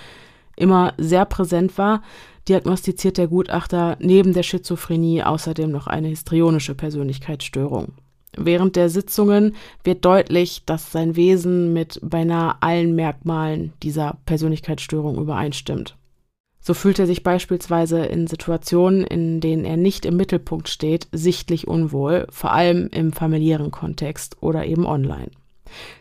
immer sehr präsent war, diagnostiziert der Gutachter neben der Schizophrenie außerdem noch eine histrionische Persönlichkeitsstörung. Während der Sitzungen wird deutlich, dass sein Wesen mit beinahe allen Merkmalen dieser Persönlichkeitsstörung übereinstimmt. So fühlt er sich beispielsweise in Situationen, in denen er nicht im Mittelpunkt steht, sichtlich unwohl, vor allem im familiären Kontext oder eben online.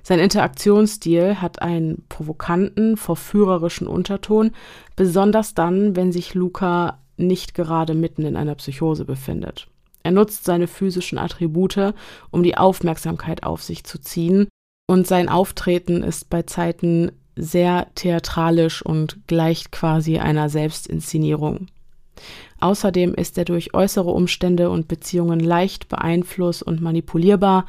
Sein Interaktionsstil hat einen provokanten, verführerischen Unterton, besonders dann, wenn sich Luca nicht gerade mitten in einer Psychose befindet. Er nutzt seine physischen Attribute, um die Aufmerksamkeit auf sich zu ziehen, und sein Auftreten ist bei Zeiten sehr theatralisch und gleicht quasi einer Selbstinszenierung. Außerdem ist er durch äußere Umstände und Beziehungen leicht beeinflusst und manipulierbar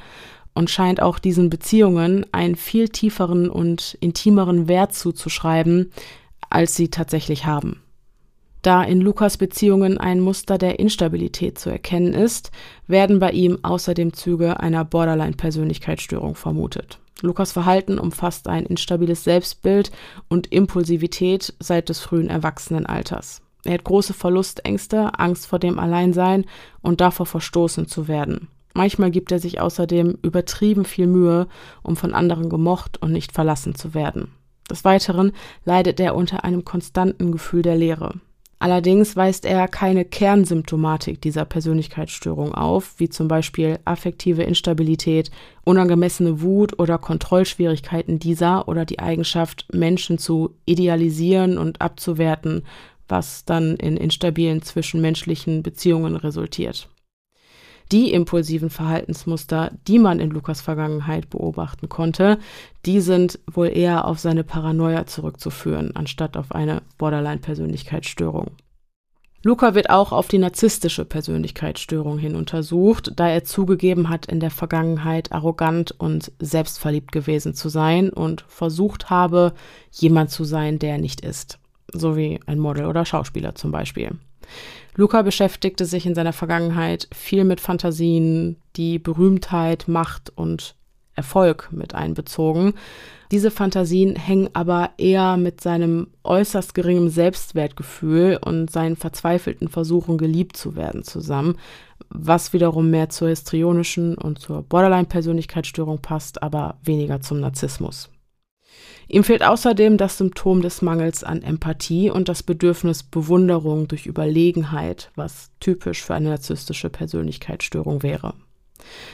und scheint auch diesen Beziehungen einen viel tieferen und intimeren Wert zuzuschreiben, als sie tatsächlich haben. Da in Lukas Beziehungen ein Muster der Instabilität zu erkennen ist, werden bei ihm außerdem Züge einer Borderline-Persönlichkeitsstörung vermutet. Lukas Verhalten umfasst ein instabiles Selbstbild und Impulsivität seit des frühen Erwachsenenalters. Er hat große Verlustängste, Angst vor dem Alleinsein und davor verstoßen zu werden. Manchmal gibt er sich außerdem übertrieben viel Mühe, um von anderen gemocht und nicht verlassen zu werden. Des Weiteren leidet er unter einem konstanten Gefühl der Leere. Allerdings weist er keine Kernsymptomatik dieser Persönlichkeitsstörung auf, wie zum Beispiel affektive Instabilität, unangemessene Wut oder Kontrollschwierigkeiten dieser oder die Eigenschaft, Menschen zu idealisieren und abzuwerten, was dann in instabilen zwischenmenschlichen Beziehungen resultiert. Die impulsiven Verhaltensmuster, die man in Lukas Vergangenheit beobachten konnte, die sind wohl eher auf seine Paranoia zurückzuführen, anstatt auf eine Borderline-Persönlichkeitsstörung. Luca wird auch auf die narzisstische Persönlichkeitsstörung hin untersucht, da er zugegeben hat, in der Vergangenheit arrogant und selbstverliebt gewesen zu sein und versucht habe, jemand zu sein, der er nicht ist. So wie ein Model oder Schauspieler zum Beispiel. Luca beschäftigte sich in seiner Vergangenheit viel mit Fantasien, die Berühmtheit, Macht und Erfolg mit einbezogen. Diese Fantasien hängen aber eher mit seinem äußerst geringen Selbstwertgefühl und seinen verzweifelten Versuchen, geliebt zu werden, zusammen, was wiederum mehr zur histrionischen und zur Borderline-Persönlichkeitsstörung passt, aber weniger zum Narzissmus. Ihm fehlt außerdem das Symptom des Mangels an Empathie und das Bedürfnis Bewunderung durch Überlegenheit, was typisch für eine narzisstische Persönlichkeitsstörung wäre.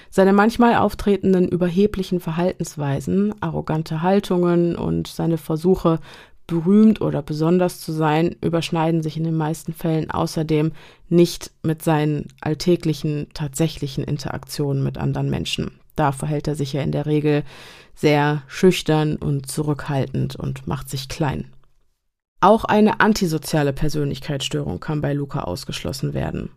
Seine manchmal auftretenden überheblichen Verhaltensweisen, arrogante Haltungen und seine Versuche, berühmt oder besonders zu sein, überschneiden sich in den meisten Fällen außerdem nicht mit seinen alltäglichen, tatsächlichen Interaktionen mit anderen Menschen. Da verhält er sich ja in der Regel sehr schüchtern und zurückhaltend und macht sich klein. Auch eine antisoziale Persönlichkeitsstörung kann bei Luca ausgeschlossen werden.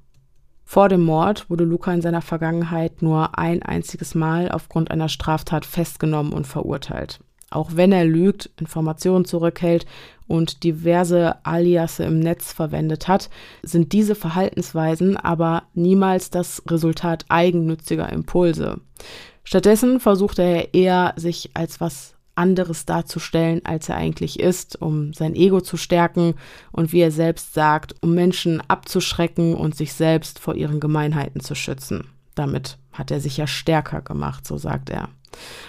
Vor dem Mord wurde Luca in seiner Vergangenheit nur ein einziges Mal aufgrund einer Straftat festgenommen und verurteilt. Auch wenn er lügt, Informationen zurückhält und diverse Aliasse im Netz verwendet hat, sind diese Verhaltensweisen aber niemals das Resultat eigennütziger Impulse. Stattdessen versucht er eher, sich als was anderes darzustellen, als er eigentlich ist, um sein Ego zu stärken und wie er selbst sagt, um Menschen abzuschrecken und sich selbst vor ihren Gemeinheiten zu schützen. Damit hat er sich ja stärker gemacht, so sagt er.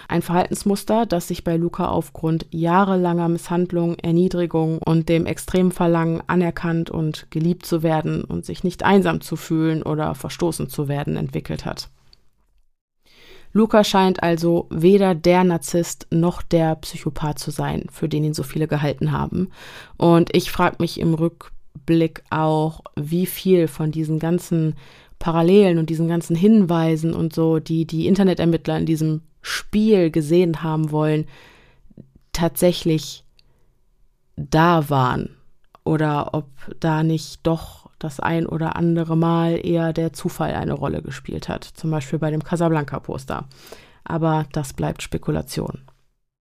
Ein Verhaltensmuster, das sich bei Luca aufgrund jahrelanger Misshandlung, Erniedrigung und dem extremen Verlangen, anerkannt und geliebt zu werden und sich nicht einsam zu fühlen oder verstoßen zu werden, entwickelt hat. Luca scheint also weder der Narzisst noch der Psychopath zu sein, für den ihn so viele gehalten haben. Und ich frage mich im Rückblick auch, wie viel von diesen ganzen Parallelen und diesen ganzen Hinweisen und so, die die Internetermittler in diesem Spiel gesehen haben wollen, tatsächlich da waren. Oder ob da nicht doch das ein oder andere Mal eher der Zufall eine Rolle gespielt hat, zum Beispiel bei dem Casablanca-Poster. Aber das bleibt Spekulation.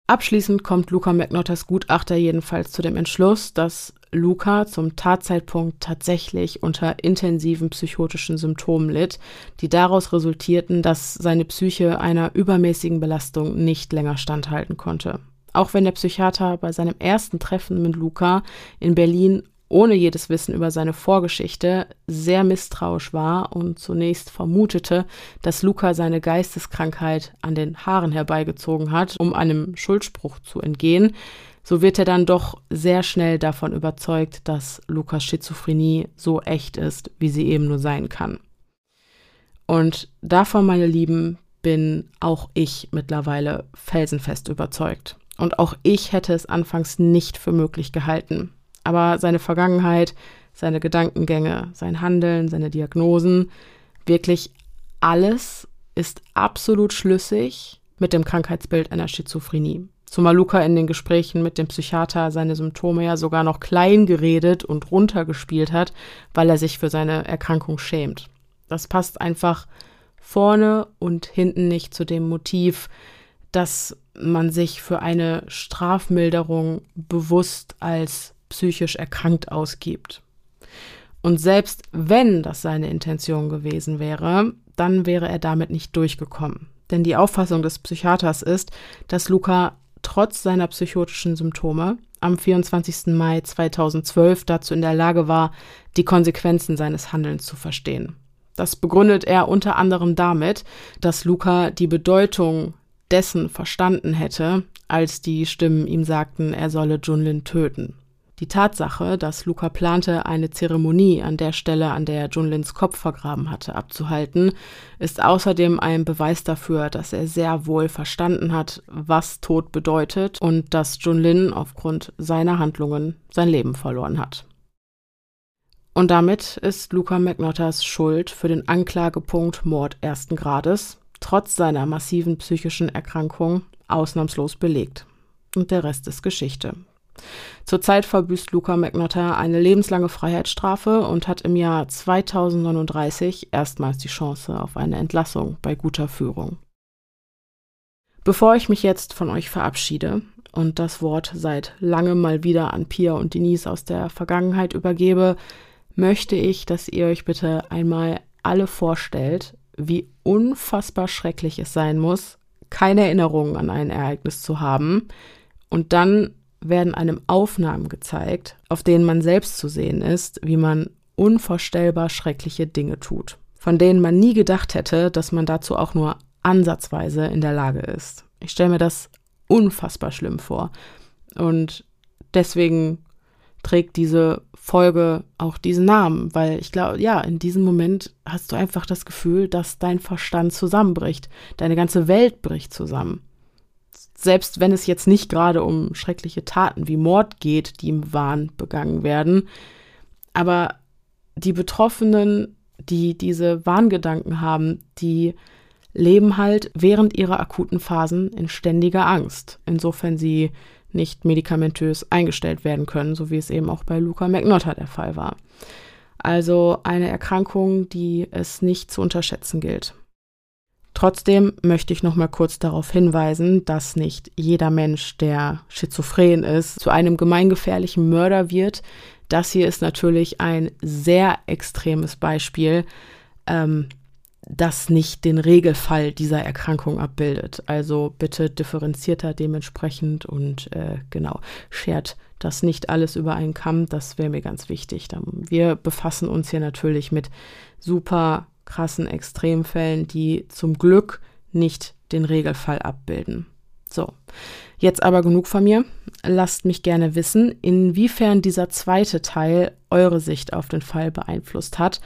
Abschließend kommt Luca McNotters Gutachter jedenfalls zu dem Entschluss, dass Luca zum Tatzeitpunkt tatsächlich unter intensiven psychotischen Symptomen litt, die daraus resultierten, dass seine Psyche einer übermäßigen Belastung nicht länger standhalten konnte. Auch wenn der Psychiater bei seinem ersten Treffen mit Luca in Berlin ohne jedes Wissen über seine Vorgeschichte sehr misstrauisch war und zunächst vermutete, dass Luca seine Geisteskrankheit an den Haaren herbeigezogen hat, um einem Schuldspruch zu entgehen, so wird er dann doch sehr schnell davon überzeugt, dass Lukas Schizophrenie so echt ist, wie sie eben nur sein kann. Und davon, meine Lieben, bin auch ich mittlerweile felsenfest überzeugt. Und auch ich hätte es anfangs nicht für möglich gehalten. Aber seine Vergangenheit, seine Gedankengänge, sein Handeln, seine Diagnosen, wirklich alles ist absolut schlüssig mit dem Krankheitsbild einer Schizophrenie. Zumal Luca in den Gesprächen mit dem Psychiater seine Symptome ja sogar noch klein geredet und runtergespielt hat, weil er sich für seine Erkrankung schämt. Das passt einfach vorne und hinten nicht zu dem Motiv, dass man sich für eine Strafmilderung bewusst als psychisch erkrankt ausgibt. Und selbst wenn das seine Intention gewesen wäre, dann wäre er damit nicht durchgekommen. Denn die Auffassung des Psychiaters ist, dass Luca trotz seiner psychotischen Symptome am 24. Mai 2012 dazu in der Lage war, die Konsequenzen seines Handelns zu verstehen. Das begründet er unter anderem damit, dass Luca die Bedeutung dessen verstanden hätte, als die Stimmen ihm sagten, er solle Junlin töten. Die Tatsache, dass Luca plante, eine Zeremonie an der Stelle, an der er Junlins Kopf vergraben hatte, abzuhalten, ist außerdem ein Beweis dafür, dass er sehr wohl verstanden hat, was Tod bedeutet und dass Junlin aufgrund seiner Handlungen sein Leben verloren hat. Und damit ist Luca McNotters Schuld für den Anklagepunkt Mord ersten Grades, trotz seiner massiven psychischen Erkrankung, ausnahmslos belegt. Und der Rest ist Geschichte. Zurzeit verbüßt Luca McNotter eine lebenslange Freiheitsstrafe und hat im Jahr 2039 erstmals die Chance auf eine Entlassung bei guter Führung. Bevor ich mich jetzt von euch verabschiede und das Wort seit langem mal wieder an Pia und Denise aus der Vergangenheit übergebe, möchte ich, dass ihr euch bitte einmal alle vorstellt, wie unfassbar schrecklich es sein muss, keine Erinnerung an ein Ereignis zu haben. Und dann werden einem Aufnahmen gezeigt, auf denen man selbst zu sehen ist, wie man unvorstellbar schreckliche Dinge tut, von denen man nie gedacht hätte, dass man dazu auch nur ansatzweise in der Lage ist. Ich stelle mir das unfassbar schlimm vor. Und deswegen trägt diese Folge auch diesen Namen, weil ich glaube, ja, in diesem Moment hast du einfach das Gefühl, dass dein Verstand zusammenbricht, deine ganze Welt bricht zusammen. Selbst wenn es jetzt nicht gerade um schreckliche Taten wie Mord geht, die im Wahn begangen werden, aber die Betroffenen, die diese Wahngedanken haben, die leben halt während ihrer akuten Phasen in ständiger Angst, insofern sie nicht medikamentös eingestellt werden können, so wie es eben auch bei Luca McNotter der Fall war. Also eine Erkrankung, die es nicht zu unterschätzen gilt. Trotzdem möchte ich noch mal kurz darauf hinweisen, dass nicht jeder Mensch, der schizophren ist, zu einem gemeingefährlichen Mörder wird. Das hier ist natürlich ein sehr extremes Beispiel. Ähm, das nicht den Regelfall dieser Erkrankung abbildet. Also bitte differenziert da dementsprechend und äh, genau, schert das nicht alles über einen Kamm, das wäre mir ganz wichtig. Wir befassen uns hier natürlich mit super krassen Extremfällen, die zum Glück nicht den Regelfall abbilden. So, jetzt aber genug von mir. Lasst mich gerne wissen, inwiefern dieser zweite Teil eure Sicht auf den Fall beeinflusst hat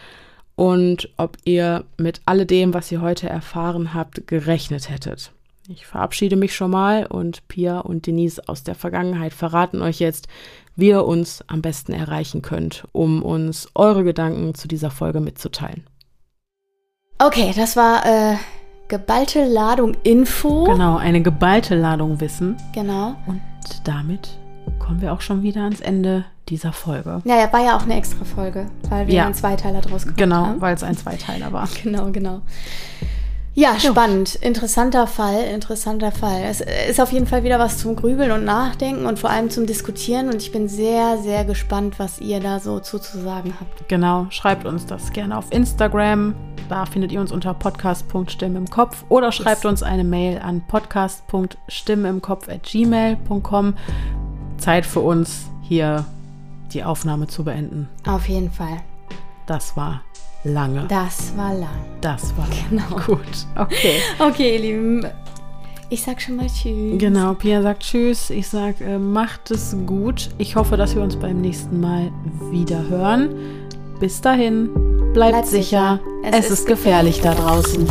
und ob ihr mit alledem, was ihr heute erfahren habt, gerechnet hättet. Ich verabschiede mich schon mal und Pia und Denise aus der Vergangenheit verraten euch jetzt, wie ihr uns am besten erreichen könnt, um uns eure Gedanken zu dieser Folge mitzuteilen. Okay, das war äh, geballte Ladung Info. Genau, eine geballte Ladung Wissen. Genau. Und damit kommen wir auch schon wieder ans Ende dieser Folge. Ja, ja, war ja auch eine extra Folge, weil wir ja. einen Zweiteiler draus gemacht genau, haben. Genau, weil es ein Zweiteiler war. [LAUGHS] Genau, genau. Ja, spannend. Interessanter Fall, interessanter Fall. Es ist auf jeden Fall wieder was zum Grübeln und Nachdenken und vor allem zum Diskutieren. Und ich bin sehr, sehr gespannt, was ihr da so zuzusagen habt. Genau, schreibt uns das gerne auf Instagram. Da findet ihr uns unter podcast.stimme im Kopf oder schreibt uns eine Mail an podcast.stimme im Kopf at gmail.com. Zeit für uns, hier die Aufnahme zu beenden. Auf jeden Fall. Das war lange. Das war lang. Das war genau. gut. Okay. Okay, ihr Lieben. Ich sag schon mal Tschüss. Genau, Pia sagt Tschüss. Ich sag, äh, macht es gut. Ich hoffe, dass wir uns beim nächsten Mal wieder hören. Bis dahin, bleibt, bleibt sicher. sicher. Es, es, ist gefährlich da draußen.